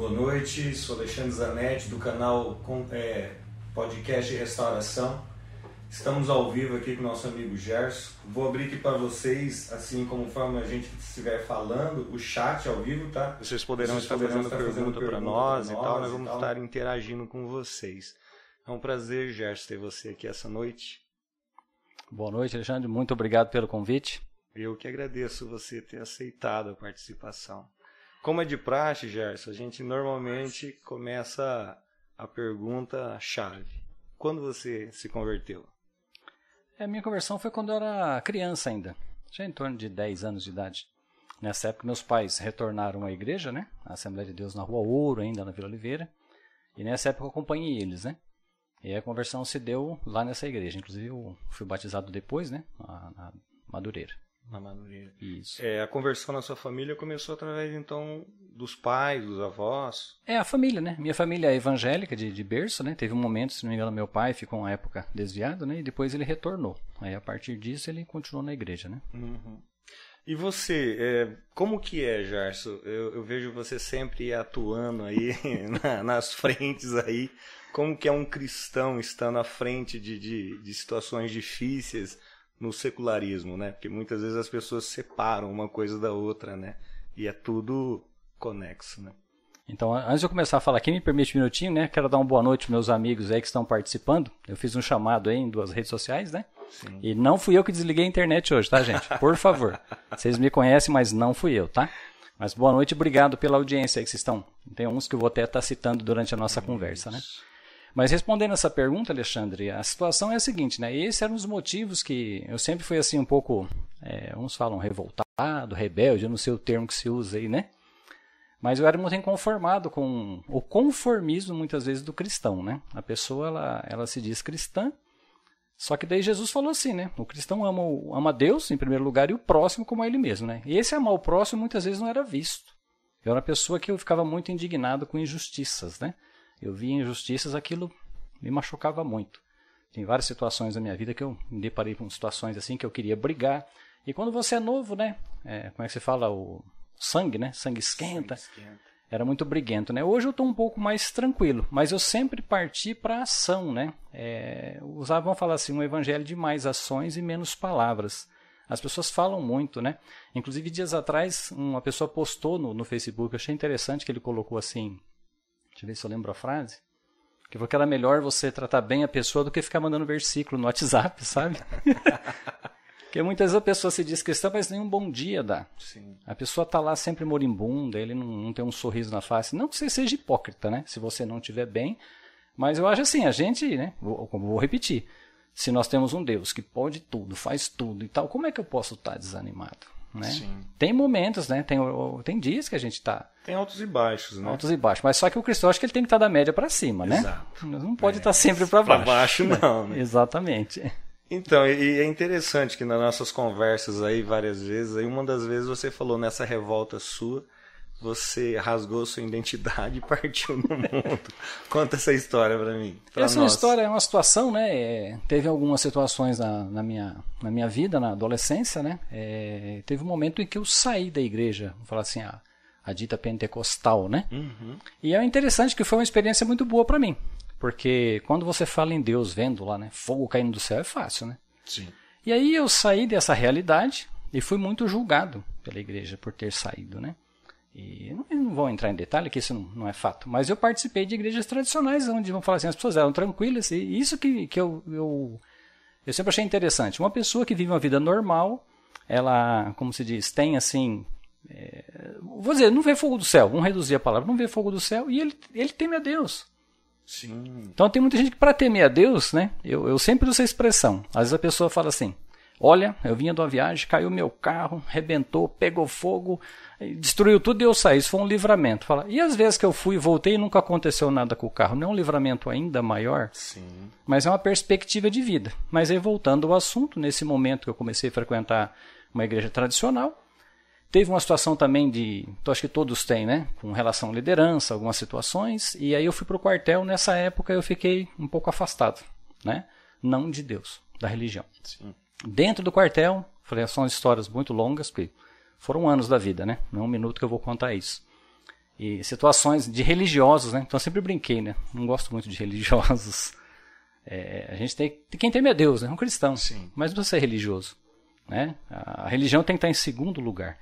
Boa noite, sou Alexandre Zanetti do canal é, Podcast Restauração. Estamos ao vivo aqui com o nosso amigo Gerson. Vou abrir aqui para vocês, assim como forma a gente estiver falando, o chat ao vivo, tá? Vocês poderão Vocês estar fazendo, estar pergunta para nós, nós e tal, nós vamos estar interagindo com vocês. É um prazer, Gerson, ter você aqui essa noite. Boa noite, Alexandre. Muito obrigado pelo convite. Eu que agradeço você ter aceitado a participação. Como é de praxe, Gerson, a gente normalmente começa a pergunta chave. Quando você se converteu? A minha conversão foi quando eu era criança ainda, já em torno de 10 anos de idade. Nessa época, meus pais retornaram à igreja, né? A Assembleia de Deus na Rua Ouro, ainda na Vila Oliveira. E nessa época eu acompanhei eles, né? E a conversão se deu lá nessa igreja. Inclusive, eu fui batizado depois, né? Na Madureira. Na. Isso. É, a conversão na sua família começou através, então, dos pais, dos avós? É, a família, né? Minha família é evangélica de, de berço, né? Teve um momento, se não me engano, meu pai ficou uma época desviado, né? E depois ele retornou. Aí, a partir disso, ele continuou na igreja, né? Uhum. E você, é, como que é, Jarso? Eu, eu, vejo você sempre atuando aí na, nas frentes aí. Como que é um cristão estando à frente de, de, de situações difíceis no secularismo, né? Porque muitas vezes as pessoas separam uma coisa da outra, né? E é tudo conexo, né? Então, antes de eu começar a falar aqui, me permite um minutinho, né? Quero dar uma boa noite para meus amigos aí que estão participando. Eu fiz um chamado aí em duas redes sociais, né? Sim. E não fui eu que desliguei a internet hoje, tá, gente? Por favor. Vocês me conhecem, mas não fui eu, tá? Mas boa noite, obrigado pela audiência aí que vocês estão. Tem uns que eu vou até estar citando durante a nossa conversa, né? Mas respondendo essa pergunta, Alexandre, a situação é a seguinte, né? Esses eram os motivos que eu sempre fui assim um pouco, é, uns falam revoltado, rebelde, eu não sei o termo que se usa aí, né? Mas eu era muito inconformado com o conformismo muitas vezes do cristão, né? A pessoa ela, ela se diz cristã, só que daí Jesus falou assim, né? O cristão ama, ama Deus em primeiro lugar e o próximo como a ele mesmo, né? E esse amar o próximo muitas vezes não era visto. Eu era uma pessoa que eu ficava muito indignado com injustiças, né? Eu via injustiças, aquilo me machucava muito. Tem várias situações na minha vida que eu me deparei com situações assim que eu queria brigar. E quando você é novo, né? É, como é que se fala? O sangue, né? Sangue esquenta. Sangue esquenta. Era muito briguento, né? Hoje eu estou um pouco mais tranquilo, mas eu sempre parti para ação, né? É, usavam falar assim, um evangelho de mais ações e menos palavras. As pessoas falam muito, né? Inclusive, dias atrás, uma pessoa postou no, no Facebook, eu achei interessante que ele colocou assim, Deixa eu ver se eu lembro a frase. Que falou que era melhor você tratar bem a pessoa do que ficar mandando versículo no WhatsApp, sabe? Porque muitas vezes a pessoa se diz cristã, mas nem um bom dia dá. Sim. A pessoa está lá sempre moribunda, ele não, não, tem um sorriso na face. Não que você seja hipócrita, né? Se você não estiver bem. Mas eu acho assim, a gente, né? Vou, vou repetir. Se nós temos um Deus que pode tudo, faz tudo e tal, como é que eu posso estar desanimado? Né? Tem momentos, né? Tem, tem dias que a gente está tem altos e baixos, né? Altos e baixos. Mas só que o cristão acho que ele tem que estar da média para cima, né? Exato. Não pode é. estar sempre para baixo. Para baixo não, né? Exatamente. Então, e é interessante que nas nossas conversas aí várias vezes, aí uma das vezes você falou nessa revolta sua, você rasgou sua identidade e partiu no mundo. Conta essa história para mim. Pra essa nós. história é uma situação, né? É, teve algumas situações na, na, minha, na minha vida, na adolescência, né? É, teve um momento em que eu saí da igreja, vou falar assim, ah, a dita pentecostal, né? Uhum. E é interessante que foi uma experiência muito boa para mim, porque quando você fala em Deus vendo lá, né, fogo caindo do céu é fácil, né? Sim. E aí eu saí dessa realidade e fui muito julgado pela igreja por ter saído, né? E não, vou entrar em detalhe, que isso não, não, é fato, mas eu participei de igrejas tradicionais onde vão falar assim, as pessoas eram tranquilas, e isso que, que eu, eu, eu sempre achei interessante. Uma pessoa que vive uma vida normal, ela, como se diz, tem assim é, vou dizer, não vê fogo do céu, vamos reduzir a palavra, não vê fogo do céu e ele, ele teme a Deus. Sim. Então tem muita gente que para temer a Deus, né? Eu, eu sempre uso essa expressão. Às vezes a pessoa fala assim: Olha, eu vinha de uma viagem, caiu meu carro, rebentou, pegou fogo, destruiu tudo e eu saí. Isso foi um livramento. Fala, e às vezes que eu fui e voltei e nunca aconteceu nada com o carro? Não é um livramento ainda maior? Sim. Mas é uma perspectiva de vida. Mas aí voltando ao assunto, nesse momento que eu comecei a frequentar uma igreja tradicional, Teve uma situação também de, então acho que todos têm, né? Com relação à liderança, algumas situações. E aí eu fui para o quartel. Nessa época eu fiquei um pouco afastado, né? Não de Deus, da religião. Sim. Dentro do quartel, falei, são histórias muito longas, porque foram anos da vida, né? Não é um minuto que eu vou contar isso. e situações de religiosos, né? Então eu sempre brinquei, né? Não gosto muito de religiosos. É, a gente tem quem tem é Deus, né? Um cristão. Sim. Mas não precisa ser religioso, né? A religião tem que estar em segundo lugar.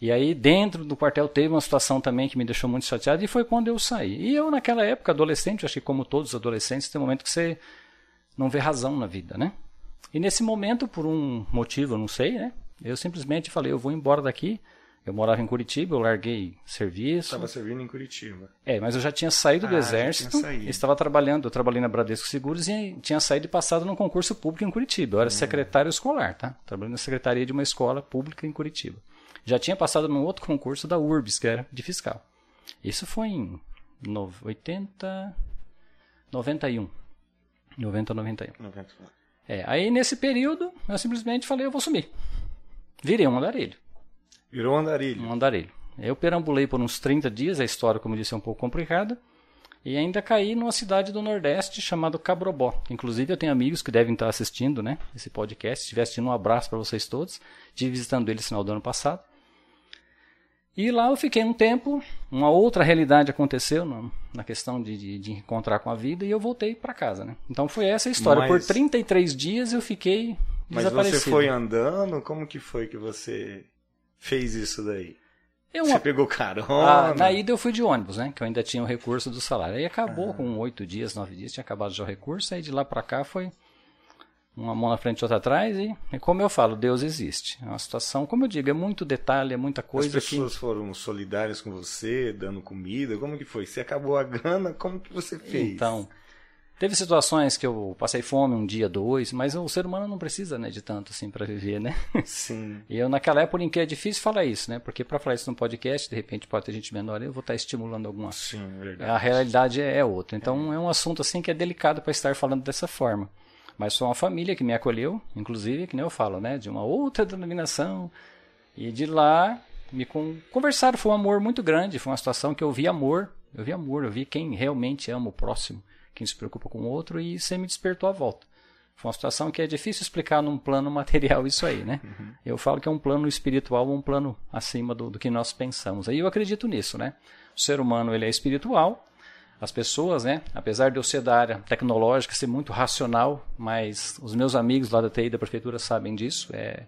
E aí, dentro do quartel, teve uma situação também que me deixou muito chateado, e foi quando eu saí. E eu, naquela época, adolescente, acho que como todos os adolescentes, tem um momento que você não vê razão na vida, né? E nesse momento, por um motivo, eu não sei, né? Eu simplesmente falei, eu vou embora daqui. Eu morava em Curitiba, eu larguei serviço. Estava servindo em Curitiba. É, mas eu já tinha saído ah, do exército. Estava trabalhando, eu trabalhei na Bradesco Seguros e tinha saído e passado num concurso público em Curitiba. Eu era hum. secretário escolar, tá? Trabalhei na secretaria de uma escola pública em Curitiba. Já tinha passado num outro concurso da URBS, que era de fiscal. Isso foi em 80, 91. 90, 91. 90. É, aí nesse período, eu simplesmente falei, eu vou sumir. Virei um andarilho. Virou um andarilho? Um andarilho. Eu perambulei por uns 30 dias, a história, como eu disse, é um pouco complicada. E ainda caí numa cidade do Nordeste chamada Cabrobó. Inclusive, eu tenho amigos que devem estar assistindo né, esse podcast. Se estiver assistindo, um abraço para vocês todos. Estive visitando eles no final do ano passado. E lá eu fiquei um tempo, uma outra realidade aconteceu no, na questão de, de, de, encontrar com a vida e eu voltei para casa, né? Então foi essa a história. Mas, Por 33 dias eu fiquei mas desaparecido. Mas você foi andando? Como que foi que você fez isso daí? Eu, você pegou carona? Ah, na ida eu fui de ônibus, né? Que eu ainda tinha o recurso do salário. Aí acabou ah. com oito dias, nove dias, tinha acabado já o recurso. Aí de lá para cá foi uma mão na frente e outra atrás e, e, como eu falo, Deus existe. É uma situação, como eu digo, é muito detalhe, é muita coisa. As pessoas que... foram solidárias com você, dando comida, como que foi? Você acabou a grana, como que você fez? Então, teve situações que eu passei fome um dia, dois, mas o ser humano não precisa, né, de tanto assim para viver, né? Sim. E eu naquela época em que é difícil falar isso, né? Porque para falar isso num podcast, de repente pode ter gente menor, eu vou estar estimulando alguma. Sim, verdade. A realidade é, é outra. Então é. é um assunto assim que é delicado para estar falando dessa forma. Mas foi uma família que me acolheu, inclusive, que nem eu falo, né? De uma outra denominação. E de lá me con conversaram, foi um amor muito grande, foi uma situação que eu vi amor, eu vi amor, eu vi quem realmente ama o próximo, quem se preocupa com o outro e você me despertou a volta. Foi uma situação que é difícil explicar num plano material isso aí, né? Uhum. Eu falo que é um plano espiritual, um plano acima do, do que nós pensamos. Aí eu acredito nisso, né? O ser humano ele é espiritual, as pessoas, né? Apesar de eu ser da área tecnológica, ser muito racional, mas os meus amigos lá da TI da prefeitura sabem disso. É,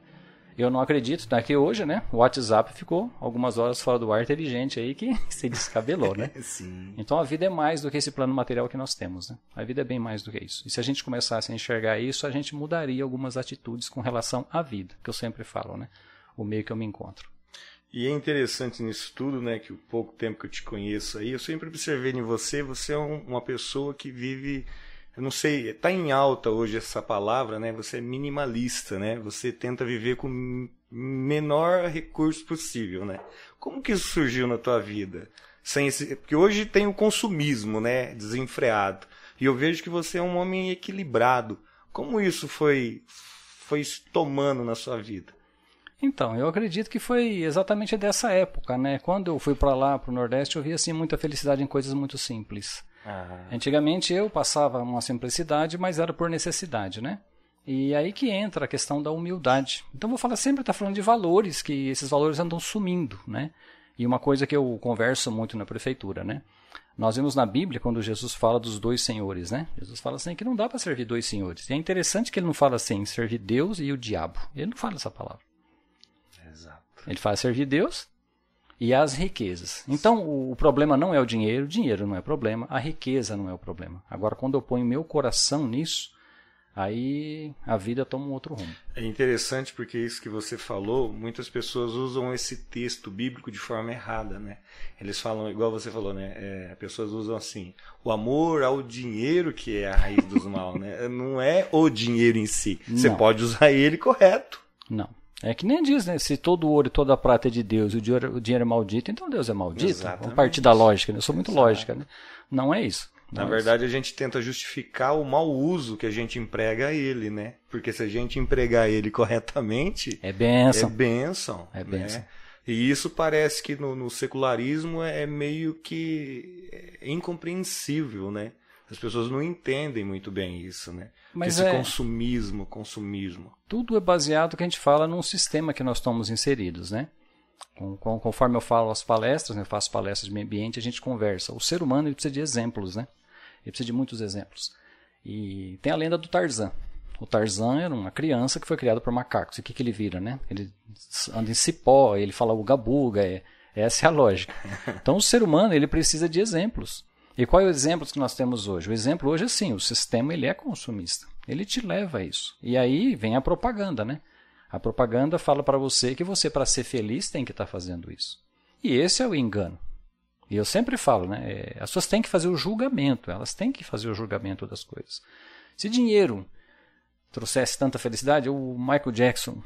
eu não acredito, né? Que hoje, né? O WhatsApp ficou algumas horas fora do ar, teve gente aí que se descabelou, né? Sim. Então a vida é mais do que esse plano material que nós temos, né? A vida é bem mais do que isso. E se a gente começasse a enxergar isso, a gente mudaria algumas atitudes com relação à vida, que eu sempre falo, né? O meio que eu me encontro. E é interessante nisso tudo, né, que o pouco tempo que eu te conheço aí, eu sempre observei em você, você é um, uma pessoa que vive, eu não sei, está em alta hoje essa palavra, né? Você é minimalista, né? Você tenta viver com menor recurso possível, né? Como que isso surgiu na tua vida? Sem esse, porque hoje tem o consumismo, né, desenfreado. E eu vejo que você é um homem equilibrado. Como isso foi foi tomando na sua vida? Então, eu acredito que foi exatamente dessa época, né? Quando eu fui para lá, para o Nordeste, eu vi assim muita felicidade em coisas muito simples. Ah. Antigamente eu passava uma simplicidade, mas era por necessidade, né? E aí que entra a questão da humildade. Então vou falar sempre, tá falando de valores, que esses valores andam sumindo, né? E uma coisa que eu converso muito na prefeitura, né? Nós vemos na Bíblia quando Jesus fala dos dois senhores, né? Jesus fala assim que não dá para servir dois senhores. E é interessante que ele não fala assim, servir Deus e o diabo. Ele não fala essa palavra. Ele faz servir Deus e as riquezas. Então, o, problema não é o dinheiro, o dinheiro não é o problema, a riqueza não é o problema. Agora, quando eu ponho meu coração nisso, aí a vida toma um outro rumo. É interessante porque isso que você falou, muitas pessoas usam esse texto bíblico de forma errada, né? Eles falam, igual você falou, né? É, pessoas usam assim, o amor ao dinheiro que é a raiz dos mal, né? Não é o dinheiro em si. Não. Você pode usar ele correto. Não. É que nem diz, né? Se todo ouro e toda a prata é de Deus e o dinheiro, o dinheiro é maldito, então Deus é maldito. Exatamente. Vamos partir da lógica, né? Eu sou muito Exato. lógica, né? Não é isso. Não Na é verdade, isso. a gente tenta justificar o mau uso que a gente emprega a ele, né? Porque se a gente empregar ele corretamente. É bênção. É bênção. É bênção. Né? E isso parece que no, no secularismo é meio que incompreensível, né? As pessoas não entendem muito bem isso, né? Mas Esse é... consumismo, consumismo. Tudo é baseado, que a gente fala, num sistema que nós estamos inseridos, né? Conforme eu falo as palestras, né, eu faço palestras de meio ambiente, a gente conversa. O ser humano ele precisa de exemplos, né? Ele precisa de muitos exemplos. E tem a lenda do Tarzan. O Tarzan era uma criança que foi criada por macacos. E o que, que ele vira, né? Ele anda em cipó, ele fala uga-buga, é, essa é a lógica. Então o ser humano ele precisa de exemplos. E qual é o exemplo que nós temos hoje? O exemplo hoje é assim, o sistema ele é consumista. Ele te leva a isso. E aí vem a propaganda, né? A propaganda fala para você que você, para ser feliz, tem que estar tá fazendo isso. E esse é o engano. E eu sempre falo, né? É, as pessoas têm que fazer o julgamento, elas têm que fazer o julgamento das coisas. Se dinheiro trouxesse tanta felicidade, o Michael Jackson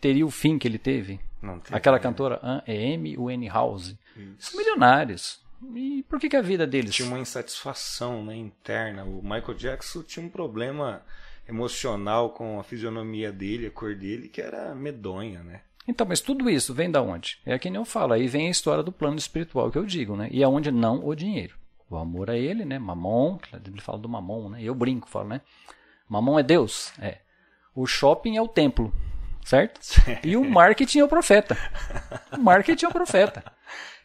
teria o fim que ele teve? Não teve. Aquela né? cantora é Amy Winehouse. São milionários. E por que, que a vida deles? Tinha uma insatisfação né, interna. O Michael Jackson tinha um problema emocional com a fisionomia dele, a cor dele, que era medonha, né? Então, mas tudo isso vem da onde? É que nem eu falo, aí vem a história do plano espiritual que eu digo, né? E aonde não o dinheiro. O amor a ele, né? Mamon, ele fala do mamon, né? Eu brinco, falo, né? Mamon é Deus, é. O shopping é o templo, certo? E o marketing é o profeta. O marketing é o profeta.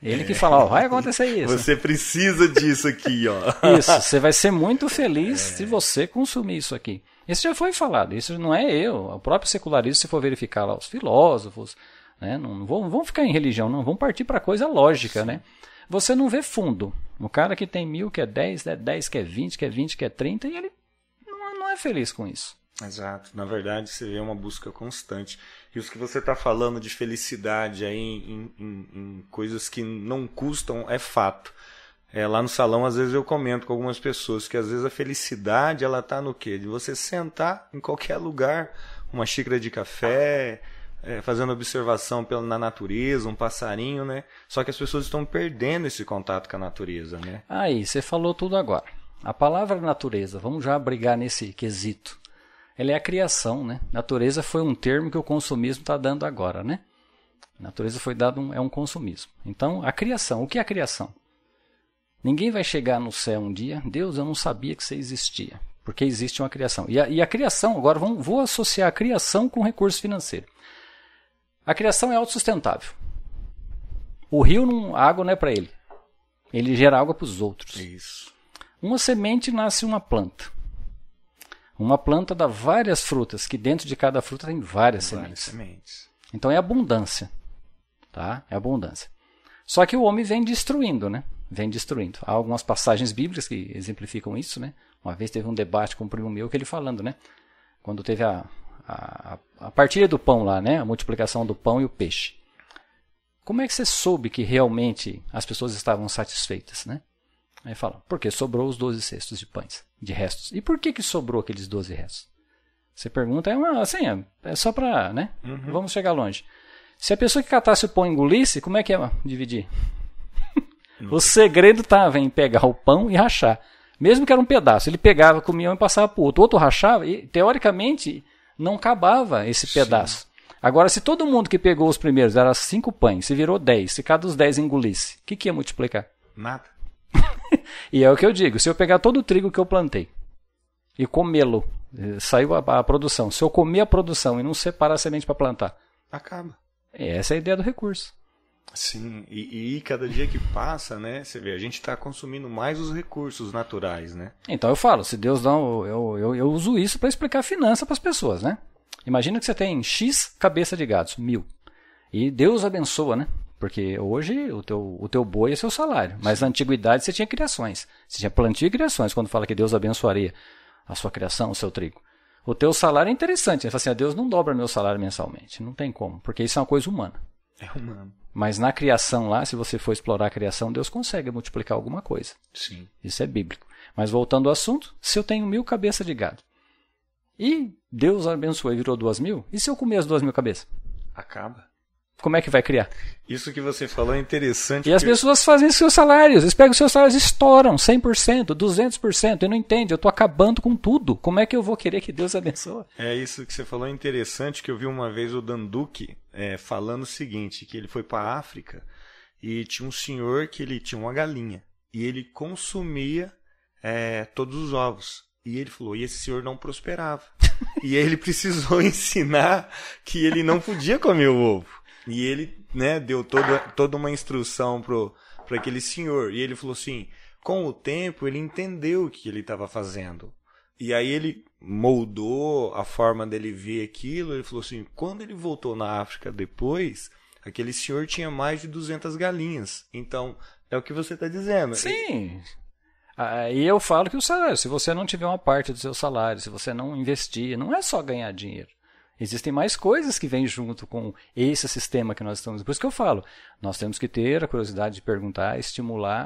Ele que fala, ó, vai acontecer isso. Você precisa disso aqui, ó. Isso, você vai ser muito feliz é. se você consumir isso aqui. Isso já foi falado, isso não é eu. O próprio secularismo, se for verificar lá os filósofos, né, não vão, vão ficar em religião, não, vão partir para coisa lógica, Sim. né? Você não vê fundo. O cara que tem mil, que é dez, é dez, que é vinte, que é vinte, que é trinta, e ele não, não é feliz com isso. Exato. Na verdade, você vê uma busca constante. E os que você está falando de felicidade aí em, em, em, coisas que não custam é fato. É, lá no salão, às vezes eu comento com algumas pessoas que às vezes a felicidade ela tá no quê? De você sentar em qualquer lugar, uma xícara de café, é, fazendo observação pela, na natureza, um passarinho, né? Só que as pessoas estão perdendo esse contato com a natureza, né? Aí, você falou tudo agora. A palavra natureza, vamos já brigar nesse quesito. Ela é a criação, né? Natureza foi um termo que o consumismo está dando agora, né? Natureza foi dado um, é um consumismo. Então, a criação, o que é a criação? Ninguém vai chegar no céu um dia, Deus, eu não sabia que você existia, porque existe uma criação. E a, e a criação, agora vamos, vou associar a criação com recurso financeiro. A criação é autossustentável. O rio, não, a água não é para ele. Ele gera água para os outros. Isso. Uma semente nasce uma planta. Uma planta dá várias frutas, que dentro de cada fruta tem várias, várias sementes. sementes. Então é abundância. Tá? É abundância. Só que o homem vem destruindo, né? vem destruindo. Há algumas passagens bíblicas que exemplificam isso, né? Uma vez teve um debate com um primo meu que ele falando, né? Quando teve a, a, a partilha do pão lá, né? A multiplicação do pão e o peixe. Como é que você soube que realmente as pessoas estavam satisfeitas, né? Aí fala, porque sobrou os 12 cestos de pães, de restos. E por que que sobrou aqueles 12 restos? Você pergunta, é uma, assim, é, é só para, né? Uhum. Vamos chegar longe. Se a pessoa que catasse o pão engolisse, como é que é dividir? O segredo estava em pegar o pão e rachar. Mesmo que era um pedaço, ele pegava, comia e passava para o outro. O outro rachava e, teoricamente, não acabava esse pedaço. Sim. Agora, se todo mundo que pegou os primeiros era cinco pães, se virou dez, se cada dos dez engolisse, o que, que ia multiplicar? Nada. e é o que eu digo: se eu pegar todo o trigo que eu plantei e comê-lo, eh, saiu a, a, produção. Se eu comer a produção e não separar a semente para plantar, acaba. Essa é a ideia do recurso. Sim, e, e, cada dia que passa, né, você vê, a gente está consumindo mais os recursos naturais, né? Então eu falo, se Deus dá, eu, eu, eu uso isso para explicar finança para as pessoas, né? Imagina que você tem X cabeça de gados, mil, e Deus abençoa, né? Porque hoje o teu, o teu boi é seu salário, mas na antiguidade você tinha criações, você tinha plantio e criações, quando fala que Deus abençoaria a sua criação, o seu trigo. O teu salário é interessante, ele fala assim, ah, Deus não dobra meu salário mensalmente, não tem como, porque isso é uma coisa humana. É humano. Mas na criação lá, se você for explorar a criação, Deus consegue multiplicar alguma coisa. Sim. Isso é bíblico. Mas voltando ao assunto, se eu tenho mil cabeças de gado e Deus abençoou e virou duas mil, e se eu comer as duas mil cabeças? Acaba. Como é que vai criar? Isso que você falou é interessante. E porque... as pessoas fazem seus salários. Eles pegam seus salários e estouram 100%, 200%. Eu não entendo. Eu estou acabando com tudo. Como é que eu vou querer que Deus abençoe? É isso que você falou é interessante, que eu vi uma vez o Danduque é, falando o seguinte, que ele foi para a África e tinha um senhor que ele tinha uma galinha. E ele consumia é, todos os ovos. E ele falou, e esse senhor não prosperava. e ele precisou ensinar que ele não podia comer o ovo. E ele, né, deu toda, toda uma instrução pro para aquele senhor. E ele falou assim: com o tempo ele entendeu o que ele estava fazendo. E aí ele moldou a forma dele ver aquilo. Ele falou assim: quando ele voltou na África depois, aquele senhor tinha mais de 200 galinhas. Então, é o que você está dizendo. Sim. Aí eu falo que o salário, se você não tiver uma parte do seu salário, se você não investir, não é só ganhar dinheiro. Existem mais coisas que vêm junto com esse sistema que nós estamos. Por isso que eu falo, nós temos que ter a curiosidade de perguntar, estimular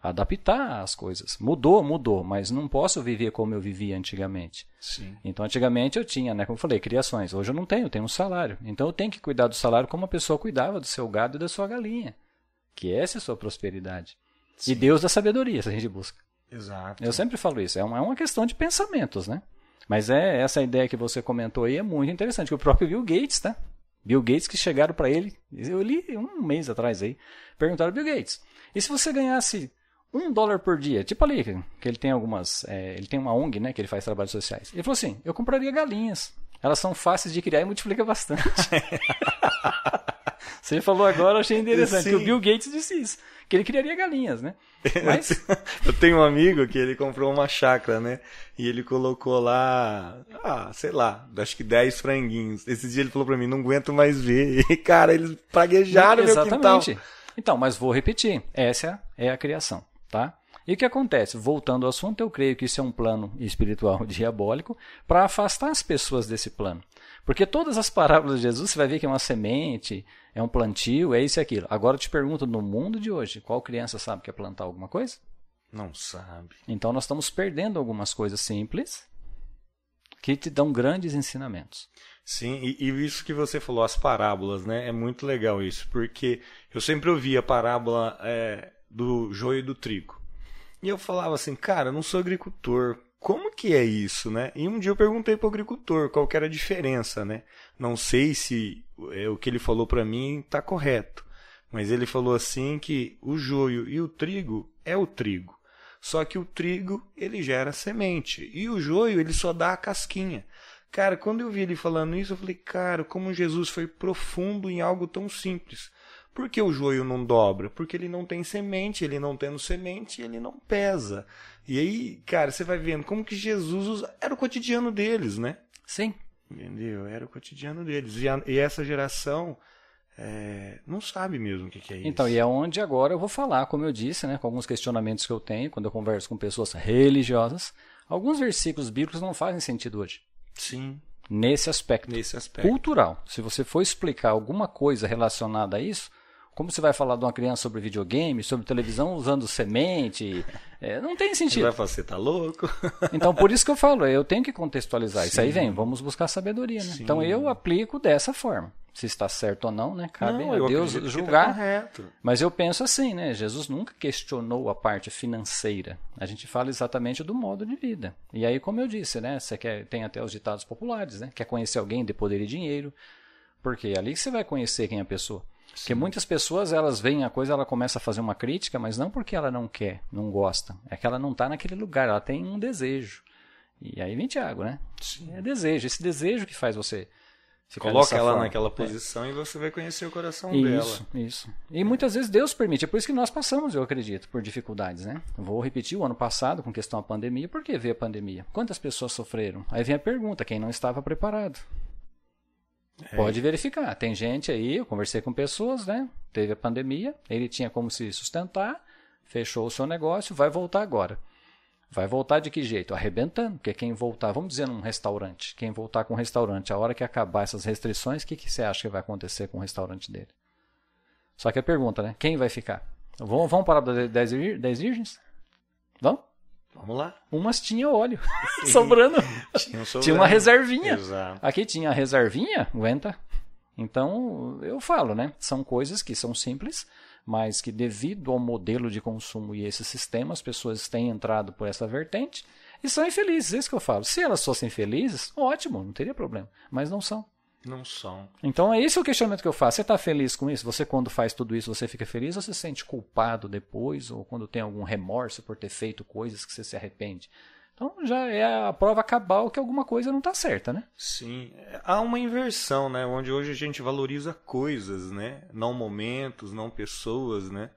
a adaptar as coisas. Mudou, mudou, mas não posso viver como eu vivia antigamente. Sim. Então, antigamente eu tinha, né, como eu falei, criações. Hoje eu não tenho, eu tenho um salário. Então eu tenho que cuidar do salário como a pessoa cuidava do seu gado e da sua galinha. Que essa é a sua prosperidade. Sim. E Deus da sabedoria, se a gente busca. Exato. Eu sempre falo isso. É uma, é uma questão de pensamentos, né? Mas é essa ideia que você comentou aí é muito interessante. Que o próprio Bill Gates, tá? Bill Gates que chegaram para ele, eu li um mês atrás aí, perguntaram Bill Gates, e se você ganhasse um dólar por dia, tipo ali, que ele tem algumas, é, ele tem uma ONG, né, que ele faz trabalhos sociais. Ele falou assim, eu compraria galinhas, elas são fáceis de criar e multiplica bastante. Você falou agora, eu achei interessante, Sim. que o Bill Gates disse isso, que ele criaria galinhas, né? Mas... eu tenho um amigo que ele comprou uma chácara, né? E ele colocou lá, ah, sei lá, acho que 10 franguinhos. Esse dia ele falou pra mim, não aguento mais ver. E, cara, eles praguejaram meu quintal. Então, mas vou repetir, essa é a criação, tá? E o que acontece? Voltando ao assunto, eu creio que isso é um plano espiritual diabólico para afastar as pessoas desse plano. Porque todas as parábolas de Jesus, você vai ver que é uma semente, é um plantio, é isso e aquilo. Agora eu te pergunto, no mundo de hoje, qual criança sabe que é plantar alguma coisa? Não sabe. Então nós estamos perdendo algumas coisas simples que te dão grandes ensinamentos. Sim, e, e, isso que você falou, as parábolas, né? É muito legal isso, porque eu sempre ouvi a parábola é, do joio e do trigo. E eu falava assim, cara, eu não sou agricultor, como que é isso, né? E um dia eu perguntei para o agricultor qual que era a diferença, né? Não sei se é, o que ele falou para mim está correto, mas ele falou assim que o joio e o trigo é o trigo. Só que o trigo ele gera semente e o joio ele só dá a casquinha. Cara, quando eu vi ele falando isso, eu falei, cara, como Jesus foi profundo em algo tão simples. Por que o joio não dobra? Porque ele não tem semente, ele não tendo semente, ele não pesa. E aí, cara, você vai vendo como que Jesus usa... era o cotidiano deles, né? Sim. Entendeu? Era o cotidiano deles. E, a, e essa geração é, não sabe mesmo o que, que, é isso. Então, e é onde agora eu vou falar, como eu disse, né, com alguns questionamentos que eu tenho quando eu converso com pessoas religiosas. Alguns versículos bíblicos não fazem sentido hoje. Sim. Nesse aspecto. Nesse aspecto. Cultural. Se você for explicar alguma coisa relacionada a isso, como você vai falar de uma criança sobre videogame, sobre televisão usando semente? É, não tem sentido. Você vai falar, você tá louco? Então, por isso que eu falo, eu tenho que contextualizar. Sim. Isso aí vem, vamos buscar sabedoria, né? Então, eu aplico dessa forma. Se está certo ou não, né? Cabe não, a Deus tá julgar. Tá Mas eu penso assim, né? Jesus nunca questionou a parte financeira. A gente fala exatamente do modo de vida. E aí, como eu disse, né? Você quer, tem até os ditados populares, né? Quer conhecer alguém de poder e dinheiro. Porque é ali que você vai conhecer quem é a pessoa. Porque muitas pessoas elas veem a coisa, ela começa a fazer uma crítica, mas não porque ela não quer, não gosta. É que ela não está naquele lugar, ela tem um desejo. E aí vem Tiago, né? Sim. É desejo, esse desejo que faz você ficar Coloca ela forma. naquela é. posição é. e você vai conhecer o coração isso, dela. Isso, isso. E muitas vezes Deus permite, é por isso que nós passamos, eu acredito, por dificuldades, né? Vou repetir o ano passado com questão da pandemia, por que veio a pandemia? Quantas pessoas sofreram? Aí vem a pergunta, quem não estava preparado? É. Pode verificar. Tem gente aí, eu conversei com pessoas, né? Teve a pandemia, ele tinha como se sustentar, fechou o seu negócio, vai voltar agora. Vai voltar de que jeito? Arrebentando, porque quem voltar, vamos dizer num restaurante, quem voltar com um restaurante, a hora que acabar essas restrições, o que, que você acha que vai acontecer com o restaurante dele? Só que a pergunta, né? Quem vai ficar? Vamos parar para 10 virgens? Vamos? Vamos lá. Umas tinha óleo sobrando. Tinha, sobrando. tinha uma reservinha. Exato. Aqui tinha a reservinha, aguenta. Então, eu falo, né? São coisas que são simples, mas que devido ao modelo de consumo e esse sistema, as pessoas têm entrado por essa vertente e são infelizes. É isso que eu falo. Se elas fossem felizes, ótimo, não teria problema. Mas não são. Não são. Então, é esse o questionamento que eu faço. Você está feliz com isso? Você, quando faz tudo isso, você fica feliz ou você se sente culpado depois? Ou quando tem algum remorso por ter feito coisas que você se arrepende? Então já é a prova cabal que alguma coisa não está certa, né? Sim. Há uma inversão, né? Onde hoje a gente valoriza coisas, né? Não momentos, não pessoas, né?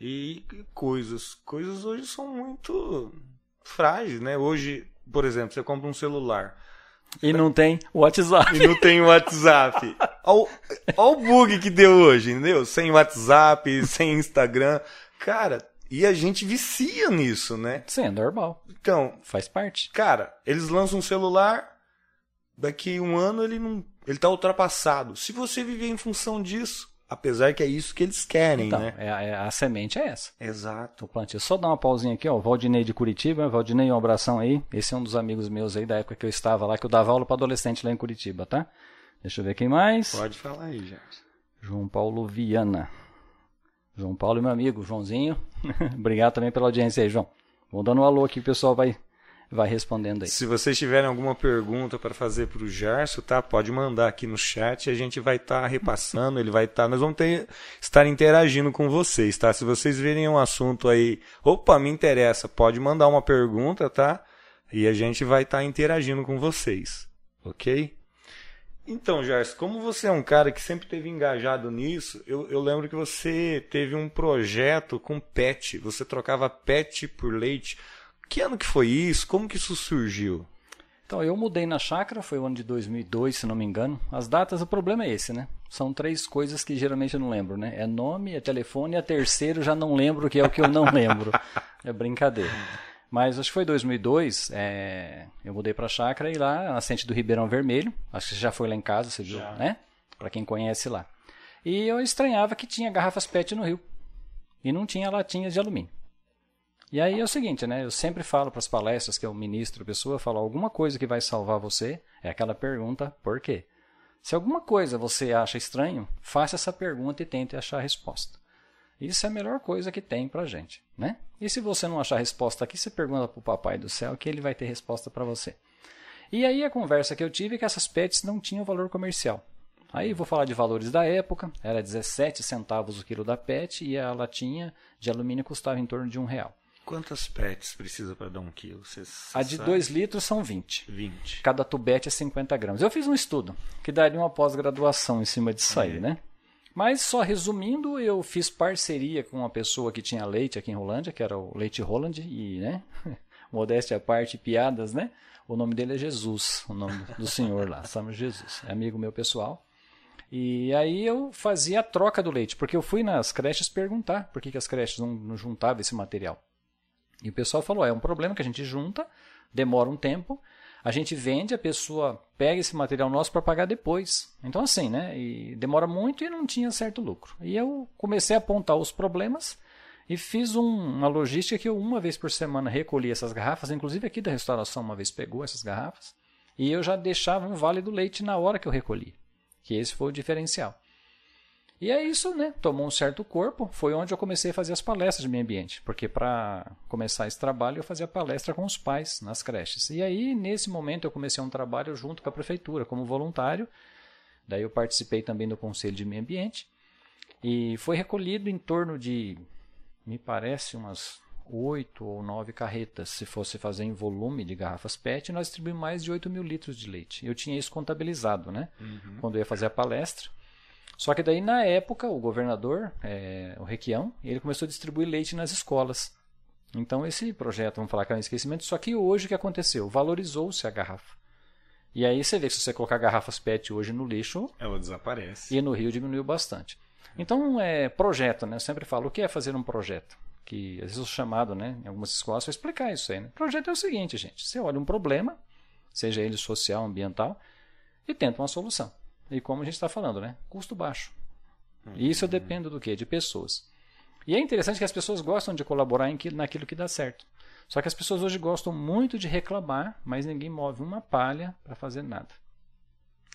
E coisas. Coisas hoje são muito frágeis, né? Hoje, por exemplo, você compra um celular. E não tem WhatsApp. E não tem WhatsApp. Olha o bug que deu hoje, entendeu? Sem WhatsApp, sem Instagram. Cara, e a gente vicia nisso, né? Sim, é normal. Então. Faz parte. Cara, eles lançam um celular, daqui um ano ele não. Ele tá ultrapassado. Se você viver em função disso, apesar que é isso que eles querem, então, né? É, é, a semente é essa. Exato. O plantio. Só dar uma pausinha aqui, ó. Valdinei de Curitiba. Valdinei, um abração aí. Esse é um dos amigos meus aí da época que eu estava lá, que eu dava aula para adolescente lá em Curitiba, tá? Deixa eu ver quem mais. Pode falar aí, gente. João Paulo Viana. João Paulo e meu amigo, Joãozinho. Obrigado também pela audiência aí, João. Vou dando um alô aqui, o pessoal vai, vai respondendo aí. Se vocês tiverem alguma pergunta para fazer para o Gerson, tá? Pode mandar aqui no chat, a gente vai estar tá repassando, ele vai estar, tá, nós vamos ter, estar interagindo com vocês, tá? Se vocês verem um assunto aí, opa, me interessa, pode mandar uma pergunta, tá? E a gente vai estar tá interagindo com vocês, ok? Então, Jars, como você é um cara que sempre teve engajado nisso, eu, eu, lembro que você teve um projeto com pet. Você trocava pet por leite. Que ano que foi isso? Como que isso surgiu? Então, eu mudei na chácara, foi o ano de 2002, se não me engano. As datas, o problema é esse, né? São três coisas que geralmente eu não lembro, né? É nome, é telefone e a terceira já não lembro, que é o que eu não lembro. É brincadeira. Mas acho que foi 2002, é, eu mudei para a chácara e lá, na nascente do Ribeirão Vermelho, acho que você já foi lá em casa, você viu, já. né? Para quem conhece lá. E eu estranhava que tinha garrafas PET no rio e não tinha latinhas de alumínio. E aí é o seguinte, né? Eu sempre falo para as palestras que eu ministro a pessoa, falo alguma coisa que vai salvar você, é aquela pergunta, por quê? Se alguma coisa você acha estranho, faça essa pergunta e tente achar a resposta. Isso é a melhor coisa que tem pra gente, né? E se você não achar resposta aqui, você pergunta pro papai do céu que ele vai ter resposta para você. E aí a conversa que eu tive é que essas pets não tinham valor comercial. Aí vou falar de valores da época, era 17 centavos o quilo da PET e a latinha de alumínio custava em torno de um real. Quantas PETs precisa para dar um quilo? Cê, cê a de 2 litros são 20. 20. Cada tubete é 50 gramas. Eu fiz um estudo que daria uma pós-graduação em cima disso aí, né? Mas só resumindo, eu fiz parceria com uma pessoa que tinha leite aqui em Rolândia, que era o Leite Roland, e, né, modéstia à parte, piadas, né? O nome dele é Jesus, o nome do senhor lá, Samuel Jesus, é amigo meu pessoal. E aí eu fazia a troca do leite, porque eu fui nas creches perguntar por que, que as creches não, não juntavam esse material. E o pessoal falou, é um problema que a gente junta, demora um tempo, a gente vende, a pessoa pega esse material nosso para pagar depois. Então, assim, né? E demora muito e não tinha certo lucro. E eu comecei a apontar os problemas e fiz um, uma logística que eu, uma vez por semana, recolhi essas garrafas. Inclusive, aqui da restauração, uma vez pegou essas garrafas. E eu já deixava um vale do leite na hora que eu recolhi. Que esse foi o diferencial. E é isso, né? Tomou um certo corpo. Foi onde eu comecei a fazer as palestras de meio ambiente. Porque para começar esse trabalho eu fazia palestra com os pais nas creches. E aí, nesse momento, eu comecei um trabalho junto com a prefeitura, como voluntário. Daí eu participei também do Conselho de Meio Ambiente. E foi recolhido em torno de, me parece, umas oito ou nove carretas. Se fosse fazer em volume de garrafas PET, nós distribuímos mais de 8 mil litros de leite. Eu tinha isso contabilizado, né? Uhum. Quando eu ia fazer a palestra. Só que daí, na época, o governador, é, o Requião, ele começou a distribuir leite nas escolas. Então, esse projeto, vamos falar que é um esquecimento, só que hoje o que aconteceu? Valorizou-se a garrafa. E aí você vê que se você colocar garrafas PET hoje no lixo... Ela desaparece. E no Rio diminuiu bastante. Então, é projeto, né? Eu sempre falo, o que é fazer um projeto? Que às vezes eu chamado, né, em algumas escolas, para explicar isso aí. Né? Projeto é o seguinte, gente. Você olha um problema, seja ele social, ambiental, e tenta uma solução. E como a gente está falando, né? Custo baixo. E isso depende do quê? De pessoas. E é interessante que as pessoas gostam de colaborar naquilo que dá certo. Só que as pessoas hoje gostam muito de reclamar, mas ninguém move uma palha para fazer nada.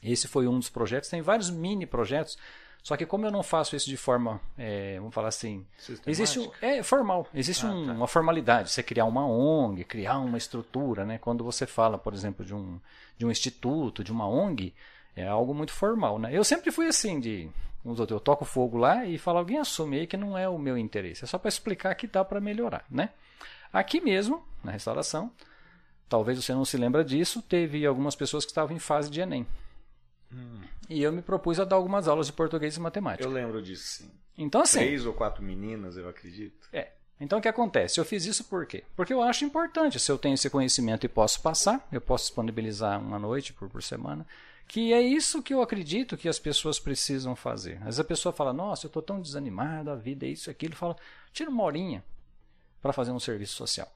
Esse foi um dos projetos. Tem vários mini projetos. Só que como eu não faço isso de forma, é, vamos falar assim, existe um, é formal, existe ah, um, tá. uma formalidade. Você criar uma ONG, criar uma estrutura, né? Quando você fala, por exemplo, de um, de um instituto, de uma ONG, é algo muito formal, né? Eu sempre fui assim de eu toco fogo lá e falo, alguém assume aí que não é o meu interesse. É só para explicar que dá para melhorar, né? Aqui mesmo, na restauração, talvez você não se lembra disso, teve algumas pessoas que estavam em fase de Enem. Hum. E eu me propus a dar algumas aulas de português e matemática. Eu lembro disso, sim. Então, assim. Três ou quatro meninas, eu acredito. É. Então, o que acontece? Eu fiz isso por quê? Porque eu acho importante. Se eu tenho esse conhecimento e posso passar, eu posso disponibilizar uma noite por, por semana. Que é isso que eu acredito que as pessoas precisam fazer. Às vezes a pessoa fala, nossa, eu estou tão desanimado, a vida é isso, aquilo. Fala, tira uma horinha para fazer um serviço social.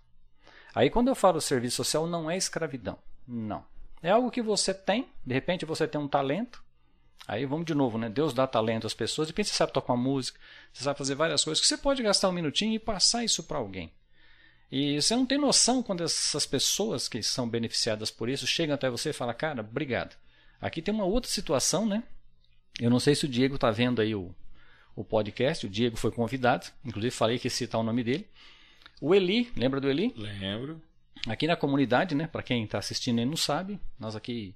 Aí quando eu falo serviço social, não é escravidão. Não. É algo que você tem, de repente você tem um talento. Aí vamos de novo, né? Deus dá talento às pessoas, de repente você sabe tocar uma música, você sabe fazer várias coisas, que você pode gastar um minutinho e passar isso para alguém. E você não tem noção quando essas pessoas que são beneficiadas por isso chegam até você e falam, cara, obrigado. Aqui tem uma outra situação, né? Eu não sei se o Diego está vendo aí o, o podcast, o Diego foi convidado, inclusive falei que ia citar o nome dele. O Eli, lembra do Eli? Lembro. Aqui na comunidade, né? Para quem está assistindo e não sabe, nós aqui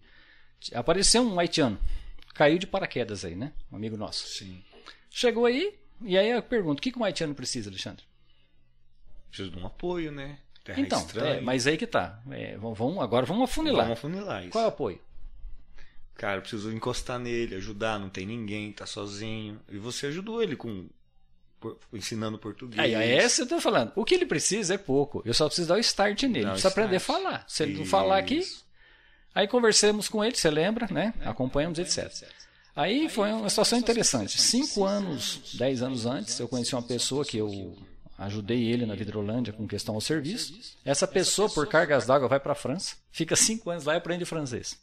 apareceu um haitiano, caiu de paraquedas aí, né? Um amigo nosso. Sim. Chegou aí e aí eu pergunto, o que, que um haitiano precisa, Alexandre? Precisa de um apoio, né? Terra então, é, mas aí que tá. É, vamos, agora vamos afunilar. Vamos afunilar isso. Qual é o apoio? Cara, eu preciso encostar nele, ajudar, não tem ninguém, tá sozinho. E você ajudou ele com ensinando português. Aí, é essa eu tô falando. O que ele precisa é pouco. Eu só preciso dar o start nele. Dá precisa start. aprender a falar. Se ele Isso. não falar aqui. Aí conversamos com ele, você lembra, né? Acompanhamos, etc. Aí foi uma situação interessante. Cinco anos, dez anos antes, eu conheci uma pessoa que eu ajudei ele na Vidrolândia com questão ao serviço. Essa pessoa, por cargas d'água, vai para a França, fica cinco anos lá e aprende francês.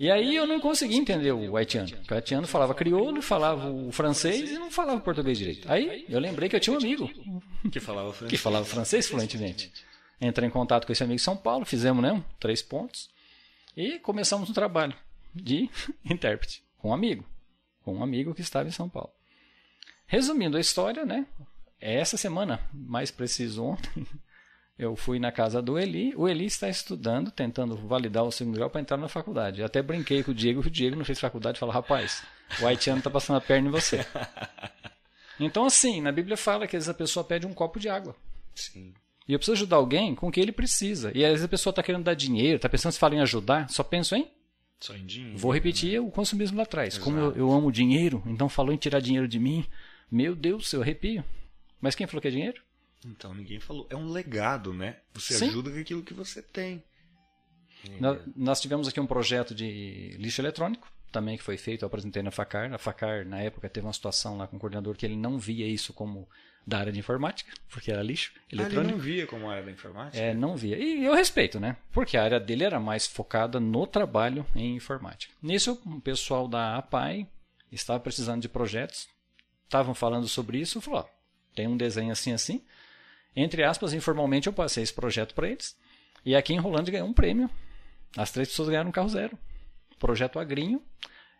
E aí eu não consegui entender o haitiano. O haitiano falava crioulo, falava o francês e não falava português direito. Aí eu lembrei que eu tinha um amigo que falava francês, que falava francês fluentemente. Entrei em contato com esse amigo em São Paulo, fizemos né, três pontos e começamos um trabalho de intérprete com um amigo, com um amigo que estava em São Paulo. Resumindo a história, né? Essa semana, mais preciso ontem, eu fui na casa do Eli. O Eli está estudando, tentando validar o segundo grau para entrar na faculdade. Eu até brinquei com o Diego, que o Diego não fez faculdade, e falou: rapaz, o haitiano está passando a perna em você. Então, assim, na Bíblia fala que às vezes a pessoa pede um copo de água. Sim. E eu preciso ajudar alguém com o que ele precisa. E às vezes a pessoa está querendo dar dinheiro, está pensando se fala em ajudar, só penso em. Só em dinheiro. Vou repetir né? o consumismo lá atrás. Exato. Como eu, eu amo dinheiro, então falou em tirar dinheiro de mim. Meu Deus, eu arrepio. Mas quem falou que é dinheiro? Então ninguém falou. É um legado, né? Você Sim. ajuda com aquilo que você tem. Nós, nós tivemos aqui um projeto de lixo eletrônico, também que foi feito, eu apresentei na FACAR. A FACAR, na época, teve uma situação lá com o coordenador que ele não via isso como da área de informática, porque era lixo eletrônico. Ah, ele não via como área da informática? É, não via. E eu respeito, né? Porque a área dele era mais focada no trabalho em informática. Nisso, o pessoal da APAI estava precisando de projetos, estavam falando sobre isso, falou, ó, tem um desenho assim, assim, entre aspas, informalmente eu passei esse projeto para eles. E aqui em Rolândia ganhou um prêmio. As três pessoas ganharam um carro zero. Projeto Agrinho.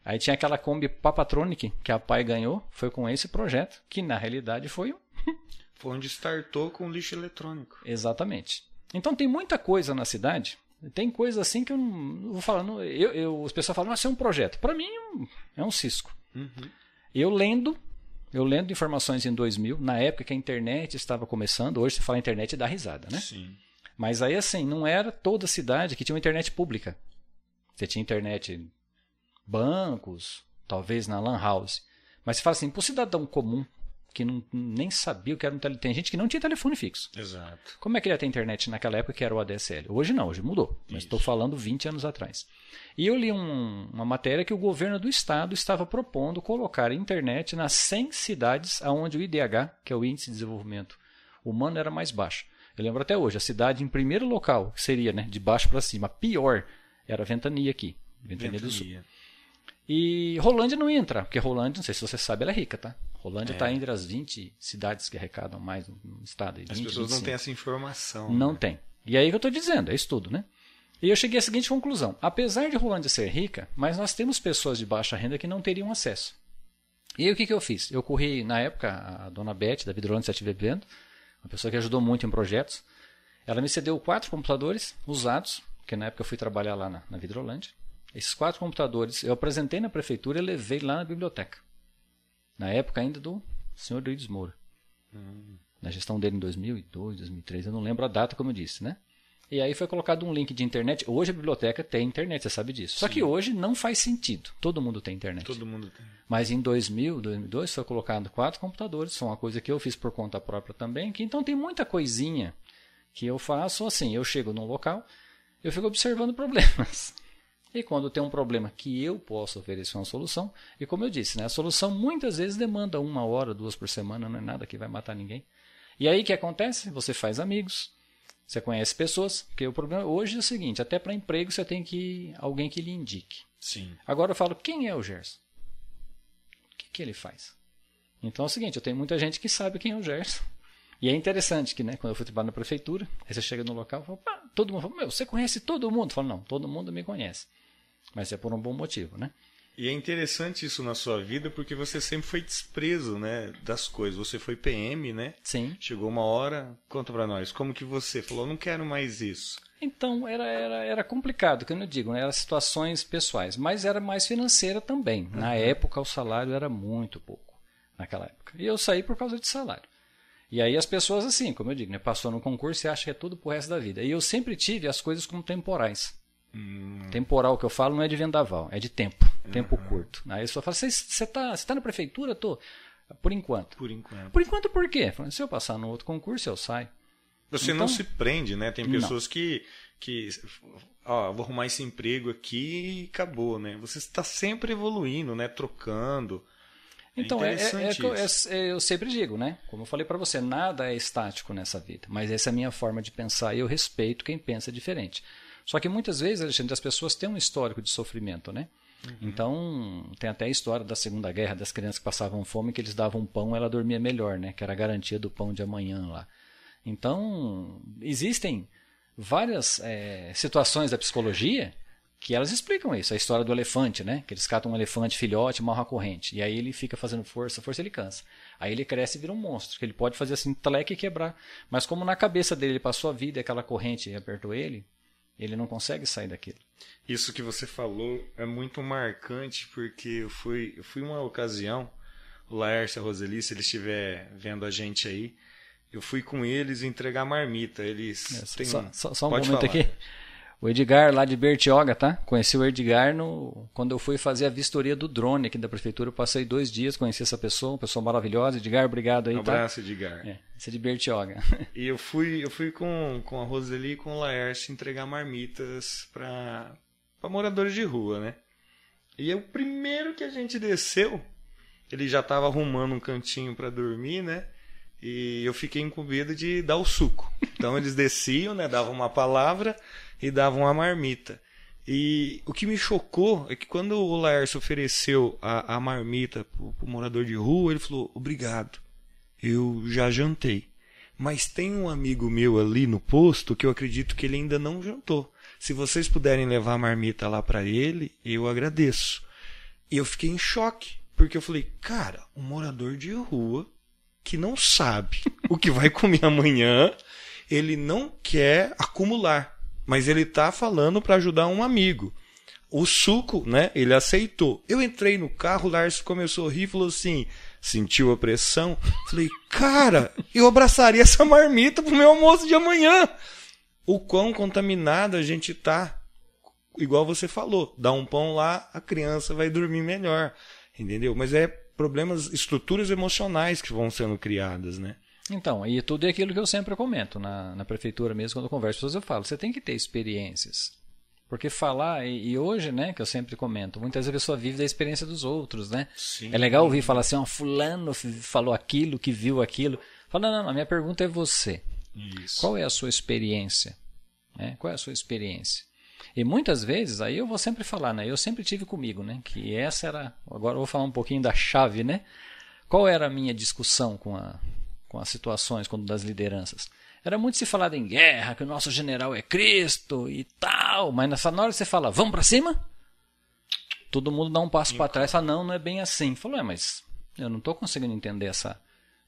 Aí tinha aquela Kombi Papatronic que a pai ganhou. Foi com esse projeto, que na realidade foi Foi onde startou com lixo eletrônico. Exatamente. Então tem muita coisa na cidade. Tem coisa assim que eu não vou falar. Eu, eu, as pessoas falam, mas é um projeto. Para mim é um cisco. Uhum. Eu lendo, eu lendo informações em 2000, na época que a internet estava começando, hoje se fala internet dá risada, né? Sim. Mas aí assim, não era toda cidade que tinha uma internet pública. Você tinha internet bancos, talvez na lan house. Mas você fala assim, para o cidadão comum que não, nem sabia o que era um telefone. Tem gente que não tinha telefone fixo. Exato. Como é que ele ia ter internet naquela época que era o ADSL? Hoje não, hoje mudou. Mas estou falando 20 anos atrás. E eu li um, uma matéria que o governo do estado estava propondo colocar internet nas 100 cidades onde o IDH, que é o Índice de Desenvolvimento Humano, era mais baixo. Eu lembro até hoje, a cidade em primeiro local, que seria né, de baixo para cima, pior, era Ventania aqui. Ventania, Ventania. do Sul. E Rolândia não entra, porque Rolândia, não sei se você sabe, ela é rica, tá? Rolândia está é. entre as 20 cidades que arrecadam mais no estado. 20, as pessoas 25. não têm essa informação. Não né? tem. E aí que eu estou dizendo, é estudo, né? E eu cheguei à seguinte conclusão: apesar de Rolândia ser rica, mas nós temos pessoas de baixa renda que não teriam acesso. E aí o que, que eu fiz? Eu corri, na época, a dona Beth, da Vidrolândia Sete Bebendo, uma pessoa que ajudou muito em projetos. Ela me cedeu quatro computadores usados, porque na época eu fui trabalhar lá na, na Vidrolândia. Esses quatro computadores eu apresentei na prefeitura e levei lá na biblioteca. Na época ainda do senhor Eurídice Moura. Hum. Na gestão dele em 2002, 2003, eu não lembro a data, como eu disse, né? E aí foi colocado um link de internet. Hoje a biblioteca tem internet, você sabe disso. Só que hoje não faz sentido. Todo mundo tem internet. Todo mundo tem. Mas em 2000, 2002 foi colocado quatro computadores. São uma coisa que eu fiz por conta própria também. Que então tem muita coisinha que eu faço assim. Eu chego num local, eu fico observando problemas. E quando tem um problema que eu posso oferecer uma solução, e como eu disse, né, a solução muitas vezes demanda uma hora, duas por semana, não é nada que vai matar ninguém. E aí o que acontece? Você faz amigos, você conhece pessoas, porque o problema hoje é o seguinte, até para emprego você tem que alguém que lhe indique. Sim. Agora eu falo, quem é o Gerson? O que, que ele faz? Então é o seguinte, eu tenho muita gente que sabe quem é o Gerson. E é interessante que, né, quando eu fui trabalhar na prefeitura, aí você chega no local e fala, todo mundo fala, meu, você conhece todo mundo? Eu falo, não, todo mundo me conhece. Mas é por um bom motivo, né? E é interessante isso na sua vida porque você sempre foi desprezo, né, das coisas. Você foi PM, né? Sim. Chegou uma hora, conta para nós, como que você falou, não quero mais isso. Então, era, era, era complicado, que eu não digo, né? eram situações pessoais, mas era mais financeira também. Uhum. Na época, o salário era muito pouco, naquela época. E eu saí por causa de salário. E aí as pessoas, assim, como eu digo, né? passou no concurso e acha que é tudo pro resto da vida. E eu sempre tive as coisas como temporais. Hum. Temporal que eu falo não é de vendaval, é de tempo. Uhum. Tempo curto. Aí pessoa fala: Você está tá na prefeitura? Tô. Por enquanto. Por enquanto. Por enquanto por quê? Falando, se eu passar no outro concurso, eu saio. Você então, não se prende, né? Tem pessoas não. que. que ó, vou arrumar esse emprego aqui e acabou, né? Você está sempre evoluindo, né? Trocando. É então, é, é, é, é, eu sempre digo, né? Como eu falei para você, nada é estático nessa vida. Mas essa é a minha forma de pensar e eu respeito quem pensa diferente. Só que muitas vezes, Alexandre, as pessoas têm um histórico de sofrimento, né? Uhum. Então, tem até a história da Segunda Guerra, das crianças que passavam fome, que eles davam pão, ela dormia melhor, né? Que era a garantia do pão de amanhã lá. Então, existem várias é, situações da psicologia que elas explicam isso. A história do elefante, né? Que eles catam um elefante filhote, marra a corrente. E aí ele fica fazendo força, força ele cansa. Aí ele cresce e vira um monstro. Que ele pode fazer assim, teleque e quebrar. Mas como na cabeça dele ele passou a vida e aquela corrente apertou ele, ele não consegue sair daquilo. Isso que você falou é muito marcante porque eu fui, eu fui uma ocasião, o Laércio e a Roseli, se eles estiver vendo a gente aí, eu fui com eles entregar marmita. Eles é, têm... só, só, só um Pode momento falar. aqui. O Edgar, lá de Bertioga, tá? Conheci o Edgar no... quando eu fui fazer a vistoria do drone aqui da prefeitura. Eu passei dois dias, conheci essa pessoa, uma pessoa maravilhosa. Edgar, obrigado aí, um tá? abraço, Edgar. É, esse é de Bertioga. E eu fui, eu fui com, com a Roseli e com o Laércio entregar marmitas para moradores de rua, né? E o primeiro que a gente desceu, ele já estava arrumando um cantinho para dormir, né? E eu fiquei incumbido de dar o suco. Então eles desciam, né? Davam uma palavra e davam uma marmita. E o que me chocou é que quando o Laércio ofereceu a, a marmita pro, pro morador de rua, ele falou: Obrigado, eu já jantei. Mas tem um amigo meu ali no posto que eu acredito que ele ainda não jantou. Se vocês puderem levar a marmita lá para ele, eu agradeço. E eu fiquei em choque, porque eu falei: Cara, um morador de rua que não sabe o que vai comer amanhã, ele não quer acumular mas ele tá falando para ajudar um amigo. O suco, né? Ele aceitou. Eu entrei no carro, o Lars começou a rir falou assim: sentiu a pressão? Falei, cara, eu abraçaria essa marmita pro meu almoço de amanhã. O quão contaminado a gente tá. Igual você falou, dá um pão lá, a criança vai dormir melhor. Entendeu? Mas é problemas, estruturas emocionais que vão sendo criadas, né? Então, e tudo é aquilo que eu sempre comento na, na prefeitura mesmo, quando eu converso com pessoas, eu falo, você tem que ter experiências. Porque falar, e, e, hoje, né, que eu sempre comento, muitas vezes a pessoa vive da experiência dos outros, né? Sim. É legal ouvir falar assim, ó, fulano falou aquilo, que viu aquilo. Fala, não, não, não, a minha pergunta é você. Isso. Qual é a sua experiência? É, qual é a sua experiência? E muitas vezes, aí eu vou sempre falar, né? Eu sempre tive comigo, né? Que essa era. Agora eu vou falar um pouquinho da chave, né? Qual era a minha discussão com a, com as situações quando das lideranças. Era muito se falado em guerra, que o nosso general é Cristo e tal, mas nessa hora você fala, vamos para cima? Todo mundo dá um passo para trás, fala, não, não é bem assim. Falou, é, mas eu não estou conseguindo entender essa.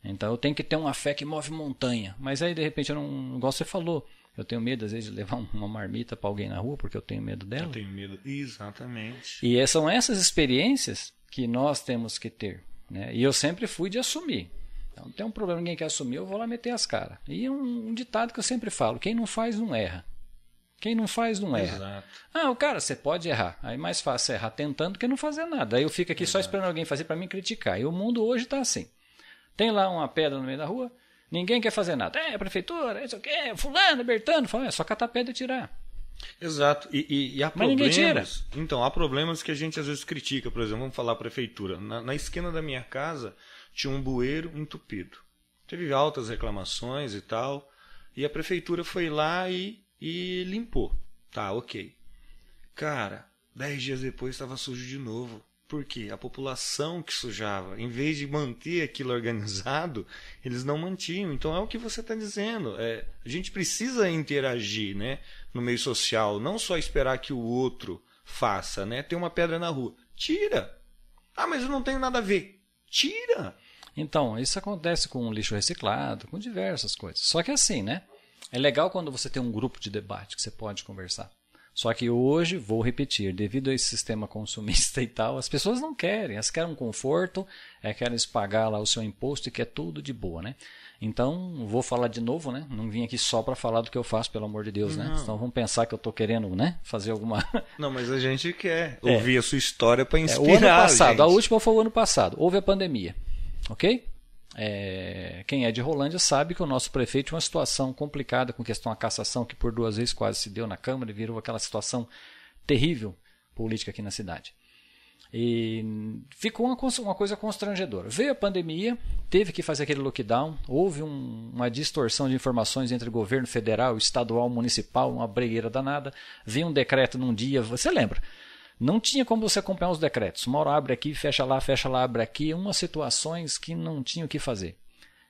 Então eu tenho que ter uma fé que move montanha. Mas aí de repente eu não, igual você falou, eu tenho medo às vezes de levar uma marmita para alguém na rua porque eu tenho medo dela. Eu tenho medo, exatamente. E são essas experiências que nós temos que ter. Né? E eu sempre fui de assumir. Então, tem um problema, ninguém quer assumir, eu vou lá meter as caras. E é um, um, ditado que eu sempre falo: quem não faz, não erra. Quem não faz, não erra. Exato. Ah, o cara, você pode errar. Aí mais fácil errar tentando que não fazer nada. Aí eu fico aqui Exato. só esperando alguém fazer para mim criticar. E o mundo hoje está assim. Tem lá uma pedra no meio da rua, ninguém quer fazer nada. É, a prefeitura, é isso aqui, fulano, Bertano. Fala, é só catar pedra e tirar. Exato. E, e, e há Mas problemas. Tira. Então, há problemas que a gente às vezes critica. Por exemplo, vamos falar a prefeitura. Na, na esquina da minha casa tinha um bueiro entupido. Teve altas reclamações e tal. E a prefeitura foi lá e e limpou. Tá, ok. Cara, dez dias depois estava sujo de novo. Por quê? A população que sujava, em vez de manter aquilo organizado, eles não mantinham. Então é o que você está dizendo. É, a gente precisa interagir né, no meio social, não só esperar que o outro faça. Né? Tem uma pedra na rua. Tira! Ah, mas eu não tenho nada a ver. Tira! Então, isso acontece com lixo reciclado, com diversas coisas. Só que assim, né? É legal quando você tem um grupo de debate que você pode conversar. Só que hoje, vou repetir, devido a esse sistema consumista e tal, as pessoas não querem, elas querem um conforto, é, querem pagar lá o seu imposto e quer tudo de boa, né? Então, vou falar de novo, né? Não vim aqui só para falar do que eu faço, pelo amor de Deus, né? Então vamos pensar que eu estou querendo, né? Fazer alguma. Não, mas a gente quer é. ouvir a sua história para inspirar. É, o ano passado, a, a última foi o ano passado. Houve a pandemia, ok? É, quem é de Rolândia sabe que o nosso prefeito tinha uma situação complicada com questão da cassação, que por duas vezes quase se deu na Câmara e virou aquela situação terrível política aqui na cidade. E ficou uma, uma coisa constrangedora. Veio a pandemia, teve que fazer aquele lockdown, houve um, uma distorção de informações entre governo federal, estadual, municipal, uma bregueira danada. Veio um decreto num dia, você lembra? Não tinha como você acompanhar os decretos. Uma hora abre aqui, fecha lá, fecha lá, abre aqui. Umas situações que não tinha o que fazer.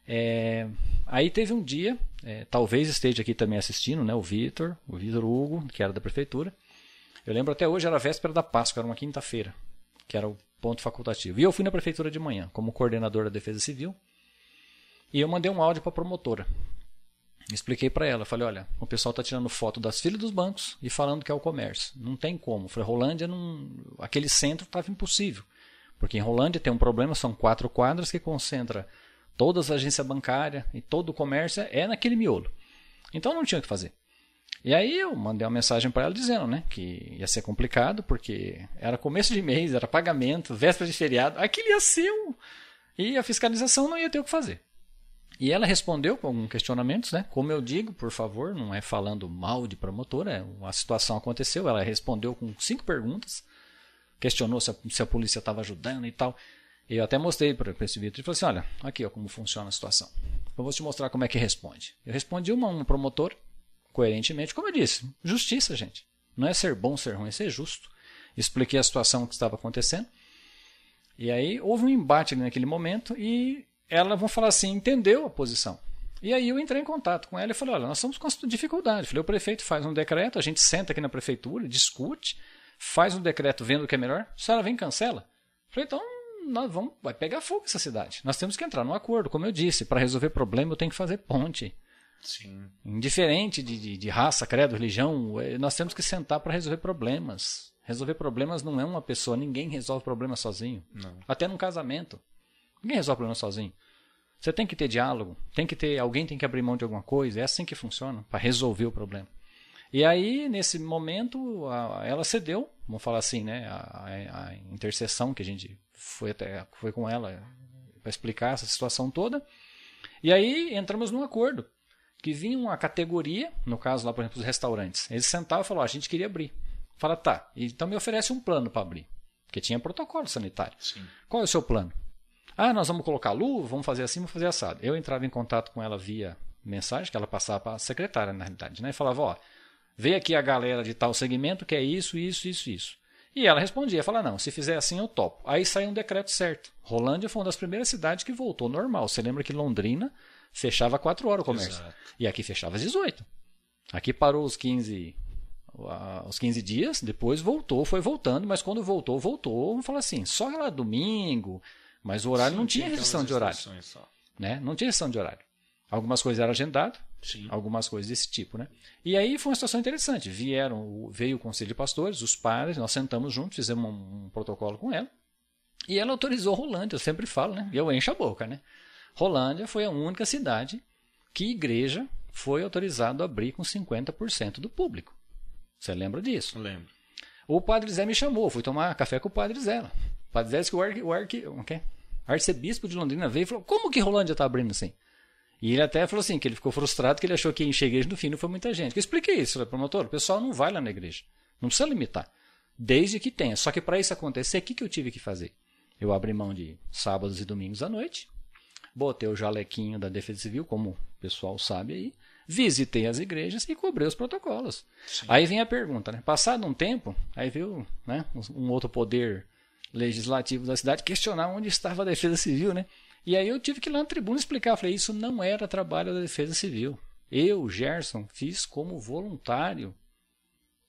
É, aí teve um dia, é, talvez esteja aqui também assistindo, né, o Vitor, o Vitor Hugo, que era da prefeitura. Eu lembro até hoje, era véspera da Páscoa, era uma quinta-feira, que era o ponto facultativo. E eu fui na prefeitura de manhã, como coordenador da Defesa Civil, e eu mandei um áudio para a promotora. Expliquei para ela, falei, olha, o pessoal está tirando foto das filas dos bancos e falando que é o comércio. Não tem como. Falei, Rolândia, não... aquele centro estava impossível. Porque em Rolândia tem um problema, são quatro quadras que concentra todas as agências bancárias e todo o comércio é naquele miolo. Então não tinha o que fazer. E aí eu mandei uma mensagem para ela dizendo, né, que ia ser complicado porque era começo de mês, era pagamento, véspera de feriado, aquilo ia ser um... e a fiscalização não ia ter o que fazer. E ela respondeu com alguns questionamentos, né? Como eu digo, por favor, não é falando mal de promotora, é, a situação aconteceu, ela respondeu com cinco perguntas, questionou se a, se a polícia estava ajudando e tal. E eu até mostrei para esse vídeo e falei assim: olha, aqui ó, como funciona a situação. Eu vou te mostrar como é que responde. Eu respondi uma, uma promotor, coerentemente, como eu disse, justiça, gente. Não é ser bom, ser ruim, é ser justo. Expliquei a situação que estava acontecendo. E aí houve um embate naquele momento e ela, vão falar assim, entendeu a posição. E aí eu entrei em contato com ela e falei, olha, nós estamos com dificuldade. Falei, o prefeito faz um decreto, a gente senta aqui na prefeitura, discute, faz um decreto vendo o que é melhor, se ela vem cancela. Falei, então nós vamos, vai pegar fogo essa cidade. Nós temos que entrar num acordo, como eu disse, para resolver problema eu tenho que fazer ponte. Sim. Indiferente de, de, de raça, credo, religião, eh, nós temos que sentar para resolver problemas. Resolver problemas não é uma pessoa, ninguém resolve problema sozinho. Não. Até num casamento. Ninguém resolve problema sozinho. Você tem que ter diálogo, tem que ter, alguém tem que abrir mão de alguma coisa, é assim que funciona, para resolver o problema. E aí, nesse momento, a, ela cedeu, vamos falar assim, né, a, a, intercessão que a gente foi, até, foi com ela para explicar essa situação toda. E aí entramos num acordo, que vinha uma categoria, no caso lá, por exemplo, os restaurantes. Eles sentavam e falaram, a gente queria abrir. Fala, tá, então me oferece um plano para abrir. Porque tinha protocolo sanitário. Sim. Qual é o seu plano? Ah, nós vamos colocar luva, vamos fazer assim, vamos fazer assado. Eu entrava em contato com ela via mensagem, que ela passava para a secretária, na realidade, né? E falava, ó, veio aqui a galera de tal segmento que é isso, isso, isso, isso. E ela respondia, falava, não, se fizer assim eu topo. Aí saiu um decreto certo. Rolândia foi uma das primeiras cidades que voltou normal. Você lembra que Londrina fechava 4 horas o comércio. Exato. E aqui fechava às 18. Aqui parou os 15, os 15 dias, depois voltou, foi voltando, mas quando voltou, voltou, vamos falar assim, só lá domingo, mas o horário Sim, não tinha restrição de horário. Né? Não tinha restrição de horário. Algumas coisas eram agendadas, algumas coisas desse tipo. Né? E aí foi uma situação interessante. Vieram, veio o conselho de pastores, os padres, nós sentamos juntos, fizemos um, um protocolo com ela. E ela autorizou Rolândia, eu sempre falo, né? E eu encho a boca, né? Rolândia foi a única cidade que igreja foi autorizado a abrir com 50% do público. Você lembra disso? Lembro. O padre Zé me chamou, fui tomar café com o padre Zé. Zé disse que o, arque, o okay? arcebispo de Londrina veio e falou: Como que Rolândia está abrindo assim? E ele até falou assim: que ele ficou frustrado, que ele achou que encher a igreja no fim não foi muita gente. Eu expliquei isso para o promotor: o pessoal não vai lá na igreja. Não precisa limitar. Desde que tenha. Só que para isso acontecer, o que, que eu tive que fazer? Eu abri mão de sábados e domingos à noite, botei o jalequinho da Defesa Civil, como o pessoal sabe aí, visitei as igrejas e cobrei os protocolos. Sim. Aí vem a pergunta, né? Passado um tempo, aí veio né, um outro poder legislativo da cidade questionar onde estava a Defesa Civil, né? E aí eu tive que ir lá na tribuna explicar, falei, isso não era trabalho da Defesa Civil. Eu, Gerson, fiz como voluntário.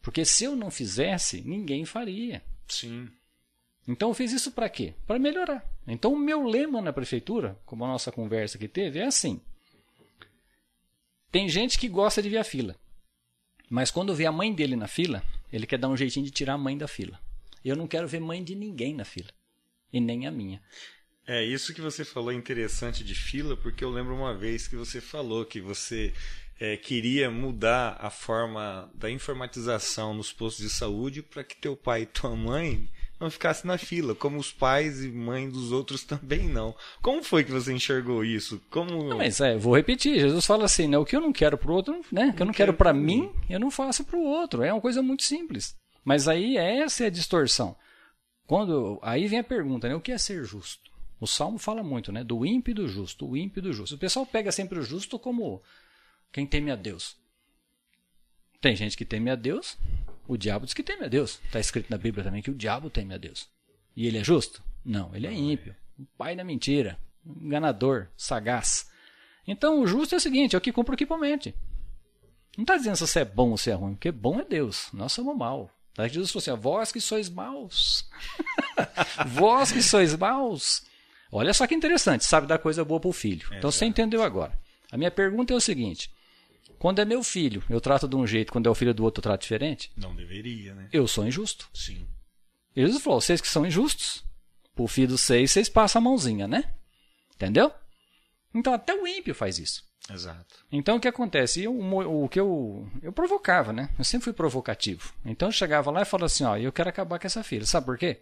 Porque se eu não fizesse, ninguém faria. Sim. Então eu fiz isso para quê? Para melhorar. Então o meu lema na prefeitura, como a nossa conversa que teve, é assim: tem gente que gosta de ver a fila. Mas quando vê a mãe dele na fila, ele quer dar um jeitinho de tirar a mãe da fila. Eu não quero ver mãe de ninguém na fila. E nem a minha. É, isso que você falou é interessante de fila, porque eu lembro uma vez que você falou que você é, queria mudar a forma da informatização nos postos de saúde para que teu pai e tua mãe não ficasse na fila, como os pais e mães dos outros também não. Como foi que você enxergou isso? Como não, Mas é, vou repetir, Jesus fala assim, né, o que eu não quero pro outro, né, o que eu não quero para mim, eu não faço pro outro. É uma coisa muito simples. Mas aí essa é a distorção. Quando aí vem a pergunta, né, o que é ser justo? O Salmo fala muito, né, do ímpio e do justo, o ímpio e do justo. O pessoal pega sempre o justo como quem teme a Deus. Tem gente que teme a Deus, o diabo diz que teme a Deus. Está escrito na Bíblia também que o diabo teme a Deus. E ele é justo? Não, ele é ímpio. O pai da mentira. Enganador, sagaz. Então o justo é o seguinte: é o que cumpre equipamente. Não está dizendo se você é bom ou se é ruim, porque bom é Deus. Nós somos mal. Aí Jesus falou assim: vós que sois maus. vós que sois maus. Olha só que interessante, sabe dar coisa boa para o filho. então você entendeu agora. A minha pergunta é o seguinte: quando é meu filho, eu trato de um jeito, quando é o filho do outro, eu trato diferente? Não deveria, né? Eu sou injusto. Sim. Jesus falou: vocês que são injustos, por filho dos seis, vocês passam a mãozinha, né? Entendeu? Então até o ímpio faz isso. Exato. Então o que acontece? Eu, o, o que eu, eu provocava, né? Eu sempre fui provocativo. Então eu chegava lá e falava assim: ó, eu quero acabar com essa filha. Sabe por quê?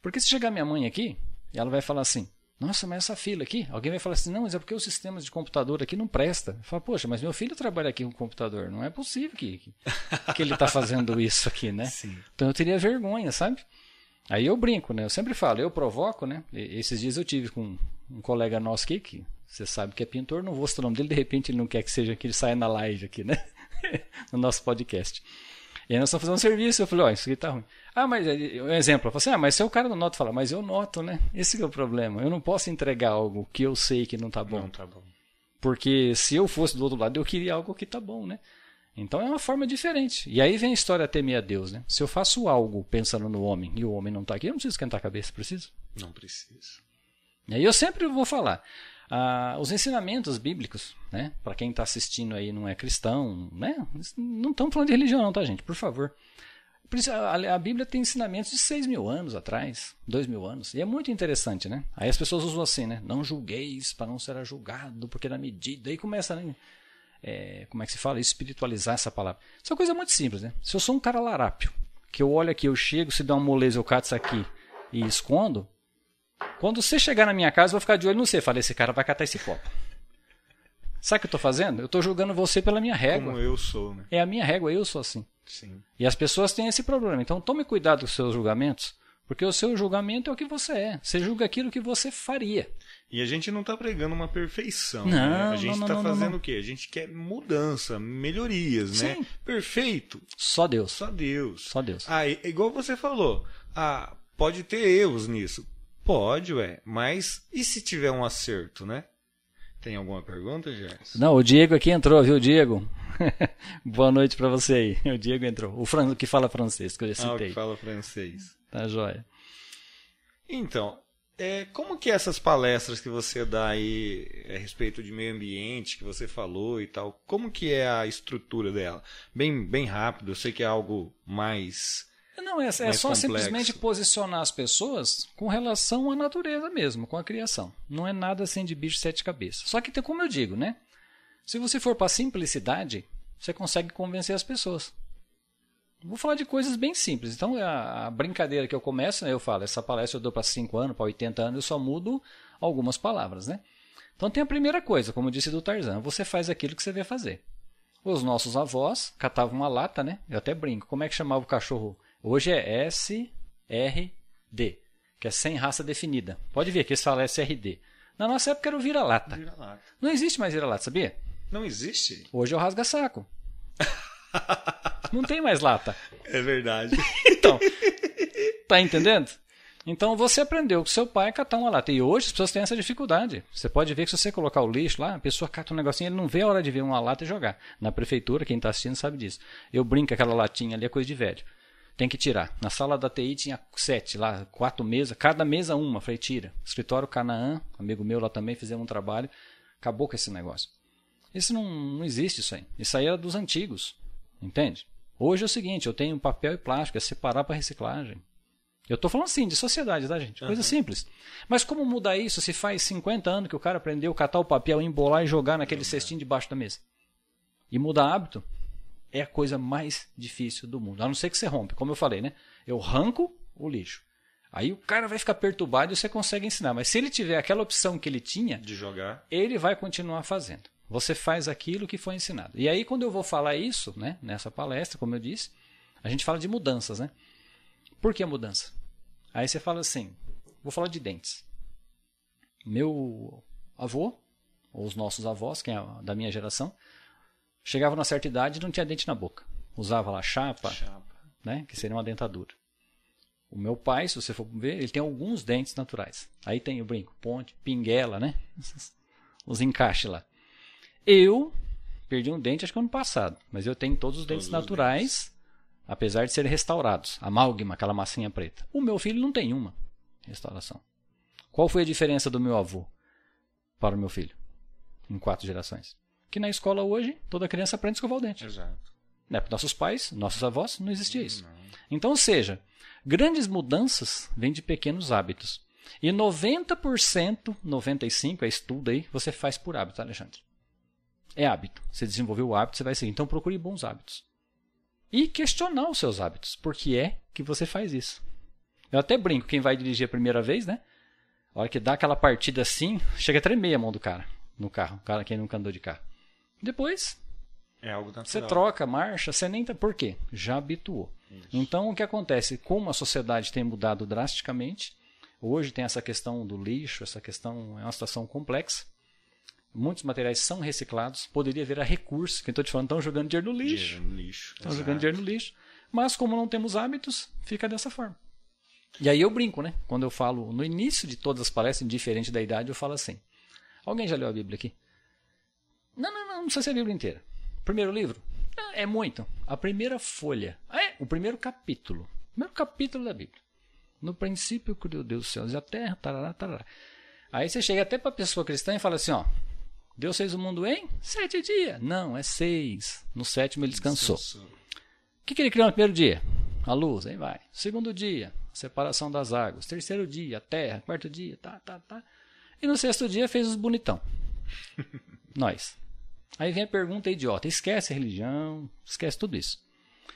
Porque se chegar minha mãe aqui, ela vai falar assim: nossa, mas essa fila aqui, alguém vai falar assim, não, mas é porque os sistemas de computador aqui não presta. Fala, poxa, mas meu filho trabalha aqui com computador, não é possível que, que, que ele está fazendo isso aqui, né? Sim. Então eu teria vergonha, sabe? Aí eu brinco, né? Eu sempre falo, eu provoco, né? E, esses dias eu tive com um colega nosso aqui, que você sabe que é pintor, não vou citar o nome dele, de repente ele não quer que seja que ele saia na live aqui, né? no nosso podcast. E aí nós estamos fazendo um serviço, eu falei, ó, oh, isso aqui tá ruim. Ah, mas um exemplo, eu falei assim, ah, mas se o cara não nota, fala, mas eu noto, né? Esse é o problema. Eu não posso entregar algo que eu sei que não tá bom. Não tá bom. Porque se eu fosse do outro lado, eu queria algo que tá bom, né? Então é uma forma diferente. E aí vem a história temer a Deus, né? Se eu faço algo pensando no homem e o homem não está aqui, eu não preciso esquentar a cabeça, preciso? Não precisa. E aí eu sempre vou falar. Ah, os ensinamentos bíblicos, né? Para quem está assistindo aí não é cristão, né? Não estamos falando de religião, não, tá, gente? Por favor. A Bíblia tem ensinamentos de 6 mil anos atrás, 2 mil anos. E é muito interessante, né? Aí as pessoas usam assim, né? Não julgueis para não ser julgado, porque na medida. Aí começa, né? É, como é que se fala? Espiritualizar essa palavra. Isso é uma coisa muito simples, né? Se eu sou um cara larápio, que eu olho aqui, eu chego, se dá uma moleza, eu cato isso aqui e escondo, quando você chegar na minha casa, eu vou ficar de olho no você. Falei, esse cara vai catar esse copo. Sabe o que eu estou fazendo? Eu estou julgando você pela minha régua. Como eu sou, né? É a minha régua, eu sou assim. Sim. E as pessoas têm esse problema. Então tome cuidado com os seus julgamentos, porque o seu julgamento é o que você é. Você julga aquilo que você faria. E a gente não está pregando uma perfeição. Não, né? A gente está fazendo não. o quê? A gente quer mudança, melhorias, né? Sim. Perfeito. Só Deus. Só Deus. Só Deus. Ah, igual você falou. Ah, pode ter erros nisso. Pode, ué. Mas e se tiver um acerto, né? Tem alguma pergunta, Gerson? Não, o Diego aqui entrou, viu, Diego? Boa noite para você aí. O Diego entrou. O Fran... que fala francês, que eu já citei. Ah, o que fala francês. Tá joia. Então, é, como que essas palestras que você dá aí a respeito de meio ambiente, que você falou e tal, como que é a estrutura dela? Bem, bem rápido, eu sei que é algo mais não, é, é só complexo. simplesmente posicionar as pessoas com relação à natureza mesmo, com a criação. Não é nada assim de bicho sete cabeças. Só que, tem, como eu digo, né? Se você for para simplicidade, você consegue convencer as pessoas. Vou falar de coisas bem simples. Então, a, a brincadeira que eu começo, né, eu falo, essa palestra eu dou para 5 anos, para 80 anos, eu só mudo algumas palavras, né? Então tem a primeira coisa, como eu disse do Tarzan, você faz aquilo que você vê fazer. Os nossos avós catavam uma lata, né? Eu até brinco. Como é que chamava o cachorro? Hoje é SRD, que é sem raça definida. Pode ver que eles falam SRD. Na nossa época era o vira-lata. Vira Não existe mais vira-lata, sabia? Não existe? Hoje é o rasga-saco. Não tem mais lata. É verdade. então, tá entendendo? Então você aprendeu com seu pai a catar uma lata. E hoje as pessoas têm essa dificuldade. Você pode ver que se você colocar o lixo lá, a pessoa cata um negocinho, ele não vê a hora de ver uma lata e jogar. Na prefeitura, quem está assistindo sabe disso. Eu brinco aquela latinha ali é coisa de velho. Tem que tirar. Na sala da TI tinha sete lá, quatro mesas, cada mesa uma. Falei, tira. Escritório Canaã, amigo meu lá também, fizemos um trabalho. Acabou com esse negócio. Isso não, não existe isso aí. Isso aí era dos antigos. Entende? Hoje é o seguinte, eu tenho papel e plástico, é separar para reciclagem. Eu estou falando assim, de sociedade, tá, gente? Coisa uhum. simples. Mas como mudar isso se faz 50 anos que o cara aprendeu a catar o papel, embolar e jogar naquele cestinho debaixo da mesa? E mudar hábito é a coisa mais difícil do mundo. A não ser que você rompe, como eu falei, né? Eu arranco o lixo. Aí o cara vai ficar perturbado e você consegue ensinar. Mas se ele tiver aquela opção que ele tinha de jogar, ele vai continuar fazendo. Você faz aquilo que foi ensinado. E aí, quando eu vou falar isso, né, nessa palestra, como eu disse, a gente fala de mudanças, né? Por que a mudança? Aí você fala assim: vou falar de dentes. Meu avô, ou os nossos avós, quem é da minha geração, chegava na certa idade e não tinha dente na boca. Usava lá chapa, chapa. Né, que seria uma dentadura. O meu pai, se você for ver, ele tem alguns dentes naturais. Aí tem o brinco, ponte, pinguela, né? Os encaixes lá. Eu perdi um dente acho que ano passado, mas eu tenho todos os todos dentes os naturais. Dentes apesar de serem restaurados. Amálgama, aquela massinha preta. O meu filho não tem uma restauração. Qual foi a diferença do meu avô para o meu filho? Em quatro gerações. Que na escola hoje, toda criança aprende a escovar o dente. Exato. Né? Para nossos pais, nossos avós, não existia isso. Não. Então, ou seja, grandes mudanças vêm de pequenos hábitos. E 90%, 95% é estudo aí, você faz por hábito, Alexandre. É hábito. Você desenvolveu o hábito, você vai seguir. Então procure bons hábitos e questionar os seus hábitos. Por que é que você faz isso? Eu até brinco, quem vai dirigir a primeira vez, né? A hora que dá aquela partida assim, chega a tremer a mão do cara no carro, o cara quem nunca andou de carro. Depois, é. Você troca, marcha, você nem tá. Por quê? Já habituou. Isso. Então, o que acontece? Como a sociedade tem mudado drasticamente, hoje tem essa questão do lixo, essa questão é uma situação complexa muitos materiais são reciclados, poderia haver a recurso, que eu estou te falando, estão jogando dinheiro no lixo. Dinheiro no lixo. Estão jogando dinheiro no lixo. Mas como não temos hábitos, fica dessa forma. E aí eu brinco, né? Quando eu falo, no início de todas as palestras, indiferente da idade, eu falo assim. Alguém já leu a Bíblia aqui? Não, não, não, não precisa ser a Bíblia inteira. Primeiro livro? É muito. A primeira folha. É, o primeiro capítulo. O primeiro capítulo da Bíblia. No princípio criou Deus os céus e a terra, tarará, tarará. Aí você chega até para a pessoa cristã e fala assim, ó, Deus fez o mundo em sete dias. Não, é seis. No sétimo ele descansou. O que, que ele criou no primeiro dia? A luz, aí vai. Segundo dia, a separação das águas. Terceiro dia, a terra. Quarto dia, tá, tá, tá. E no sexto dia fez os bonitão. Nós. Aí vem a pergunta idiota. Esquece a religião, esquece tudo isso.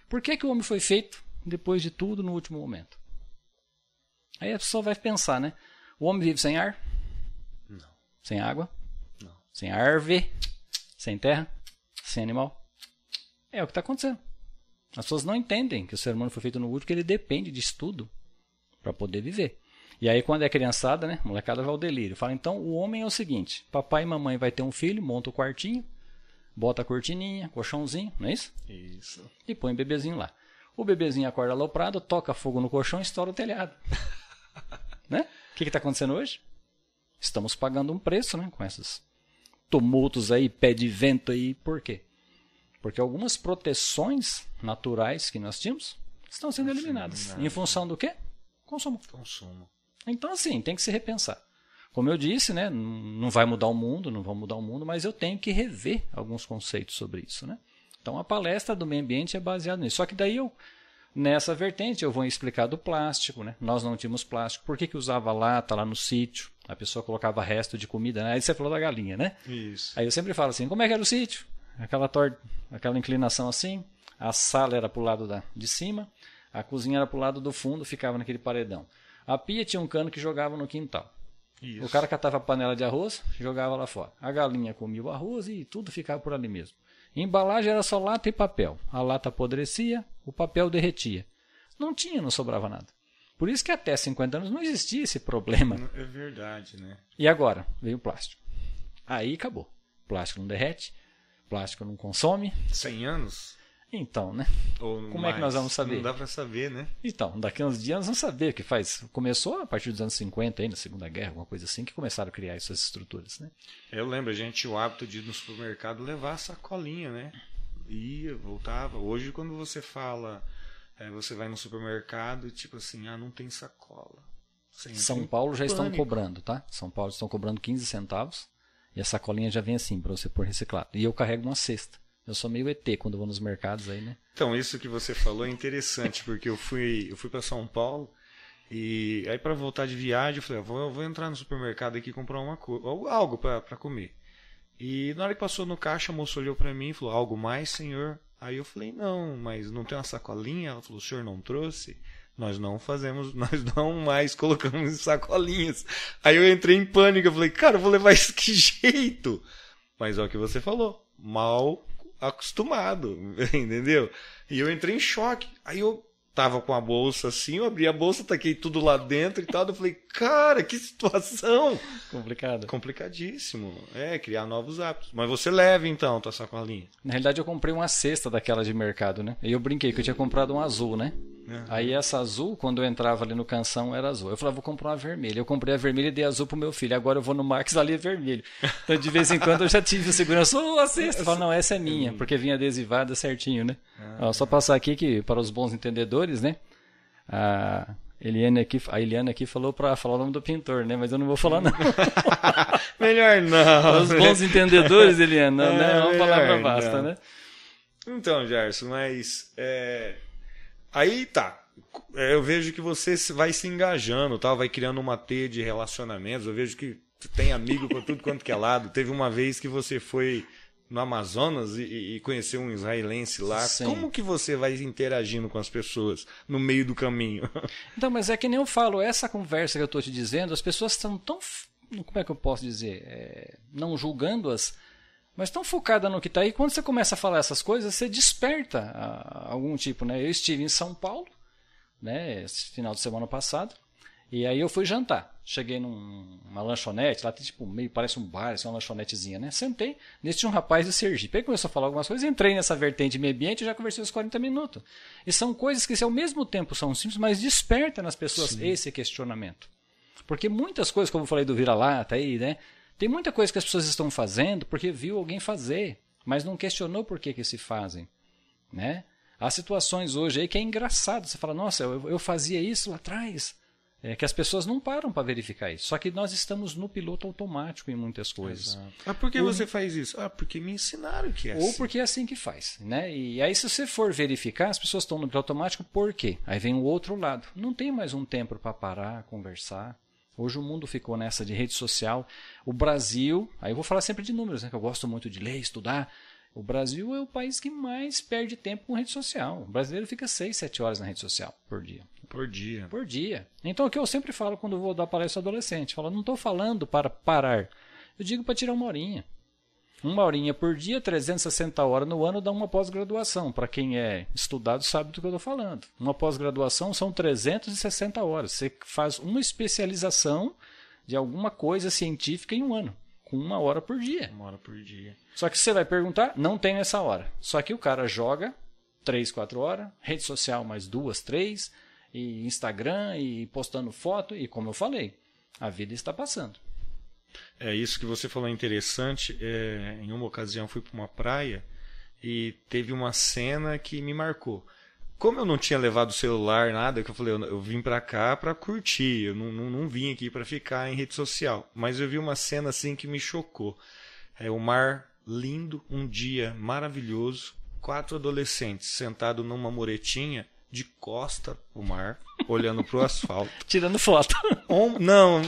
Por que, que o homem foi feito depois de tudo no último momento? Aí a pessoa vai pensar, né? O homem vive sem ar? Não. Sem água? Sem árvore, sem terra, sem animal. É o que está acontecendo. As pessoas não entendem que o ser humano foi feito no último, que ele depende de estudo para poder viver. E aí, quando é criançada, né? Molecada vai ao delírio. Fala, então, o homem é o seguinte: papai e mamãe vai ter um filho, monta o quartinho, bota a cortininha, colchãozinho, não é isso? Isso. E põe o bebezinho lá. O bebezinho acorda aloprado, toca fogo no colchão e estoura o telhado. né? O que está acontecendo hoje? Estamos pagando um preço, né? Com essas tumultos aí, pé de vento aí. Por quê? Porque algumas proteções naturais que nós tínhamos estão sendo eliminadas. Em função do quê? Consumo. Consumo. Então, assim, tem que se repensar. Como eu disse, né, não vai mudar o mundo, não vai mudar o mundo, mas eu tenho que rever alguns conceitos sobre isso. Né? Então, a palestra do meio ambiente é baseada nisso. Só que daí eu, nessa vertente, eu vou explicar do plástico. Né? Nós não tínhamos plástico. Por que, que usava lata lá no sítio? A pessoa colocava resto de comida, né? Aí você falou da galinha, né? Isso. Aí eu sempre falo assim, como é que era o sítio? Aquela torta, aquela inclinação assim, A sala era para o lado da, de cima, a cozinha era para o lado do fundo, ficava naquele paredão. A pia tinha um cano que jogava no quintal. Isso. O cara catava a panela de arroz, jogava lá fora. A galinha comia o arroz e tudo ficava por ali mesmo. Embalagem era só lata e papel. A lata apodrecia, o papel derretia. Não tinha, não sobrava nada. Por isso que até 50 anos não existia esse problema. É verdade, né? E agora veio o plástico. Aí acabou. Plástico não derrete, plástico não consome. 100 anos? Então, né? Ou Como mais. é que nós vamos saber? Não dá para saber, né? Então, daqui a uns dias nós vamos saber o que faz. Começou a partir dos anos 50, aí, na Segunda Guerra, alguma coisa assim, que começaram a criar essas estruturas, né? Eu lembro, a gente tinha o hábito de ir no supermercado levar a sacolinha, né? Ia, voltava. Hoje, quando você fala, é, você vai no supermercado e tipo assim, ah, não tem sacola. São Paulo já estão pânico. cobrando, tá? São Paulo estão cobrando 15 centavos e a sacolinha já vem assim para você pôr reciclado. E eu carrego uma cesta. Eu sou meio ET quando vou nos mercados aí, né? Então, isso que você falou é interessante, porque eu fui, eu fui para São Paulo e aí para voltar de viagem, eu falei, ah, vou, eu vou entrar no supermercado aqui e comprar uma coisa, algo para comer. E na hora que passou no caixa, a moça olhou para mim e falou: "Algo mais, senhor?" Aí eu falei: "Não, mas não tem uma sacolinha?" Ela falou: "O senhor não trouxe?" Nós não fazemos, nós não mais colocamos sacolinhas. Aí eu entrei em pânico, eu falei: "Cara, eu vou levar isso que jeito?" Mas é o que você falou, mal acostumado, entendeu? E eu entrei em choque. Aí eu tava com a bolsa assim, eu abri a bolsa, taquei tudo lá dentro e tal. Eu falei, cara, que situação! Complicado. Complicadíssimo. É, criar novos hábitos. Mas você leva então tua sacolinha. Na realidade, eu comprei uma cesta daquela de mercado, né? E eu brinquei que eu tinha comprado um azul, né? Aí essa azul, quando eu entrava ali no canção, era azul. Eu falei, vou comprar uma vermelha. Eu comprei a vermelha e dei azul pro meu filho. Agora eu vou no Max ali é vermelho. Então de vez em quando eu já tive o segurança, ô, a cesta. Eu falo, não, essa é minha, porque vinha adesivada certinho, né? Ó, só passar aqui que, para os bons entendedores, né? A Eliane aqui, a Eliane aqui falou para falar o nome do pintor, né? Mas eu não vou falar não. Melhor não. Para os bons entendedores, Eliane, não, né? É, É uma palavra melhor basta, né? Então, Gerson, mas é, aí tá. É, Eu vejo que você vai se engajando, tal, vai criando uma teia de relacionamentos. Eu vejo que tem amigo por tudo quanto que é lado. Teve uma vez que você foi no Amazonas e, e conheceu um israelense lá. Sim. Como que você vai interagindo com as pessoas no meio do caminho? Então, mas é que nem eu falo, essa conversa que eu estou te dizendo, as pessoas estão tão. Como é que eu posso dizer? É, não julgando-as, mas tão focadas no que está aí. Quando você começa a falar essas coisas, você desperta ah, algum tipo, né? Eu estive em São Paulo, né? Esse final de semana passado. E aí eu fui jantar. Cheguei num- numa lanchonete, lá tem tipo meio, parece um bar, assim, uma lanchonetezinha, né? Sentei, nesse tinha um rapaz de Sergipe. Aí começou a falar algumas coisas, entrei nessa vertente meio ambiente e já conversei uns 40 minutos. E são coisas que ao mesmo tempo são simples, mas desperta nas pessoas esse questionamento. Porque muitas coisas, como eu falei do vira-lata aí, né? Tem muita coisa que as pessoas estão fazendo porque viu alguém fazer, mas não questionou por que que se fazem, né? Há situações hoje aí que é engraçado. Você fala, nossa, eu, eu fazia isso lá atrás. É que as pessoas não param para verificar isso. Só que nós estamos no piloto automático em muitas coisas. ah, por que você faz isso? Ah, porque me ensinaram que é Ou assim. porque é assim que faz, né? E aí se você for verificar, as pessoas estão no piloto automático por quê? Aí vem o outro lado. Não tem mais um tempo para parar, conversar. Hoje o mundo ficou nessa de rede social. O Brasil, aí eu vou falar sempre de números, né? Que eu gosto muito de ler, estudar. O Brasil é o país que mais perde tempo com rede social. O brasileiro fica 6, 7 horas na rede social por dia Por dia. por dia. Então, o que eu sempre falo quando vou dar palestra adolescente, falo, não estou falando para parar. Eu digo para tirar uma horinha. Uma horinha por dia, 360 horas no ano, dá uma pós-graduação. Para quem é estudado sabe do que eu estou falando. Uma pós-graduação são 360 horas. Você faz uma especialização de alguma coisa científica em um ano, com uma hora por dia. Uma hora por dia. Só que você vai perguntar, não tem nessa hora. Só que o cara joga 3, 4 horas, rede social mais duas, três, e Instagram, e postando foto, e como eu falei, a vida está passando. É isso que você falou é interessante. É, em uma ocasião fui para uma praia e teve uma cena que me marcou. Como eu não tinha levado o celular, nada, que eu falei, eu, eu vim para cá para curtir, eu não, não, não vim aqui para ficar em rede social. Mas eu vi uma cena assim que me chocou. É o mar lindo, um dia maravilhoso, quatro adolescentes sentados numa muretinha de costa o mar, olhando para o asfalto. Tirando foto. Om- Não,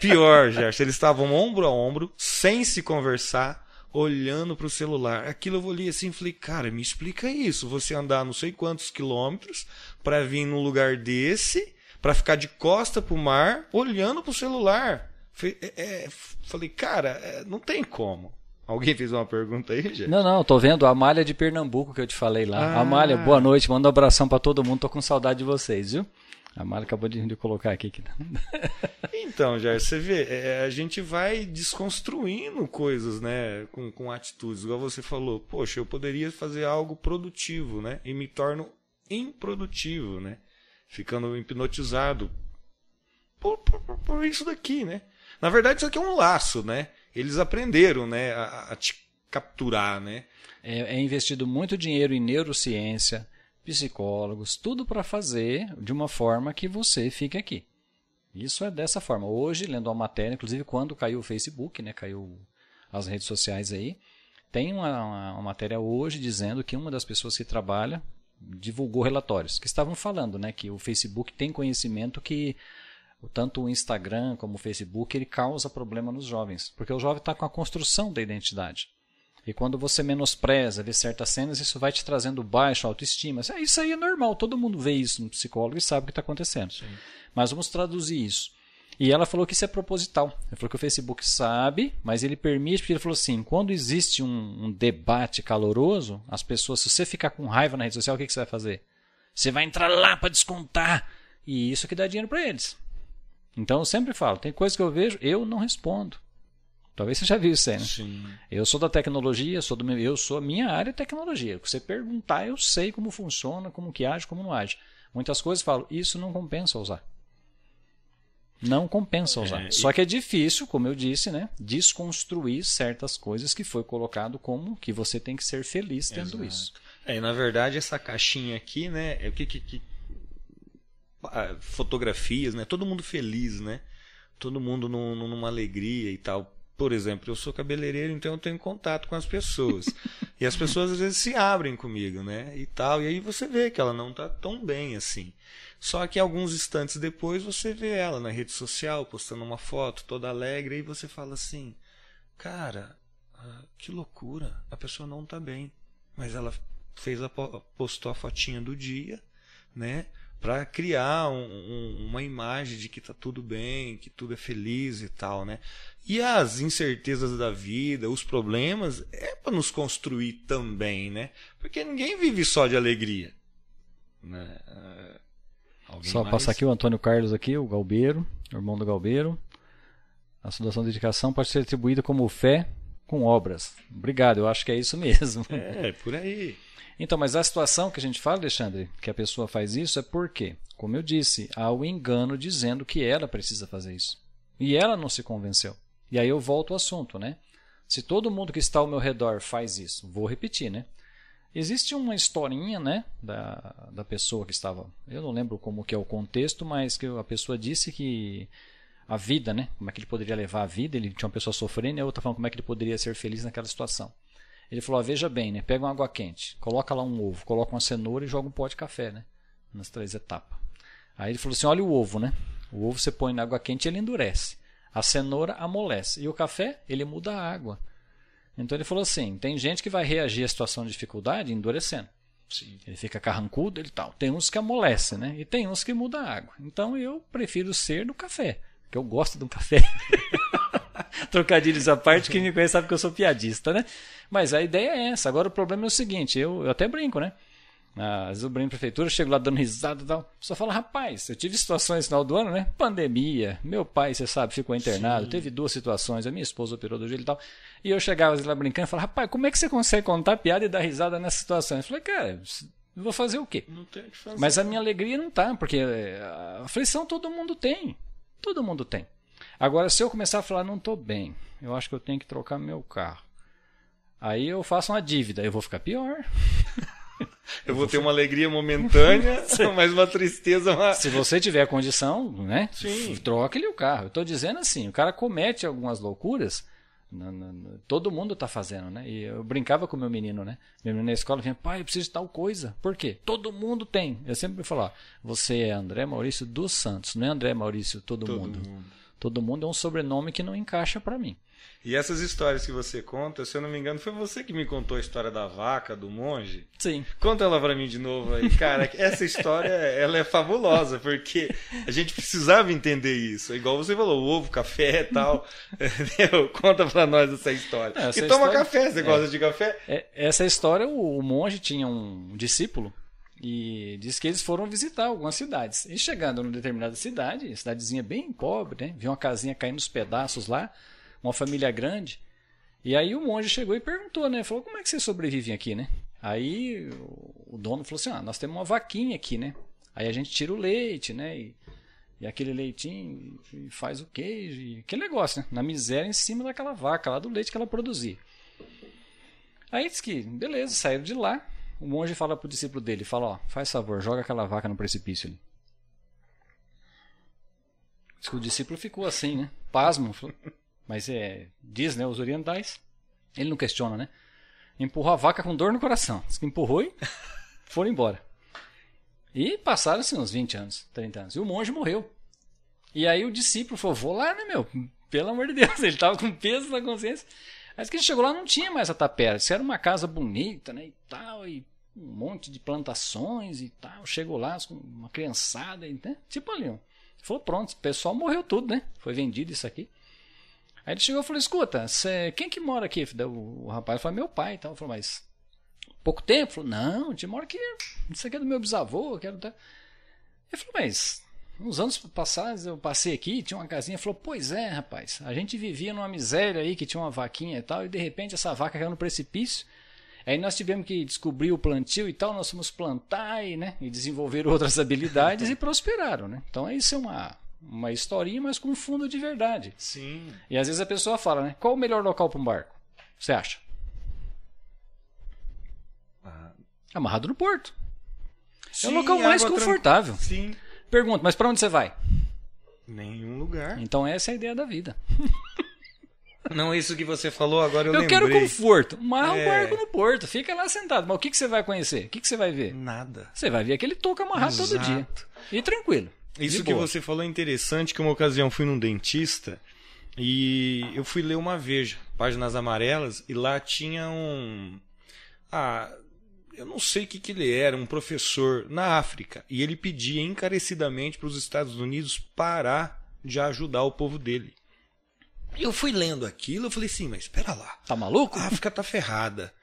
pior, Gerson. Eles estavam ombro a ombro, sem se conversar, olhando para o celular. Aquilo eu olhei assim e falei, cara, me explica isso. Você andar não sei quantos quilômetros para vir num lugar desse, para ficar de costa para o mar, olhando para o celular. É, é, falei, cara, é, não tem como. Alguém fez uma pergunta aí, gente? Não, não, tô vendo a Amália de Pernambuco que eu te falei lá. Ah. Amália, boa noite, manda um abração para todo mundo, tô com saudade de vocês, viu? A Amália acabou de, de colocar aqui. Que... então, Jair, você vê, é, a gente vai desconstruindo coisas, né, com, com atitudes. Igual você falou, poxa, eu poderia fazer algo produtivo, né, e me torno improdutivo, né, ficando hipnotizado por, por, por isso daqui, né. Na verdade, isso aqui é um laço, né? Eles aprenderam, né, a, a te capturar, né? É, é investido muito dinheiro em neurociência, psicólogos, tudo para fazer de uma forma que você fique aqui. Isso é dessa forma. Hoje, lendo uma matéria, inclusive quando caiu o Facebook, né, caiu as redes sociais aí, tem uma, uma, uma matéria hoje dizendo que uma das pessoas que trabalha divulgou relatórios que estavam falando, né, que o Facebook tem conhecimento que tanto o Instagram como o Facebook ele causa problema nos jovens, porque o jovem está com a construção da identidade. E quando você menospreza, vê certas cenas, isso vai te trazendo baixa autoestima. Isso aí é normal, todo mundo vê isso no psicólogo e sabe o que está acontecendo. Sim. Mas vamos traduzir isso. E ela falou que isso é proposital. Ela falou que o Facebook sabe, mas ele permite, porque ele falou assim: quando existe um, um debate caloroso, as pessoas, se você ficar com raiva na rede social, o que, que você vai fazer? Você vai entrar lá para descontar. E isso que dá dinheiro para eles. Então eu sempre falo, tem coisas que eu vejo, eu não respondo. Talvez você já viu isso aí, né? Sim. Eu sou da tecnologia, sou do meu, eu sou a minha área é tecnologia. Se você perguntar, eu sei como funciona, como que age, como não age. Muitas coisas falo, isso não compensa usar. Não compensa usar. É, Só que é difícil, como eu disse, né, desconstruir certas coisas que foi colocado como que você tem que ser feliz tendo Exato. isso. É, na verdade, essa caixinha aqui, né, é o que, que, que fotografias, né? Todo mundo feliz, né? Todo mundo num, numa alegria e tal. Por exemplo, eu sou cabeleireiro, então eu tenho contato com as pessoas. e as pessoas às vezes se abrem comigo, né? E tal. E aí você vê que ela não tá tão bem assim. Só que alguns instantes depois você vê ela na rede social postando uma foto toda alegre e você fala assim: "Cara, ah, que loucura, a pessoa não tá bem". Mas ela fez a postou a fotinha do dia, né? Para criar um, um, uma imagem de que tá tudo bem, que tudo é feliz e tal, né? E as incertezas da vida, os problemas, é para nos construir também, né? Porque ninguém vive só de alegria. Né? Alguém só mais? passar aqui o Antônio Carlos aqui, o Galbeiro, irmão do Galbeiro. A saudação de dedicação pode ser atribuída como fé com obras. Obrigado, eu acho que é isso mesmo. É, por aí. Então, mas a situação que a gente fala, Alexandre, que a pessoa faz isso é porque, como eu disse, há o engano dizendo que ela precisa fazer isso. E ela não se convenceu. E aí eu volto ao assunto, né? Se todo mundo que está ao meu redor faz isso, vou repetir, né? Existe uma historinha, né, da, da pessoa que estava, eu não lembro como que é o contexto, mas que a pessoa disse que a vida, né, como é que ele poderia levar a vida, ele tinha uma pessoa sofrendo e a outra falando como é que ele poderia ser feliz naquela situação. Ele falou: veja bem, né? Pega uma água quente, coloca lá um ovo, coloca uma cenoura e joga um pó de café, né? Nas três etapas. Aí ele falou assim: olha o ovo, né? O ovo você põe na água quente e ele endurece. A cenoura amolece. E o café, ele muda a água. Então ele falou assim: tem gente que vai reagir à situação de dificuldade endurecendo. Sim. Ele fica carrancudo e tal. Tem uns que amolecem, né? E tem uns que mudam a água. Então eu prefiro ser do café, porque eu gosto do café. Trocadilhos à parte, quem me conhece sabe que eu sou piadista, né? Mas a ideia é essa. Agora o problema é o seguinte, eu, eu até brinco, né? Às vezes eu brinco na prefeitura, chego lá dando risada e tal. Só fala, rapaz, eu tive situações no final do ano, né? Pandemia, meu pai, você sabe, ficou internado, Sim. teve duas situações, a minha esposa operou do jeito e tal. E eu chegava lá brincando e falava, rapaz, como é que você consegue contar piada e dar risada nessa situação? Eu falei, cara, vou fazer o quê? Não tem o que fazer. Mas a minha alegria não tá, porque a aflição todo mundo tem. Todo mundo tem. Agora, se eu começar a falar, não estou bem, eu acho que eu tenho que trocar meu carro. Aí eu faço uma dívida, eu vou ficar pior. Eu vou ter uma alegria momentânea, mas uma tristeza. Uma... Se você tiver condição, né? Troque-lhe o carro. Eu estou dizendo assim, o cara comete algumas loucuras. todo mundo está fazendo, né? E eu brincava com meu menino, né? Meu menino na escola vinha, pai, eu preciso de tal coisa. Por quê? Todo mundo tem. Eu sempre falo, você é André Maurício dos Santos, não é André Maurício todo, todo mundo. mundo. Todo mundo é um sobrenome que não encaixa para mim. E essas histórias que você conta, se eu não me engano, foi você que me contou a história da vaca, do monge? Sim. Conta ela para mim de novo aí. Cara, essa história ela é fabulosa, porque a gente precisava entender isso. Igual você falou, ovo, café e tal. Conta para nós essa história. Não, essa e toma história... café, você é, gosta de café? É, essa história, o, o monge tinha um discípulo e diz que eles foram visitar algumas cidades. E chegando numa determinada cidade, cidadezinha bem pobre, né? Viu uma casinha caindo nos pedaços lá uma família grande. E aí o monge chegou e perguntou, né? Falou, como é que vocês sobrevivem aqui, né? Aí o dono falou assim, ah, nós temos uma vaquinha aqui, né? Aí a gente tira o leite, né? E, e aquele leitinho e faz o queijo, e aquele negócio, né? Na miséria em cima daquela vaca, lá do leite que ela produzia. Aí diz que, beleza, saíram de lá. O monge fala pro discípulo dele, fala, ó, faz favor, joga aquela vaca no precipício ali. Diz que o discípulo ficou assim, né? Pasmo. Mas é, diz, né, os orientais, ele não questiona, né? Empurrou a vaca com dor no coração. Diz que empurrou e foram embora. E passaram-se uns 20 anos, 30 anos. E o monge morreu. E aí o discípulo falou: Vou lá, né, meu? Pelo amor de Deus. Ele estava com peso na consciência. Mas que ele chegou lá não tinha mais a tapera. Isso era uma casa bonita, né? E tal. E um monte de plantações e tal. Chegou lá com uma criançada, né? tipo ali. Falou: Pronto, o pessoal morreu tudo, né? Foi vendido isso aqui. Aí ele chegou e falou: escuta, cê, quem que mora aqui? O, o rapaz falou: meu pai. Então, falou: mas pouco tempo? Falou: não, gente mora aqui. Isso aqui é do meu bisavô. Quero. Ele falou: mas uns anos passados eu passei aqui, tinha uma casinha. Falou: pois é, rapaz. A gente vivia numa miséria aí que tinha uma vaquinha e tal. E de repente essa vaca caiu no precipício. Aí nós tivemos que descobrir o plantio e tal, nós fomos plantar e, né, e desenvolver outras habilidades e prosperaram, né? Então isso é uma, uma historinha, mas com fundo de verdade. Sim. E às vezes a pessoa fala, né? Qual o melhor local para um barco? Você acha? Ah. Amarrado no porto. Sim, é o local mais confortável. Sim. Pergunta, mas para onde você vai? Nenhum lugar. Então essa é a ideia da vida. Não, isso que você falou agora eu, eu lembrei. Eu quero conforto. Marra é... um barco no porto. Fica lá sentado. Mas o que, que você vai conhecer? O que, que você vai ver? Nada. Você vai ver aquele toco amarrado Exato. todo dia. E tranquilo. Isso que você falou é interessante, que uma ocasião fui num dentista e eu fui ler uma Veja, páginas amarelas, e lá tinha um. Ah, eu não sei o que, que ele era, um professor na África. E ele pedia encarecidamente para os Estados Unidos parar de ajudar o povo dele. E eu fui lendo aquilo, eu falei assim, mas espera lá. Tá maluco? A África tá ferrada.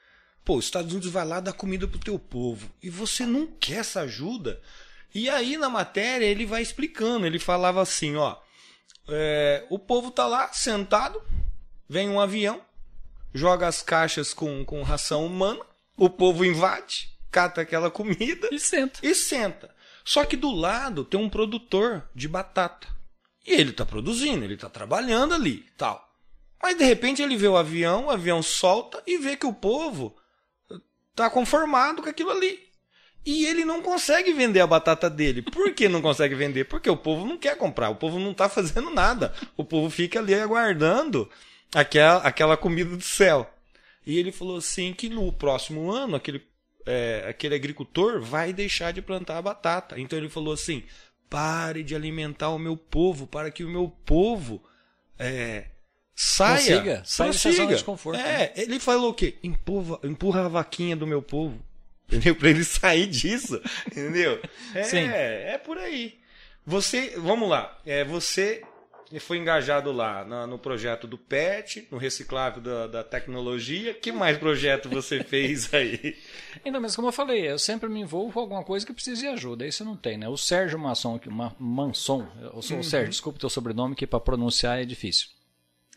Pô, os Estados Unidos vai lá dar comida pro teu povo. E você não quer essa ajuda? E aí na matéria ele vai explicando, ele falava assim, ó, é, o povo tá lá sentado, vem um avião, joga as caixas com, com ração humana, o povo invade, cata aquela comida e senta. E senta. Só que do lado tem um produtor de batata. E ele está produzindo, ele está trabalhando ali, tal. Mas de repente ele vê o avião, o avião solta e vê que o povo está conformado com aquilo ali. E ele não consegue vender a batata dele. Por que não consegue vender? Porque o povo não quer comprar, o povo não está fazendo nada. O povo fica ali aguardando aquela, aquela comida do céu. E ele falou assim que no próximo ano aquele, é, aquele agricultor vai deixar de plantar a batata. Então ele falou assim: pare de alimentar o meu povo para que o meu povo é, saia. Consiga, saia prossiga. de conforto. É, né? ele falou o quê? Empurra, empurra a vaquinha do meu povo entendeu? Para ele sair disso, entendeu? É, Sim. é por aí. Você, vamos lá, é, você foi engajado lá no, no projeto do PET, no reciclável da, da, tecnologia. Que mais projeto você fez aí? Então, mas como eu falei, eu sempre me envolvo com alguma coisa que precisa de ajuda. Isso não tem, né? O Sérgio Masson, Manson, eu sou uhum. o Sérgio, desculpa o teu sobrenome, que para pronunciar é difícil.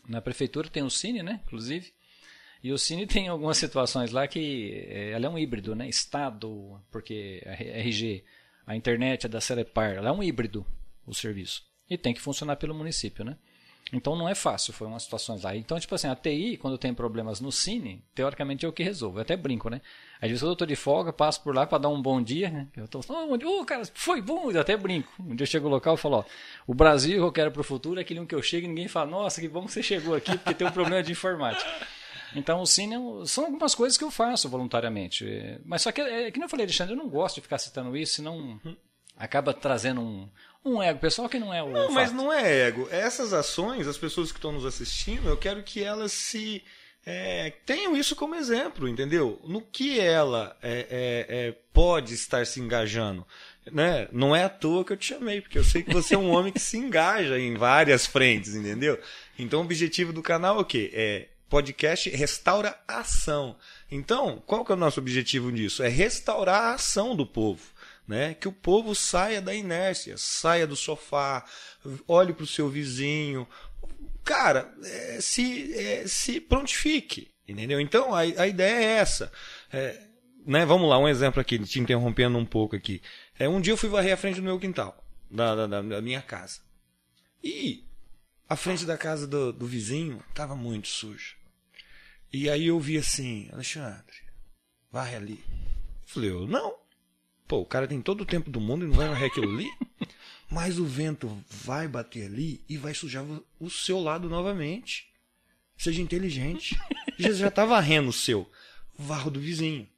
Na prefeitura tem o Cine, né? Inclusive. E o Cine tem algumas situações lá que é, ela é um híbrido, né? Estado, porque a RG, a internet é da Celepar, ela é um híbrido o serviço. E tem que funcionar pelo município, né? Então não é fácil, foi umas situações lá. Então, tipo assim, a TI, quando tem problemas no Cine, teoricamente é o que resolve. Eu até brinco, né? Às vezes eu tô de folga, passo por lá para dar um bom dia, né? Eu tô falando, oh, cara, foi bom, eu até brinco. Um dia eu chego no local e falo, ó, o Brasil que eu quero pro futuro é aquele um que eu chego e ninguém fala, nossa, que bom que você chegou aqui, porque tem um problema de informática. Então, o cine são algumas coisas que eu faço voluntariamente. Mas só que, é, que nem eu falei, Alexandre, eu não gosto de ficar citando isso, senão acaba trazendo um, um ego pessoal que não é o. Não, fato. mas não é ego. Essas ações, as pessoas que estão nos assistindo, eu quero que elas se é, tenham isso como exemplo, entendeu? No que ela é, é, é, pode estar se engajando. Né? Não é à toa que eu te chamei, porque eu sei que você é um homem que se engaja em várias frentes, entendeu? Então o objetivo do canal é o quê? É podcast restaura a ação. Então, qual que é o nosso objetivo nisso? É restaurar a ação do povo. Né? Que o povo saia da inércia, saia do sofá, olhe para o seu vizinho, cara, é, se, é, se prontifique, entendeu? Então a, a ideia é essa. É, né, vamos lá, um exemplo aqui, te interrompendo um pouco aqui. É, um dia eu fui varrer a frente do meu quintal, da, da, da minha casa. E a frente da casa do, do vizinho estava muito suja. E aí eu vi assim, Alexandre, varre ali. Eu falei, eu, não. Pô, o cara tem todo o tempo do mundo e não vai varrer aquilo ali? Mas o vento vai bater ali e vai sujar o seu lado novamente. Seja inteligente. Já, já tá varrendo o seu. Varro do vizinho.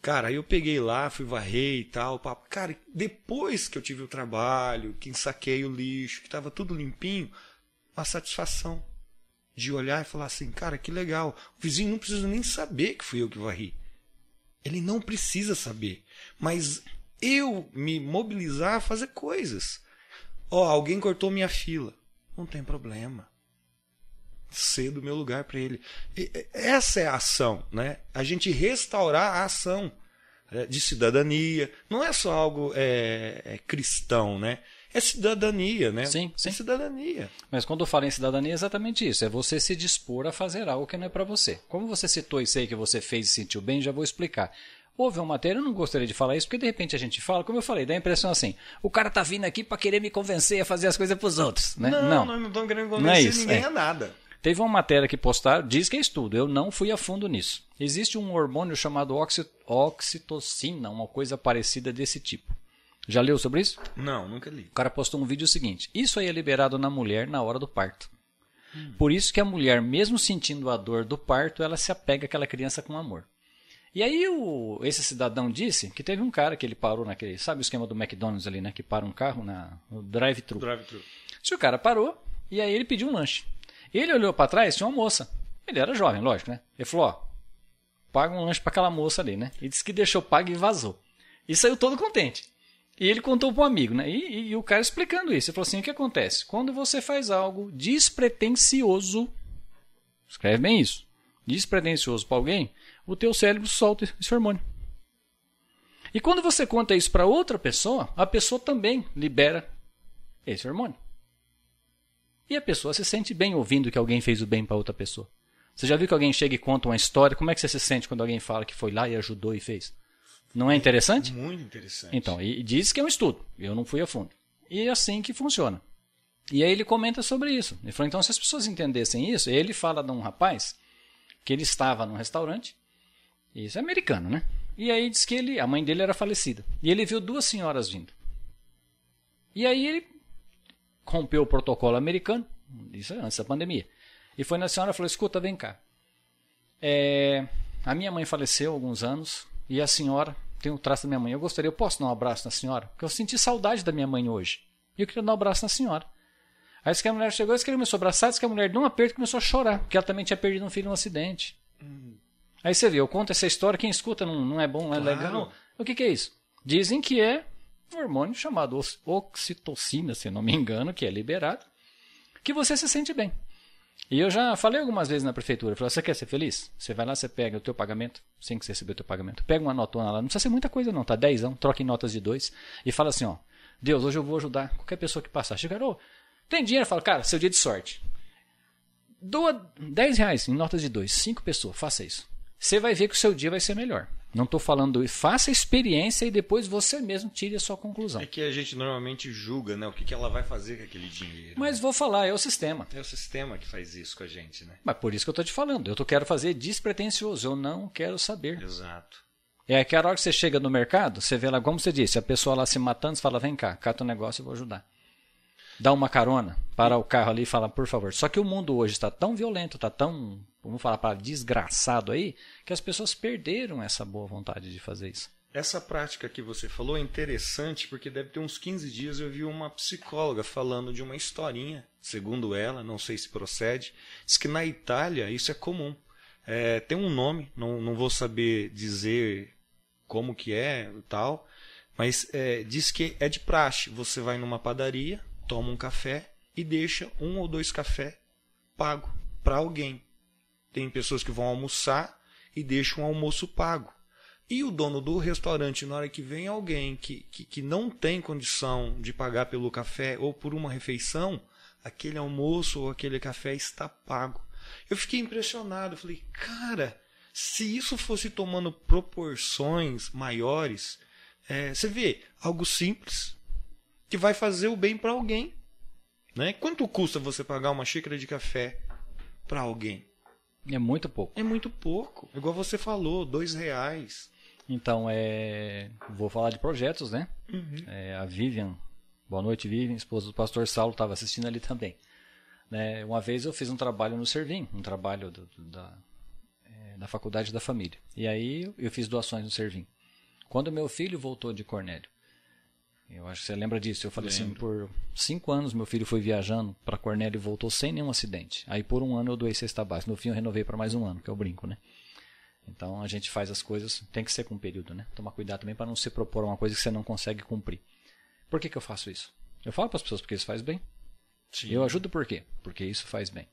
Cara, aí eu peguei lá, fui varrer e tal. Papo. Cara, depois que eu tive o trabalho, que ensaquei o lixo, que tava tudo limpinho, uma satisfação de olhar e falar assim, cara, que legal. O vizinho não precisa nem saber que fui eu que varri. Ele não precisa saber. Mas eu me mobilizar a fazer coisas. Ó, oh, alguém cortou minha fila. Não tem problema. Cedo meu lugar para ele. E, essa é a ação, né? A gente restaurar a ação é, de cidadania. Não é só algo é, é cristão, né? É cidadania, né? Sim, sim. É cidadania. Mas quando eu falo em cidadania, é exatamente isso. É você se dispor a fazer algo que não é para você. Como você citou isso aí que você fez e sentiu bem, já vou explicar houve uma matéria, eu não gostaria de falar isso, porque de repente a gente fala, como eu falei, dá a impressão assim, o cara tá vindo aqui para querer me convencer a fazer as coisas pros outros, né? Não, não, nós não estamos querendo convencer é isso, ninguém é. a nada. Teve uma matéria que postaram, diz que é estudo, eu não fui a fundo nisso. Existe um hormônio chamado oxitocina, uma coisa parecida desse tipo. Já leu sobre isso? Não, nunca li. O cara postou um vídeo seguinte: Isso aí é liberado na mulher na hora do parto. Hum. Por isso que a mulher, mesmo sentindo a dor do parto, ela se apega àquela criança com amor. E aí o, esse cidadão disse que teve um cara que ele parou naquele, sabe o esquema do McDonald's ali, né? Que para um carro na, no drive-thru. Drive-thru. Se o cara parou, e aí ele pediu um lanche. Ele olhou para trás, tinha uma moça. Ele era jovem, lógico, né? Ele falou, ó, paga um lanche para aquela moça ali, né? E disse que deixou pago e vazou. E saiu todo contente. E ele contou para um amigo, né? E, e, e, o cara explicando isso. Ele falou assim: o que acontece? Quando você faz algo despretensioso, escreve bem isso, despretensioso para alguém, o teu cérebro solta esse hormônio. E quando você conta isso para outra pessoa, a pessoa também libera esse hormônio. E a pessoa se sente bem ouvindo que alguém fez o bem para outra pessoa. Você já viu que alguém chega e conta uma história? Como é que você se sente quando alguém fala que foi lá e ajudou e fez? Não é interessante? Muito interessante. Então, e diz que é um estudo. Eu não fui a fundo. E é assim que funciona. E aí ele comenta sobre isso. Ele falou, então, se as pessoas entendessem isso, ele fala de um rapaz que ele estava num restaurante isso é americano, né? E aí diz que ele, a mãe dele era falecida. E ele viu duas senhoras vindo. E aí ele rompeu o protocolo americano, isso é antes da pandemia. E foi na senhora e falou: escuta, vem cá. É, a minha mãe faleceu há alguns anos e a senhora tem o um traço da minha mãe. Eu gostaria, eu posso dar um abraço na senhora? Porque eu senti saudade da minha mãe hoje. E eu queria dar um abraço na senhora. Aí disse que a mulher chegou, disse que ele começou a abraçar, disse que a mulher deu um aperto e começou a chorar, porque ela também tinha perdido um filho num acidente. Hum. Aí você vê, eu conto essa história, quem escuta não, não é bom, não é claro. legal. O que, que é isso? Dizem que é um hormônio chamado oxitocina, se não me engano, que é liberado, que você se sente bem. E eu já falei algumas vezes na prefeitura, falei, você quer ser feliz? Você vai lá, você pega o teu pagamento, sem que você receber o teu pagamento, pega uma notona lá, não precisa ser muita coisa não, tá? Dezão, troca em notas de dois, e fala assim, ó, Deus, hoje eu vou ajudar qualquer pessoa que passar. Chega, ô, tem dinheiro? Fala, cara, seu dia de sorte. Doa 10 reais em notas de dois, cinco pessoas, faça isso você vai ver que o seu dia vai ser melhor. Não estou falando, faça a experiência e depois você mesmo tire a sua conclusão. É que a gente normalmente julga, né? O que, que ela vai fazer com aquele dinheiro. Mas né? vou falar, é o sistema. É o sistema que faz isso com a gente, né? Mas por isso que eu estou te falando. Eu tô, quero fazer despretensioso, eu não quero saber. Exato. É que a hora que você chega no mercado, você vê lá, como você disse, a pessoa lá se matando, você fala, vem cá, cata o um negócio, eu vou ajudar. Dá uma carona, para o carro ali e fala, por favor. Só que o mundo hoje está tão violento, está tão vamos falar para desgraçado aí, que as pessoas perderam essa boa vontade de fazer isso. Essa prática que você falou é interessante porque deve ter uns 15 dias eu vi uma psicóloga falando de uma historinha, segundo ela, não sei se procede, diz que na Itália isso é comum. É, tem um nome, não, não vou saber dizer como que é e tal, mas é, diz que é de praxe. Você vai numa padaria, toma um café e deixa um ou dois cafés pago para alguém. Tem pessoas que vão almoçar e deixam um almoço pago. E o dono do restaurante, na hora que vem alguém que, que, que, não tem condição de pagar pelo café ou por uma refeição, aquele almoço ou aquele café está pago. Eu fiquei impressionado. Falei, cara, se isso fosse tomando proporções maiores, é, você vê algo simples que vai fazer o bem para alguém. Né? Quanto custa você pagar uma xícara de café para alguém? É muito pouco. É muito pouco. Igual você falou, dois reais. Então, é... vou falar de projetos, né? Uhum. É, a Vivian, boa noite, Vivian, esposa do pastor Saulo, estava assistindo ali também. Né? Uma vez eu fiz um trabalho no Servim, um trabalho do, do, da, é, da Faculdade da Família. E aí eu fiz doações no Servim. Quando meu filho voltou de Cornélio, eu acho que você lembra disso. Eu falei assim, Lembro. assim, por cinco anos meu filho foi viajando para Cornélio e voltou sem nenhum acidente. Aí por um ano eu doei cesta básica. No fim eu renovei para mais um ano, que eu brinco, né? Então a gente faz as coisas, tem que ser com um período, né? Tomar cuidado também para não se propor uma coisa que você não consegue cumprir. Por que, que eu faço isso? Eu falo para as pessoas porque isso faz bem. Sim. Eu ajudo por quê? Porque isso faz bem.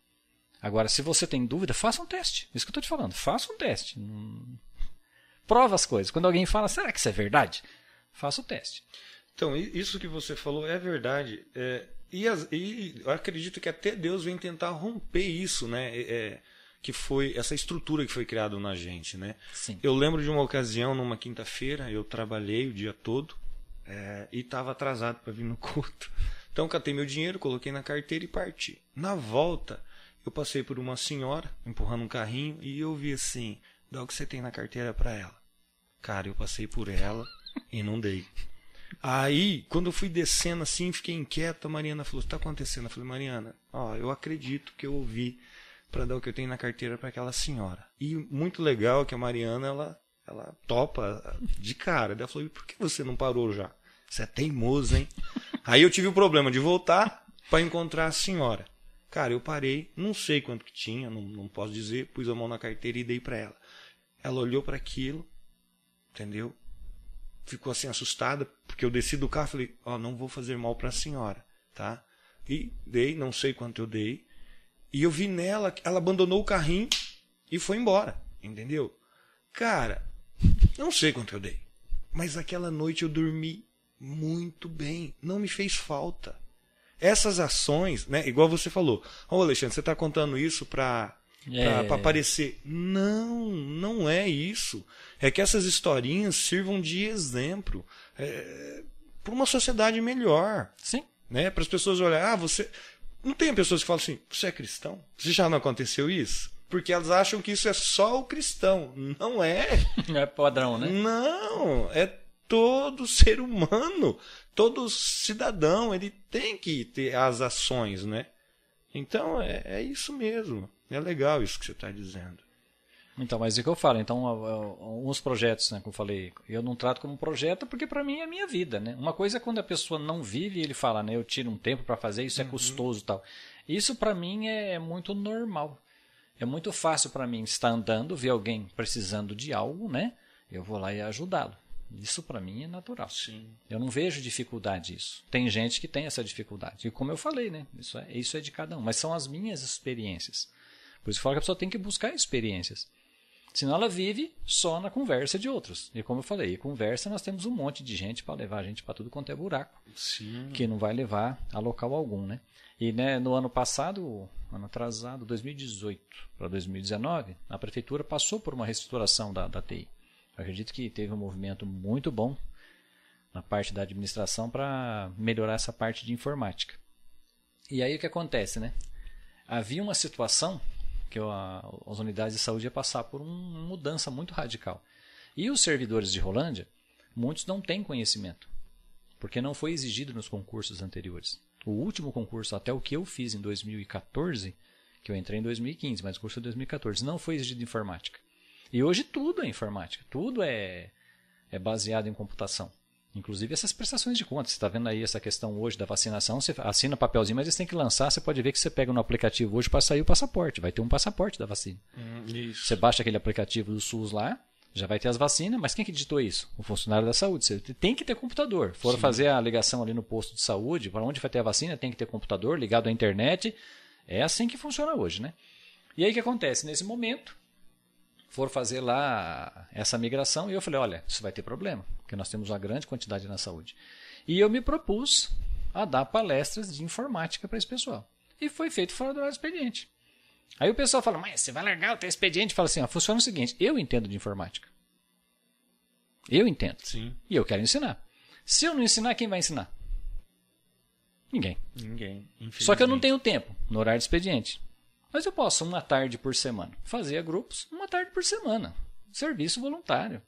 Agora, se você tem dúvida, faça um teste. Isso que eu estou te falando. Faça um teste. Prova as coisas. Quando alguém fala, será que isso é verdade? Faça o teste. Então, isso que você falou é verdade. É, e, as, e, eu acredito que até Deus vem tentar romper isso, né? É, é que foi essa estrutura que foi criada na gente, né? Sim. Eu lembro de uma ocasião, numa quinta-feira, eu trabalhei o dia todo é, e estava atrasado para vir no culto. Então catei meu dinheiro, coloquei na carteira e parti. Na volta, eu passei por uma senhora empurrando um carrinho e eu vi assim: dá o que você tem na carteira para ela. Cara, eu passei por ela e não dei. Aí, quando eu fui descendo assim, fiquei inquieto, a Mariana falou: "O que está acontecendo?" Eu falei: "Mariana, ó, eu acredito que eu ouvi para dar o que eu tenho na carteira para aquela senhora. E muito legal que a Mariana ela, ela topa de cara. Ela falou: por que você não parou já? Você é teimoso, hein? Aí eu tive o problema de voltar para encontrar a senhora. Cara, eu parei, não sei quanto que tinha, não, não posso dizer, pus a mão na carteira e dei para ela. Ela olhou para aquilo, entendeu? Ficou assim assustada, porque eu desci do carro e falei: Ó, oh, não vou fazer mal para a senhora, tá? E dei, não sei quanto eu dei, e eu vi nela, ela abandonou o carrinho e foi embora, entendeu? Cara, não sei quanto eu dei, mas aquela noite eu dormi muito bem, não me fez falta. Essas ações, né, igual você falou, ô oh, Alexandre, você está contando isso para é. para aparecer. Não, não é isso. É que essas historinhas sirvam de exemplo é, para uma sociedade melhor. Sim. Né? Para as pessoas olharem, ah, você. Não tem pessoas que falam assim, você é cristão? Você já não aconteceu isso? Porque elas acham que isso é só o cristão. Não é. Não é padrão, né? Não, é todo ser humano, todo cidadão, ele tem que ter as ações, né? Então é, é isso mesmo. É legal isso que você está dizendo. Então, mas é o que eu falo. Então, alguns projetos, né, como eu falei, eu não trato como projeto porque para mim é a minha vida, né? Uma coisa é quando a pessoa não vive e ele fala, né, eu tiro um tempo para fazer, isso é uhum. custoso, tal. Isso para mim é muito normal. É muito fácil para mim estar andando, ver alguém precisando de algo, né? Eu vou lá e ajudá-lo. Isso para mim é natural. Sim. Eu não vejo dificuldade nisso. Tem gente que tem essa dificuldade. E como eu falei, né? Isso é, isso é de cada um. Mas são as minhas experiências. Por isso que eu falo que a pessoa tem que buscar experiências. Senão ela vive só na conversa de outros. E como eu falei, conversa nós temos um monte de gente para levar a gente para tudo quanto é buraco. Sim. Que não vai levar a local algum, né? E né, no ano passado, ano atrasado, 2018 para 2019, a prefeitura passou por uma reestruturação da, da TI. Eu acredito que teve um movimento muito bom na parte da administração para melhorar essa parte de informática. E aí o que acontece, né? Havia uma situação que a, as unidades de saúde ia passar por uma mudança muito radical. E os servidores de Rolândia, muitos não têm conhecimento, porque não foi exigido nos concursos anteriores. O último concurso, até o que eu fiz em 2014, que eu entrei em 2015, mas o curso é 2014, não foi exigido informática. E hoje tudo é informática, tudo é, é baseado em computação. Inclusive essas prestações de contas. Você está vendo aí essa questão hoje da vacinação, você assina papelzinho, mas eles têm que lançar. Você pode ver que você pega no aplicativo hoje para sair o passaporte. Vai ter um passaporte da vacina. Hum, você baixa aquele aplicativo do SUS lá, já vai ter as vacinas, mas quem que digitou isso? O funcionário da saúde. Você tem que ter computador. For Sim. fazer a ligação ali no posto de saúde, para onde vai ter a vacina, tem que ter computador ligado à internet. É assim que funciona hoje, né? E aí o que acontece? Nesse momento, for fazer lá essa migração, e eu falei, olha, isso vai ter problema, porque nós temos uma grande quantidade na saúde. E eu me propus a dar palestras de informática para esse pessoal. E foi feito fora do expediente. Aí o pessoal fala, mas você vai largar o teu expediente? Fala assim, ó, funciona o seguinte, eu entendo de informática. Eu entendo. Sim. E eu quero ensinar. Se eu não ensinar, quem vai ensinar? Ninguém. Ninguém. Só que eu não tenho tempo no horário de expediente. Mas eu posso, uma tarde por semana, fazer grupos, uma tarde por semana. Serviço voluntário.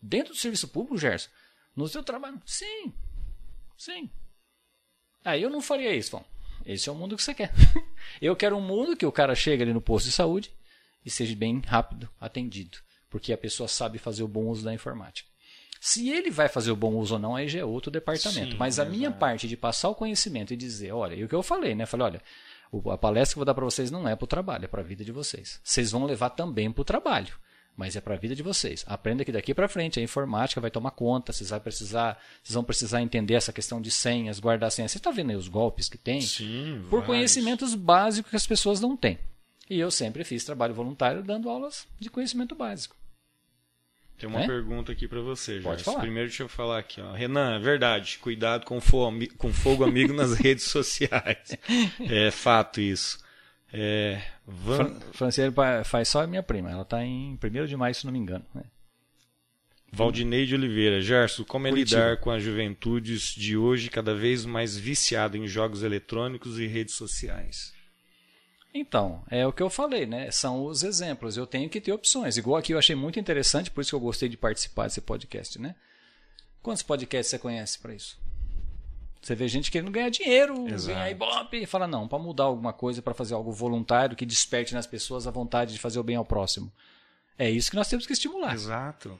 Dentro do serviço público, Gerson? No seu trabalho? Sim. Sim. Aí eu não faria isso, Bom, esse é o mundo que você quer. eu quero um mundo que o cara chega ali no posto de saúde e seja bem rápido atendido, porque a pessoa sabe fazer o bom uso da informática. Se ele vai fazer o bom uso ou não, aí já é outro departamento. Sim, Mas a minha parte de passar o conhecimento e dizer, olha, e o que eu falei, né? Falei, olha, a palestra que eu vou dar para vocês não é para o trabalho, é para a vida de vocês. Vocês vão levar também para o trabalho mas é para a vida de vocês. Aprenda que daqui para frente a informática vai tomar conta, vocês, vai precisar, vocês vão precisar entender essa questão de senhas, guardar senhas. Você está vendo aí os golpes que tem? Sim, Por vários. conhecimentos básicos que as pessoas não têm. E eu sempre fiz trabalho voluntário dando aulas de conhecimento básico. Tem uma é? pergunta aqui para você, falar. Primeiro deixa eu falar aqui, ó. Renan, é verdade, cuidado com, fogo, com fogo amigo nas redes sociais. É fato isso. É, Van... Franciele faz só a minha prima. Ela está em 1 de maio, se não me engano. Né? Valdinei de Oliveira. Gerson, como é Curitiba. lidar com as juventudes de hoje cada vez mais viciada em jogos eletrônicos e redes sociais? Então, é o que eu falei, né? São os exemplos. Eu tenho que ter opções. Igual aqui eu achei muito interessante, por isso que eu gostei de participar desse podcast, né? Quantos podcasts você conhece para isso? Você vê gente querendo ganhar dinheiro, Exato. ganhar ibope, e fala, não, para mudar alguma coisa, para fazer algo voluntário que desperte nas pessoas a vontade de fazer o bem ao próximo. É isso que nós temos que estimular. Exato.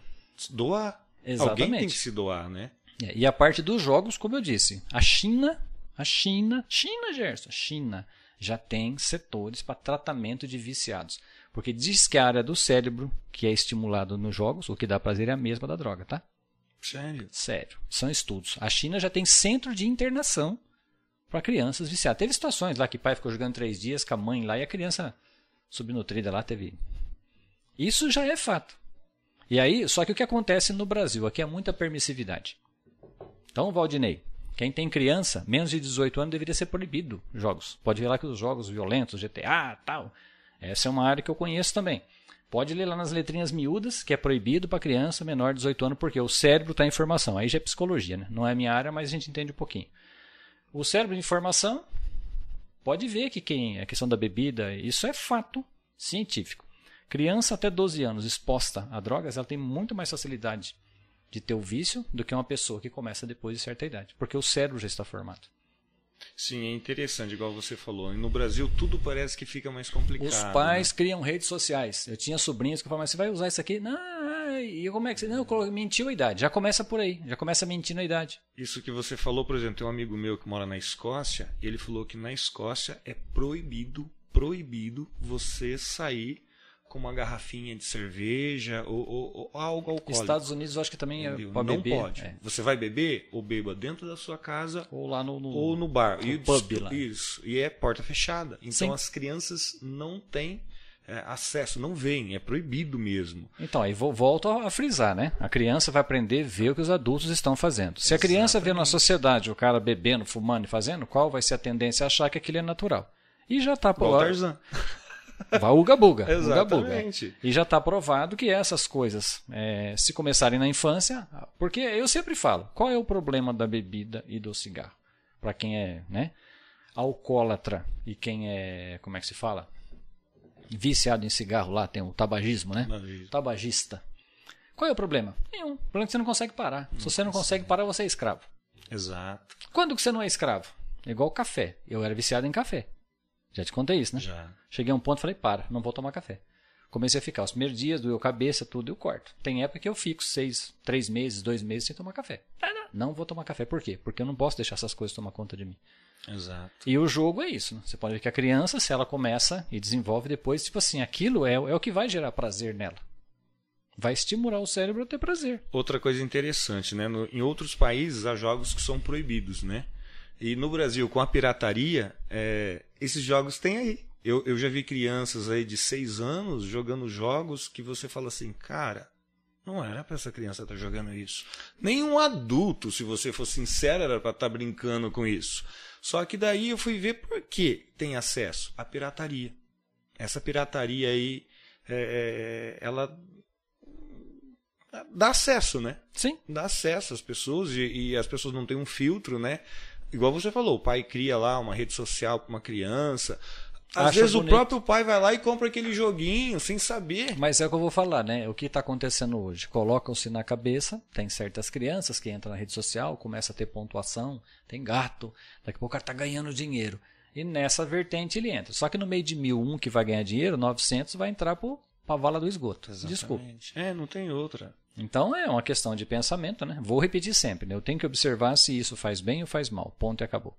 Doar. Exatamente. Alguém tem que se doar, né? É, e a parte dos jogos, como eu disse, a China, a China, China, Gerson, a China já tem setores para tratamento de viciados. Porque diz que a área do cérebro que é estimulado nos jogos, o que dá prazer é a mesma da droga, tá? Sério? Sério. São estudos. A China já tem centro de internação para crianças viciadas. Teve situações lá que o pai ficou jogando três dias com a mãe lá e a criança subnutrida lá teve. Isso já é fato. E aí, só que o que acontece no Brasil? Aqui é muita permissividade. Então, Valdinei, quem tem criança, menos de 18 anos, deveria ser proibido jogos. Pode ver lá que os jogos violentos, GTA, tal. Essa é uma área que eu conheço também. Pode ler lá nas letrinhas miúdas, que é proibido para criança menor de 18 anos, porque o cérebro está em formação. Aí já é psicologia, né? Não é minha área, mas a gente entende um pouquinho. O cérebro em formação, pode ver que quem a questão da bebida, isso é fato científico. Criança até 12 anos exposta a drogas, ela tem muito mais facilidade de ter o vício do que uma pessoa que começa depois de certa idade, porque o cérebro já está formado. Sim, é interessante, igual você falou. No Brasil tudo parece que fica mais complicado. Os pais né? criam redes sociais. Eu tinha sobrinhos que falavam, mas você vai usar isso aqui? Não, e como é que você. Não, mentiu a idade. Já começa por aí. Já começa mentindo a idade. Isso que você falou, por exemplo, tem um amigo meu que mora na Escócia. Ele falou que na Escócia é proibido, proibido você sair com uma garrafinha de cerveja ou, ou, ou algo alcoólico. Estados Unidos eu acho que também é pode Não beber. pode. É. Você vai beber ou beba dentro da sua casa ou lá no, no ou no bar. No e, pub lá. Isso. E é porta fechada. Então Sim. as crianças não têm é, acesso, não veem, é proibido mesmo. Então, aí volto a frisar, né? A criança vai aprender a ver o que os adultos estão fazendo. Se a criança vê na sociedade o cara bebendo, fumando e fazendo, qual vai ser a tendência a achar que aquilo é natural? E já está por lá. Vai uga buga. Exatamente. Uga -buga. E já está provado que essas coisas, é, se começarem na infância, porque eu sempre falo, qual é o problema da bebida e do cigarro? Para quem é, né, alcoólatra e quem é, como é que se fala? Viciado em cigarro lá, tem o tabagismo, né? Tabagista. Qual é o problema? Nenhum. O problema é que você não consegue parar. Se você não consegue parar, você é escravo. Exato. Quando que você não é escravo? É igual café. Eu era viciado em café. Já te contei isso, né? Já. Cheguei a um ponto e falei, para, não vou tomar café. Comecei a ficar. Os primeiros dias, doeu cabeça, tudo, eu corto. Tem época que eu fico seis, três meses, dois meses sem tomar café. Não vou tomar café. Por quê? Porque eu não posso deixar essas coisas tomar conta de mim. Exato. E o jogo é isso. Né? Você pode ver que a criança, se ela começa e desenvolve depois, tipo assim, aquilo é, é o que vai gerar prazer nela. Vai estimular o cérebro a ter prazer. Outra coisa interessante, né? No, em outros países há jogos que são proibidos, né? E no Brasil, com a pirataria, é, esses jogos têm aí. Eu, eu já vi crianças aí de seis anos jogando jogos que você fala assim, cara, não era para essa criança estar tá jogando isso. Nenhum adulto, se você for sincero, era para estar tá brincando com isso. Só que daí eu fui ver por que tem acesso à pirataria. Essa pirataria aí, é, é ela dá acesso, né? Sim. Dá acesso às pessoas e, e, as pessoas não têm um filtro, né? Igual você falou, o pai cria lá uma rede social para uma criança, às Acha vezes bonito. o próprio pai vai lá e compra aquele joguinho sem saber. Mas é o que eu vou falar, né? O que está acontecendo hoje? Colocam-se na cabeça, tem certas crianças que entram na rede social, começa a ter pontuação, tem gato, daqui a pouco o cara está ganhando dinheiro. E nessa vertente ele entra. Só que no meio de mil, um que vai ganhar dinheiro, 900 vai entrar para a vala do esgoto. Exatamente. Desculpa. É, não tem outra. Então é uma questão de pensamento, né? Vou repetir sempre, né? Eu tenho que observar se isso faz bem ou faz mal. Ponto e acabou.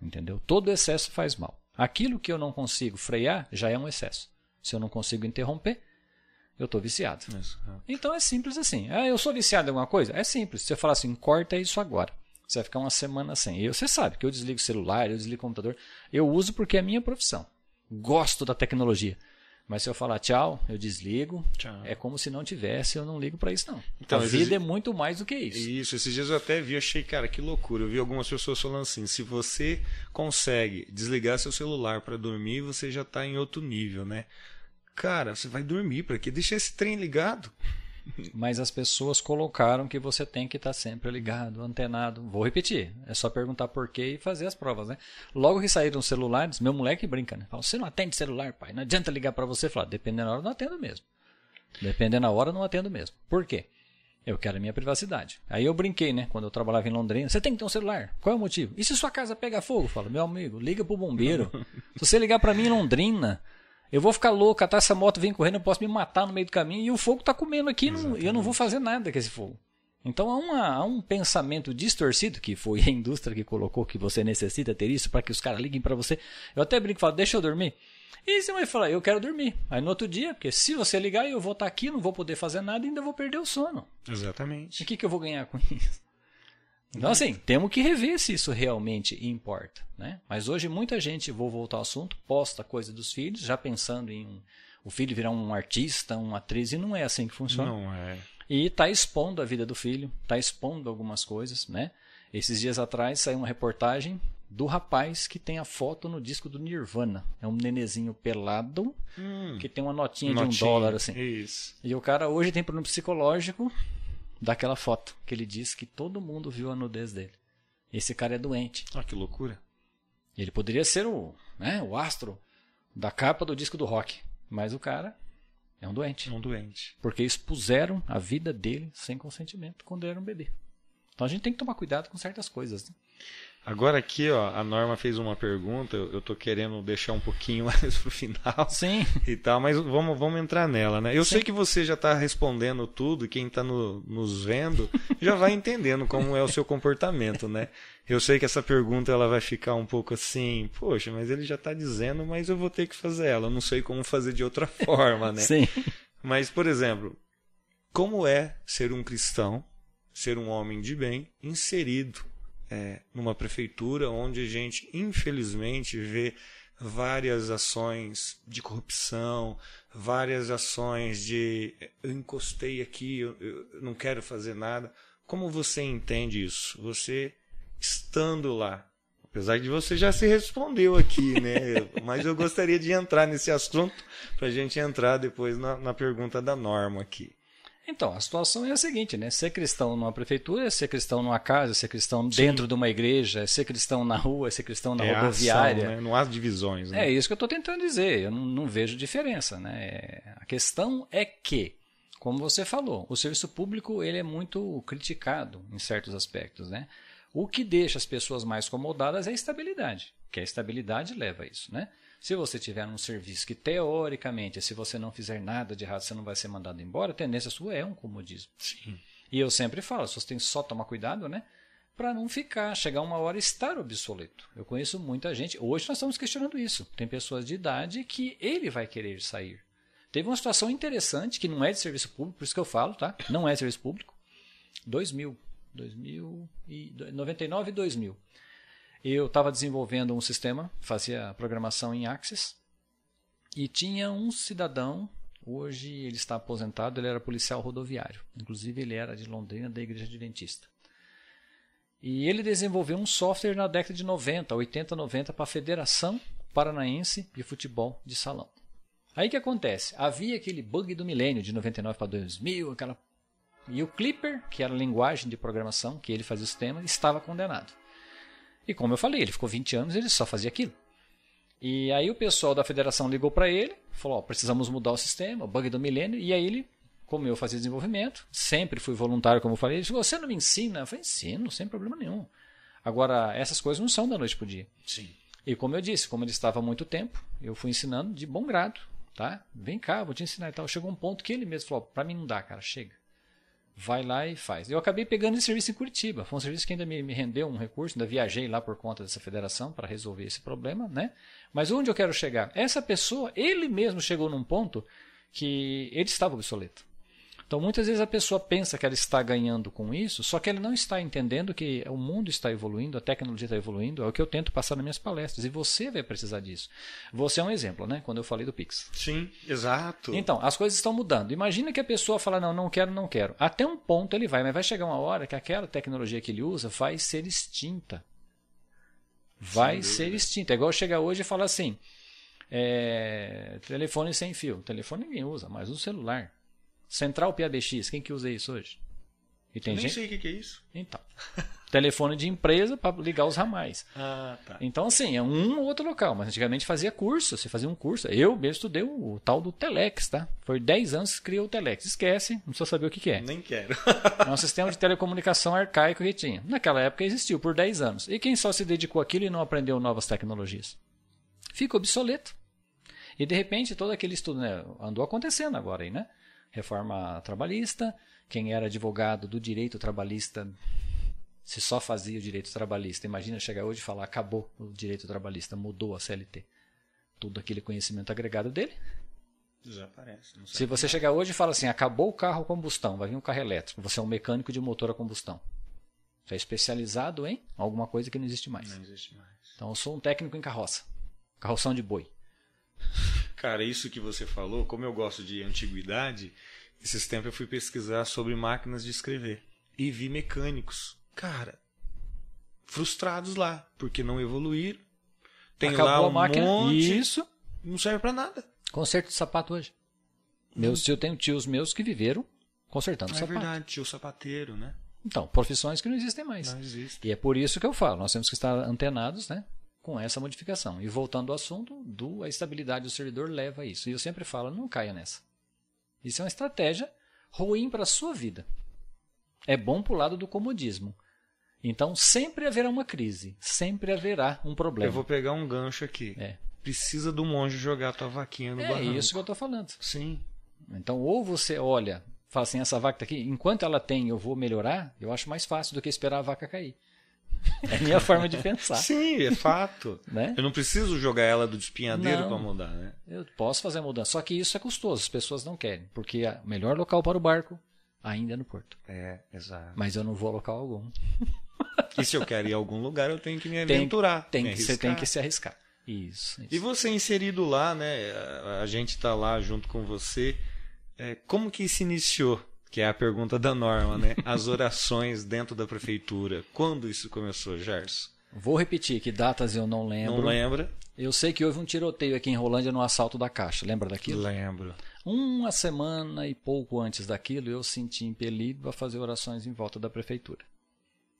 Entendeu? Todo excesso faz mal. Aquilo que eu não consigo frear já é um excesso. Se eu não consigo interromper, eu estou viciado. Exato. Então é simples assim. Ah, eu sou viciado em alguma coisa? É simples. Você fala assim, corta isso agora. Você vai ficar uma semana sem. E você sabe que eu desligo o celular, eu desligo o computador. Eu uso porque é a minha profissão. Gosto da tecnologia. Mas se eu falar tchau, eu desligo. Tchau. É como se não tivesse, eu não ligo para isso não. Então, a vida é muito mais do que isso. Isso, esses dias eu até vi, achei, cara, que loucura. Eu vi algumas pessoas falando assim, se você consegue desligar seu celular para dormir, você já está em outro nível, né? Cara, você vai dormir, para quê? Deixa esse trem ligado. Mas as pessoas colocaram que você tem que estar sempre ligado, antenado. Vou repetir, é só perguntar por quê e fazer as provas, né? Logo que saíram os celulares, meu moleque brinca, né? Fala, você não atende celular, pai, não adianta ligar para você. Fala, dependendo da hora, não atendo mesmo. Dependendo da hora, não atendo mesmo. Por quê? Eu quero a minha privacidade. Aí eu brinquei, né? Quando eu trabalhava em Londrina. Você tem que ter um celular. Qual é o motivo? E se sua casa pega fogo? Fala, meu amigo, liga pro bombeiro. se você ligar para mim em Londrina, eu vou ficar louco, até essa moto vem correndo, eu posso me matar no meio do caminho e o fogo está comendo aqui e eu não vou fazer nada com esse fogo. Então há, uma, há, um pensamento distorcido, que foi a indústria que colocou que você necessita ter isso para que os caras liguem para você. Eu até brinco e falo, deixa eu dormir. E você vai falar, eu quero dormir. Aí no outro dia, porque se você ligar, eu vou estar tá aqui, não vou poder fazer nada e ainda vou perder o sono. Exatamente. E o que, que eu vou ganhar com isso? Então, assim, temos que rever se isso realmente importa. Né? Mas hoje muita gente, vou voltar ao assunto, posta coisa dos filhos, já pensando em um, o filho virar um artista, uma atriz, e não é assim que funciona. Não é. E está expondo a vida do filho, está expondo algumas coisas. Né? Esses dias atrás saiu uma reportagem do rapaz que tem a foto no disco do Nirvana. É um nenezinho pelado hum, que tem uma notinha, notinha, de um dólar assim. Isso. E o cara hoje tem problema psicológico daquela foto que ele diz que todo mundo viu a nudez dele. Esse cara é doente. Ah, que loucura. Ele poderia ser o, né, o astro da capa do disco do rock, mas o cara é um doente. É um doente. Porque expuseram a vida dele sem consentimento quando ele era um bebê. Então a gente tem que tomar cuidado com certas coisas. Né? Agora aqui, ó, a Norma fez uma pergunta, eu, tô querendo deixar um pouquinho mais pro final. Sim. E tal, mas vamos, vamos entrar nela, né? Eu Sim. sei que você já está respondendo tudo, quem está no, nos vendo já vai entendendo como é o seu comportamento, né? Eu sei que essa pergunta ela vai ficar um pouco assim, poxa, mas ele já está dizendo, mas eu vou ter que fazer ela, eu não sei como fazer de outra forma, né? Sim. Mas, por exemplo, como é ser um cristão, ser um homem de bem, inserido é, numa prefeitura onde a gente, infelizmente, vê várias ações de corrupção, várias ações de eu encostei aqui, eu, eu não quero fazer nada. Como você entende isso? Você estando lá, apesar de você já se respondeu aqui, né? Mas eu gostaria de entrar nesse assunto para a gente entrar depois na, na pergunta da Norma aqui. Então, a situação é a seguinte, né? Ser cristão numa prefeitura é ser cristão numa casa, ser cristão dentro Sim. de uma igreja, é ser cristão na rua, é ser cristão na é rodoviária. Ação, né? Não há divisões. Né? É isso que eu estou tentando dizer. Eu não, não, vejo diferença, né? A questão é que, como você falou, o serviço público ele é muito criticado em certos aspectos, né? O que deixa as pessoas mais acomodadas é a estabilidade, que a estabilidade leva a isso, né? Se você tiver um serviço que, teoricamente, se você não fizer nada de errado, você não vai ser mandado embora, a tendência sua é um comodismo. Sim. E eu sempre falo, você tem só tomar cuidado, né? Para não ficar, chegar uma hora e estar obsoleto. Eu conheço muita gente, hoje nós estamos questionando isso. Tem pessoas de idade que ele vai querer sair. Teve uma situação interessante, que não é de serviço público, por isso que eu falo, tá? Não é de serviço público. 2000. 2000 e 99 e 2000. Eu estava desenvolvendo um sistema, fazia programação em Axis, e tinha um cidadão, hoje ele está aposentado, ele era policial rodoviário. Inclusive ele era de Londrina, da Igreja Adventista. E ele desenvolveu um software na década de 90, 80, 90 para a Federação Paranaense de Futebol de Salão. Aí que acontece? Havia aquele bug do milênio de 99 para 2000, aquela e o Clipper, que era a linguagem de programação que ele fazia o sistema, estava condenado. E como eu falei, ele ficou 20 anos e ele só fazia aquilo. E aí o pessoal da federação ligou para ele, falou: oh, precisamos mudar o sistema, o bug do milênio. E aí ele, como eu fazia desenvolvimento, sempre fui voluntário, como eu falei, ele disse: você não me ensina? Eu falei: ensino, sem problema nenhum. Agora, essas coisas não são da noite para o dia. Sim. E como eu disse, como ele estava há muito tempo, eu fui ensinando de bom grado, tá? Vem cá, vou te ensinar e tal. Chegou um ponto que ele mesmo falou: para mim não dá, cara, chega vai lá e faz. Eu acabei pegando esse serviço em Curitiba. Foi um serviço que ainda me, me rendeu um recurso, ainda viajei lá por conta dessa federação para resolver esse problema, né? Mas onde eu quero chegar? Essa pessoa, ele mesmo chegou num ponto que ele estava obsoleto. Então, muitas vezes a pessoa pensa que ela está ganhando com isso, só que ela não está entendendo que o mundo está evoluindo, a tecnologia está evoluindo, é o que eu tento passar nas minhas palestras, e você vai precisar disso. Você é um exemplo, né? Quando eu falei do Pix. Sim, exato. Então, as coisas estão mudando. Imagina que a pessoa fala, não, não quero, não quero. Até um ponto ele vai, mas vai chegar uma hora que aquela tecnologia que ele usa vai ser extinta. Vai ser extinta. É igual chegar hoje e falar assim, é, telefone sem fio. Telefone ninguém usa, mas o celular. Central PABX, quem que usa isso hoje? E tem Eu nem gente... sei o que é isso. Então, telefone de empresa para ligar os ramais. Ah, tá. Então, assim, é um ou outro local. Mas antigamente fazia curso, você fazia um curso. Eu mesmo estudei o, o tal do Telex, tá? Foi 10 anos que criou o Telex. Esquece, não precisa saber o que, que é. Nem quero. é um sistema de telecomunicação arcaico que tinha. Naquela época existiu por 10 anos. E quem só se dedicou àquilo e não aprendeu novas tecnologias? Fica obsoleto. E de repente todo aquele estudo né, andou acontecendo agora aí, né? Reforma trabalhista. Quem era advogado do direito trabalhista, se só fazia o direito trabalhista, imagina chegar hoje e falar: acabou o direito trabalhista, mudou a CLT. Todo aquele conhecimento agregado dele. Desaparece. Se você chegar hoje e falar assim: acabou o carro a combustão, vai vir um carro elétrico, você é um mecânico de motor a combustão. Você é especializado em alguma coisa que não existe mais. Não existe mais. Então eu sou um técnico em carroça. Carroção de boi. Cara, isso que você falou, como eu gosto de antiguidade, esses tempos eu fui pesquisar sobre máquinas de escrever e vi mecânicos, cara, frustrados lá, porque não evoluíram. Tem Acabou lá um a máquina. monte, Isso. não serve para nada. Conserto de sapato hoje. Meus tios, eu tenho tios meus que viveram consertando é sapato. verdade, tio sapateiro, né? Então, profissões que não existem mais. Não existe. E é por isso que eu falo, nós temos que estar antenados, né? Com essa modificação. E voltando ao assunto, do, a estabilidade do servidor leva a isso. E eu sempre falo, não caia nessa. Isso é uma estratégia ruim para a sua vida. É bom para o lado do comodismo. Então sempre haverá uma crise, sempre haverá um problema. Eu vou pegar um gancho aqui. É. Precisa do monge jogar a tua vaquinha no É barranco. isso que eu estou falando. Sim. Então, ou você olha, fala assim, essa vaca tá aqui, enquanto ela tem, eu vou melhorar, eu acho mais fácil do que esperar a vaca cair. É a minha forma de pensar. Sim, é fato. Né? Eu não preciso jogar ela do espinhadeiro Não. para mudar, né? Eu posso fazer a mudança. Só que isso é custoso, as pessoas não querem. Porque o melhor local para o barco ainda é no porto. É, exato. Mas eu não vou a local algum. E se eu quero ir a algum lugar, eu tenho que me Tem- aventurar. Tem me que, você tem que se arriscar. Isso. isso. E você inserido lá, né? A- A gente está lá junto com você. É, como que se iniciou? Que é a pergunta da norma, né? As orações dentro da prefeitura. Quando isso começou, Gerson? Vou repetir que datas eu não lembro. Não lembra? Eu sei que houve um tiroteio aqui em Rolândia no assalto da Caixa. Lembra daquilo? Lembro. Uma semana e pouco antes daquilo, eu senti impelido a fazer orações em volta da prefeitura.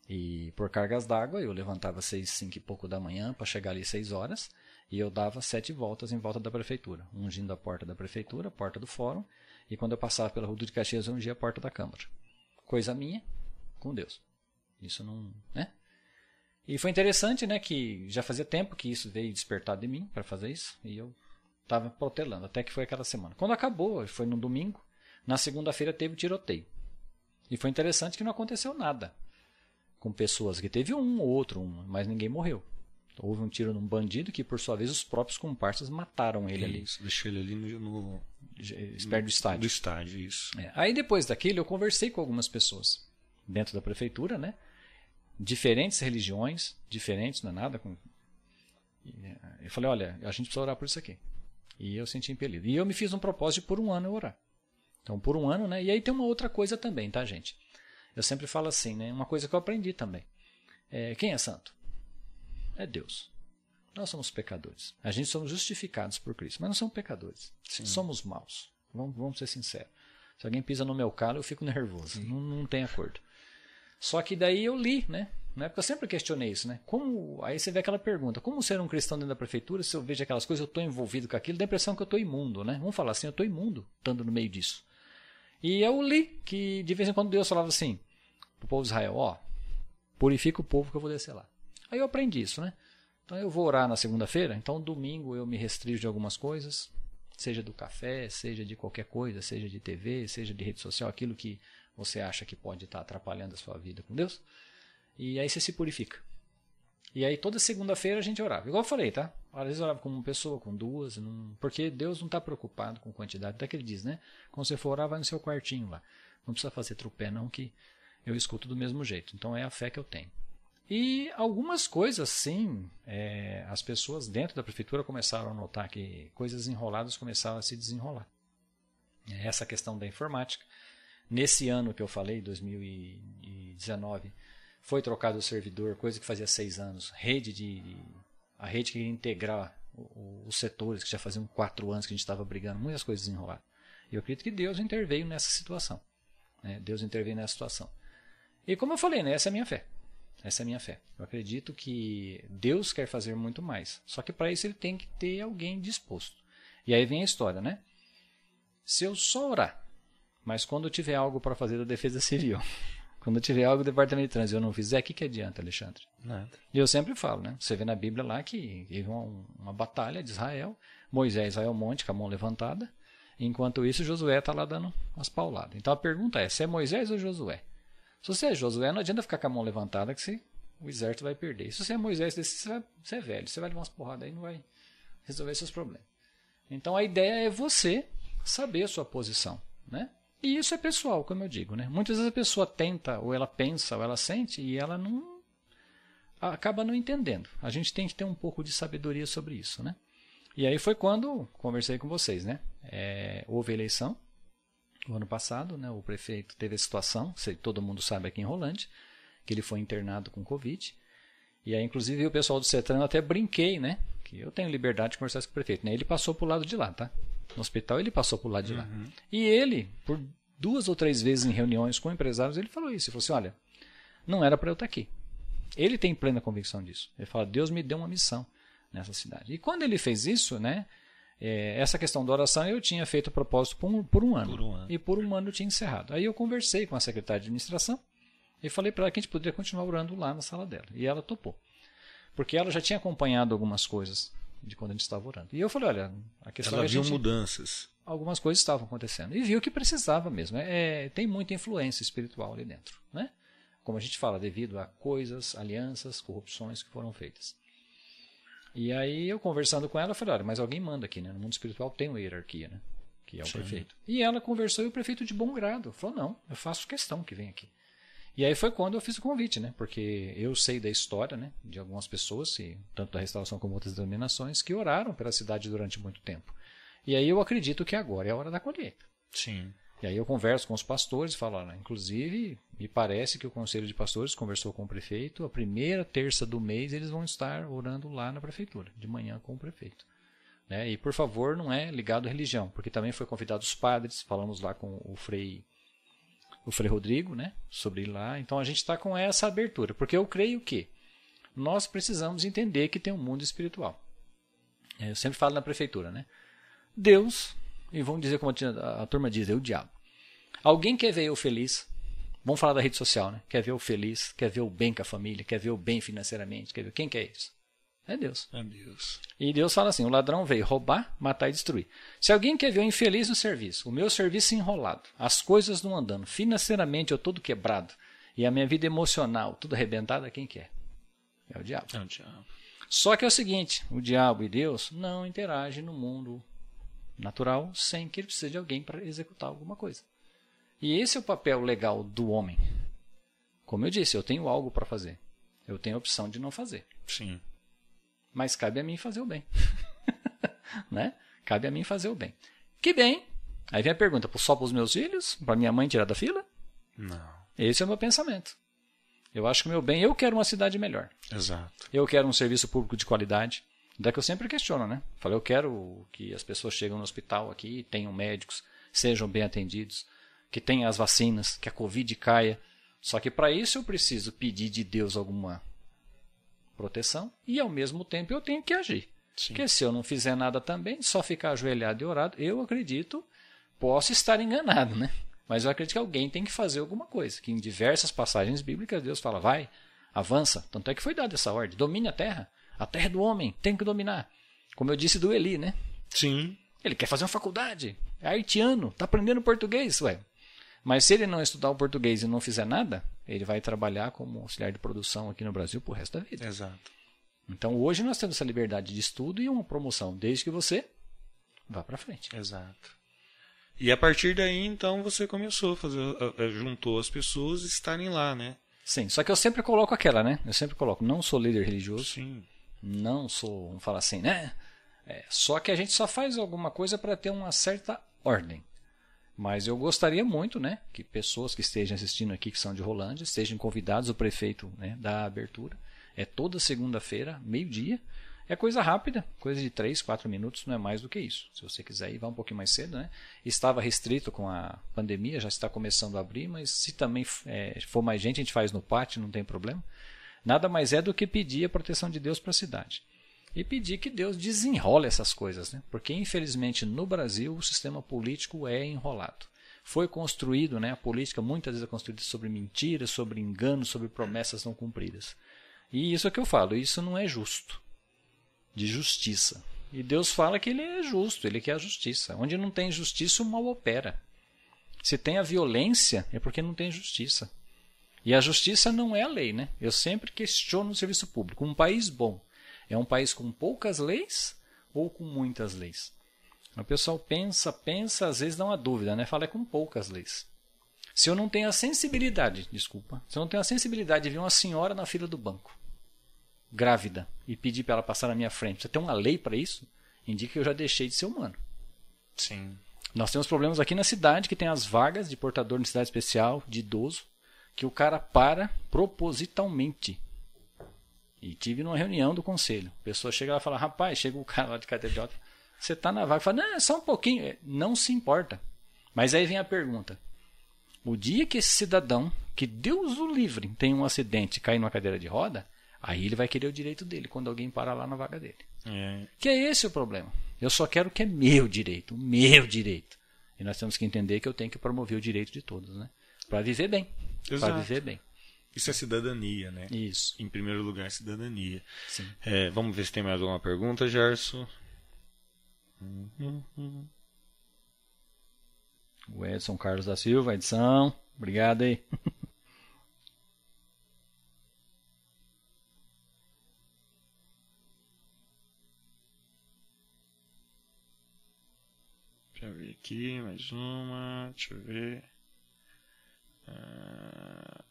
E por cargas d'água, eu levantava seis, cinco e pouco da manhã para chegar ali seis horas, e eu dava sete voltas em volta da prefeitura, ungindo a porta da prefeitura, a porta do fórum, e quando eu passava pela Rua de Caxias, eu ungia a porta da Câmara. Coisa minha, com Deus. Isso não, né? E foi interessante, né, que já fazia tempo que isso veio despertar de mim para fazer isso, e eu estava protelando, até que foi aquela semana. Quando acabou, foi no domingo, na segunda-feira teve tiroteio. E foi interessante que não aconteceu nada com pessoas, que teve um ou outro, um, mas ninguém morreu. Houve um tiro num bandido que, por sua vez, os próprios comparsas mataram ele ali. Isso, deixou ele ali no, no perto do estádio. Do estádio, isso. É. Aí depois daquilo eu conversei com algumas pessoas dentro da prefeitura, né? diferentes religiões, diferentes, não é nada. Com... Eh, eu falei, olha, a gente precisa orar por isso aqui. E eu senti impelido. E eu me fiz um propósito de por um ano eu orar. Então, por um ano, né? E aí tem uma outra coisa também, tá, gente? Eu sempre falo assim, né? Uma coisa que eu aprendi também. É, quem é santo? É Deus. Nós somos pecadores. A gente somos justificados por Cristo, mas não somos pecadores. Sim. Somos maus. Vamos, vamos, ser sinceros. Se alguém pisa no meu calo, eu fico nervoso. Não, não tem acordo. Só que daí eu li, né? Na época eu sempre questionei isso, né? Como, aí você vê aquela pergunta, como ser um cristão dentro da prefeitura, se eu vejo aquelas coisas, eu estou envolvido com aquilo, dá a impressão que eu estou imundo, né? Vamos falar assim, eu estou imundo, estando no meio disso. E eu li que de vez em quando Deus falava assim, pro povo de Israel, ó, purifica o povo que eu vou descer lá. Aí eu aprendi isso, né? Então eu vou orar na segunda-feira, então domingo eu me restrijo de algumas coisas, seja do café, seja de qualquer coisa, seja de TV, seja de rede social, aquilo que você acha que pode estar atrapalhando a sua vida com Deus. E aí você se purifica. E aí toda segunda-feira a gente orava. Igual eu falei, tá? Às vezes orava com uma pessoa, com duas, porque Deus não está preocupado com quantidade. Até que ele diz, né? Quando você for orar, vai no seu quartinho lá. Não precisa fazer trupé não, que eu escuto do mesmo jeito. Então é a fé que eu tenho. E algumas coisas, sim, é, as pessoas dentro da prefeitura começaram a notar que coisas enroladas começaram a se desenrolar. Essa questão da informática. Nesse ano que eu falei, 2019, foi trocado o servidor, coisa que fazia seis anos. Rede de. A rede que ia integrar os setores, que já faziam quatro anos que a gente estava brigando, muitas coisas enroladas. E eu acredito que Deus interveio nessa situação. Né? Deus interveio nessa situação. E como eu falei, né? essa é a minha fé. Essa é a minha fé. Eu acredito que Deus quer fazer muito mais. Só que para isso ele tem que ter alguém disposto. E aí vem a história, né? Se eu só orar, mas quando tiver algo para fazer da Defesa Civil, quando tiver algo do Departamento de Trânsito eu não fizer, o que, que adianta, Alexandre? Nada. E eu sempre falo, né? Você vê na Bíblia lá que teve uma, uma batalha de Israel, Moisés vai ao monte com a mão levantada, enquanto isso Josué está lá dando umas pauladas. Então a pergunta é, se é Moisés ou Josué? Se você é Josué, não adianta ficar com a mão levantada que você, o exército vai perder. Se você é Moisés, você, vai, você é velho, você vai levar umas porradas aí e não vai resolver seus problemas. Então a ideia é você saber a sua posição, né? E isso é pessoal, como eu digo, né? Muitas vezes a pessoa tenta, ou ela pensa, ou ela sente, e ela não. acaba não entendendo. A gente tem que ter um pouco de sabedoria sobre isso, né? E aí foi quando conversei com vocês, né? É, houve eleição no ano passado, né? O prefeito teve a situação, todo mundo sabe aqui em Rolante, que ele foi internado com Covid. E aí, inclusive, o pessoal do CETRAN até brinquei, né? Que eu tenho liberdade de conversar com o prefeito, né? Ele passou pro lado de lá, tá? no hospital, ele passou por lá de lá. Uhum. E ele, por duas ou três vezes em reuniões com empresários, ele falou isso. Ele falou assim: olha, não era para eu estar aqui. Ele tem plena convicção disso. Ele fala: Deus me deu uma missão nessa cidade. E quando ele fez isso, né? É, essa questão da oração eu tinha feito o propósito por um, por um, ano, por um ano. E por um ano eu tinha encerrado. Aí eu conversei com a secretária de administração e falei para ela que a gente poderia continuar orando lá na sala dela. E ela topou. Porque ela já tinha acompanhado algumas coisas de quando a gente estava orando. E eu falei, olha, a questão Ela é viu gente, mudanças. Algumas coisas estavam acontecendo. E viu que precisava mesmo. É, é, tem muita influência espiritual ali dentro. Né? Como a gente fala, devido a coisas, alianças, corrupções que foram feitas. E aí eu conversando com ela, eu falei, olha, mas alguém manda aqui, né? No mundo espiritual tem uma hierarquia, né? Que é o Sim. prefeito. E ela conversou e o prefeito de bom grado falou, não, eu faço questão que venha aqui. E aí foi quando eu fiz o convite, né? Porque eu sei da história, né? De algumas pessoas, tanto da restauração como outras denominações, que oraram pela cidade durante muito tempo. E aí eu acredito que agora é a hora da colheita. Sim. E aí eu converso com os pastores e falo, inclusive, me parece que o Conselho de Pastores conversou com o prefeito, a primeira terça do mês eles vão estar orando lá na prefeitura, de manhã com o prefeito. Né? E por favor, não é ligado à religião, porque também foi convidado os padres, falamos lá com o Frei o Frei Rodrigo, né, sobre lá. Então a gente está com essa abertura, porque eu creio que nós precisamos entender que tem um mundo espiritual. É, eu sempre falo na prefeitura, né? Deus, e vamos dizer como a, a turma diz, é o diabo. Alguém quer ver eu feliz, Vamos falar da rede social, né? Quer ver o feliz, quer ver o bem com a família, quer ver o bem financeiramente, quer ver quem quer isso? É Deus. É Deus. E Deus fala assim: o ladrão veio roubar, matar e destruir. Se alguém quer ver o infeliz no serviço, o meu serviço enrolado, as coisas não andando, financeiramente eu todo quebrado, e a minha vida emocional tudo arrebentada, quem quer? É o diabo. É o diabo. Só que é o seguinte: o diabo e Deus não interagem no mundo natural sem que ele precise de alguém para executar alguma coisa. E esse é o papel legal do homem. Como eu disse, eu tenho algo para fazer. Eu tenho a opção de não fazer. Sim. Mas cabe a mim fazer o bem. né? Cabe a mim fazer o bem. Que bem. Aí vem a pergunta: só para os meus filhos? Para minha mãe tirar da fila? Não. Esse é o meu pensamento. Eu acho que o meu bem, eu quero uma cidade melhor. Exato. Eu quero um serviço público de qualidade. Daí que eu sempre questiono, né? Falei, eu quero que as pessoas cheguem no hospital aqui, tenham médicos, sejam bem atendidos, que tenham as vacinas, que a Covid caia. Só que para isso eu preciso pedir de Deus alguma proteção e ao mesmo tempo eu tenho que agir. Sim. Porque se eu não fizer nada também, só ficar ajoelhado e orado, eu acredito, posso estar enganado, né? Mas eu acredito que alguém tem que fazer alguma coisa. Que em diversas passagens bíblicas Deus fala, vai, avança. Tanto é que foi dada essa ordem, domine a terra. A terra é do homem, tem que dominar. Como eu disse do Eli, né? Sim. Ele quer fazer uma faculdade, é haitiano, está aprendendo português, ué. Mas se ele não estudar o português e não fizer nada, ele vai trabalhar como auxiliar de produção aqui no Brasil pro resto da vida. Exato. Então hoje nós temos essa liberdade de estudo e uma promoção, desde que você vá para frente. Exato. E a partir daí, então, você começou a fazer, juntou as pessoas estarem lá, né? Sim, só que eu sempre coloco aquela, né? Eu sempre coloco, não sou líder religioso. Sim. Não sou, vamos falar assim, né? É, só que a gente só faz alguma coisa para ter uma certa ordem. Mas eu gostaria muito, né, que pessoas que estejam assistindo aqui, que são de Rolândia, estejam convidados, o prefeito né, da abertura. É toda segunda-feira, meio-dia. É coisa rápida, coisa de 3, 4 minutos, não é mais do que isso. Se você quiser ir, vá um pouquinho mais cedo. Né? Estava restrito com a pandemia, já está começando a abrir, mas se também é, for mais gente, a gente faz no pátio, não tem problema. Nada mais é do que pedir a proteção de Deus para a cidade e pedir que Deus desenrole essas coisas, né? porque infelizmente no Brasil o sistema político é enrolado. Foi construído, né, a política muitas vezes é construída sobre mentiras, sobre enganos, sobre promessas não cumpridas. E isso é que eu falo, isso não é justo. De justiça. E Deus fala que ele é justo, ele quer a justiça. Onde não tem justiça, o mal opera. Se tem a violência, é porque não tem justiça. E a justiça não é a lei, né? Eu sempre questiono o serviço público. Um país bom, é um país com poucas leis ou com muitas leis? O pessoal pensa, pensa, às vezes dá uma dúvida, né? Fala é com poucas leis. Se eu não tenho a sensibilidade, desculpa, se eu não tenho a sensibilidade de ver uma senhora na fila do banco, grávida, e pedir para ela passar na minha frente, você tem uma lei para isso? Indica que eu já deixei de ser humano. Sim. Nós temos problemas aqui na cidade que tem as vagas de portador de necessidade especial, de idoso, que o cara para propositalmente e tive numa reunião do conselho. A pessoa chega lá e fala: Rapaz, chega o cara lá de cadeira de você está na vaga. Fala: Não, é só um pouquinho. É, não se importa. Mas aí vem a pergunta: O dia que esse cidadão, que Deus o livre, tem um acidente e cai numa cadeira de roda, aí ele vai querer o direito dele quando alguém parar lá na vaga dele. É. Que é esse o problema. Eu só quero o que é meu direito, o meu direito. E nós temos que entender que eu tenho que promover o direito de todos, né? Para viver bem. Para viver bem. Isso é cidadania, né? Isso. Em primeiro lugar, cidadania. Sim. É, vamos ver se tem mais alguma pergunta, Gerson. O Edson Carlos da Silva, edição. Obrigado aí. Deixa eu ver aqui, mais uma. Deixa eu ver. Uh...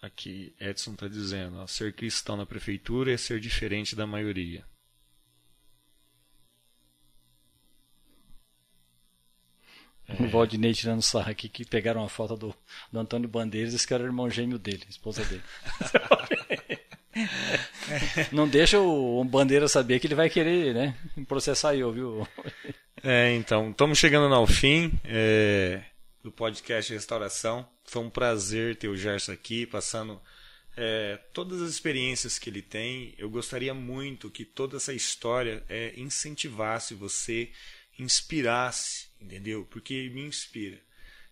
Aqui, Edson está dizendo: ó, ser cristão na prefeitura é ser diferente da maioria. É. O Valdinei tirando sarra aqui, que pegaram uma foto do, do Antônio Bandeiras, esse cara era o irmão gêmeo dele, esposa dele. Não deixa o Bandeira saber que ele vai querer né, processar eu, viu? É, então, estamos chegando ao fim é, do podcast Restauração. Foi um prazer ter o Gerson aqui, passando é, todas as experiências que ele tem. Eu gostaria muito que toda essa história é, incentivasse você, inspirasse, entendeu? Porque me inspira.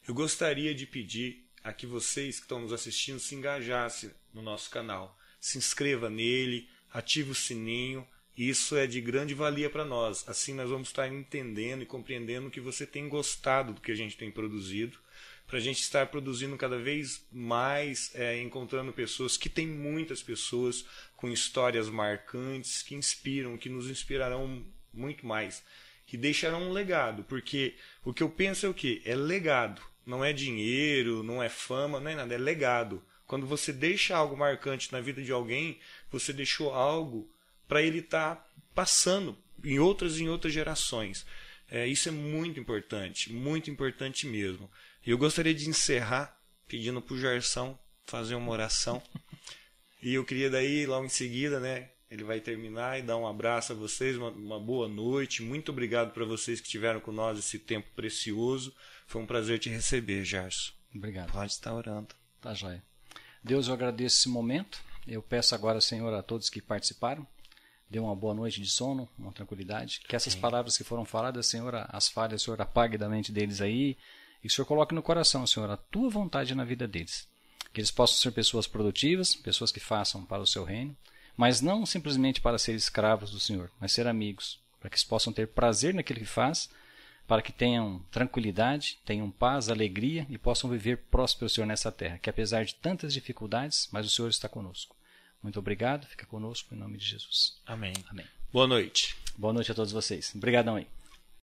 Eu gostaria de pedir a que vocês que estão nos assistindo se engajassem no nosso canal. Se inscreva nele, ative o sininho. Isso é de grande valia para nós. Assim nós vamos estar entendendo e compreendendo que você tem gostado do que a gente tem produzido para a gente estar produzindo cada vez mais, é, encontrando pessoas, que tem muitas pessoas com histórias marcantes, que inspiram, que nos inspirarão muito mais, que deixarão um legado, porque o que eu penso é o que? É legado, não é dinheiro, não é fama, não é nada, é legado. Quando você deixa algo marcante na vida de alguém, você deixou algo para ele estar tá passando em outras e em outras gerações. É, isso é muito importante, muito importante mesmo. E eu gostaria de encerrar pedindo para o Gerson fazer uma oração. E eu queria daí, logo em seguida, né? Ele vai terminar e dar um abraço a vocês, uma, uma boa noite. Muito obrigado para vocês que estiveram com nós esse tempo precioso. Foi um prazer te receber, Gerson. Obrigado. Pode estar orando. Tá joia. Deus, eu agradeço esse momento. Eu peço agora, Senhor, a todos que participaram, dê uma boa noite de sono, uma tranquilidade. Que essas Sim. palavras que foram faladas, Senhor, as falhas, Senhor, apague da mente deles aí e que o Senhor coloque no coração, Senhor, a tua vontade na vida deles. Que eles possam ser pessoas produtivas, pessoas que façam para o seu reino, mas não simplesmente para ser escravos do Senhor, mas ser amigos, para que eles possam ter prazer naquilo que faz, para que tenham tranquilidade, tenham paz, alegria e possam viver próspero, Senhor, nessa terra, que apesar de tantas dificuldades, mas o Senhor está conosco. Muito obrigado, fica conosco em nome de Jesus. Amém. Amém. Boa noite. Boa noite a todos vocês. Obrigadão aí.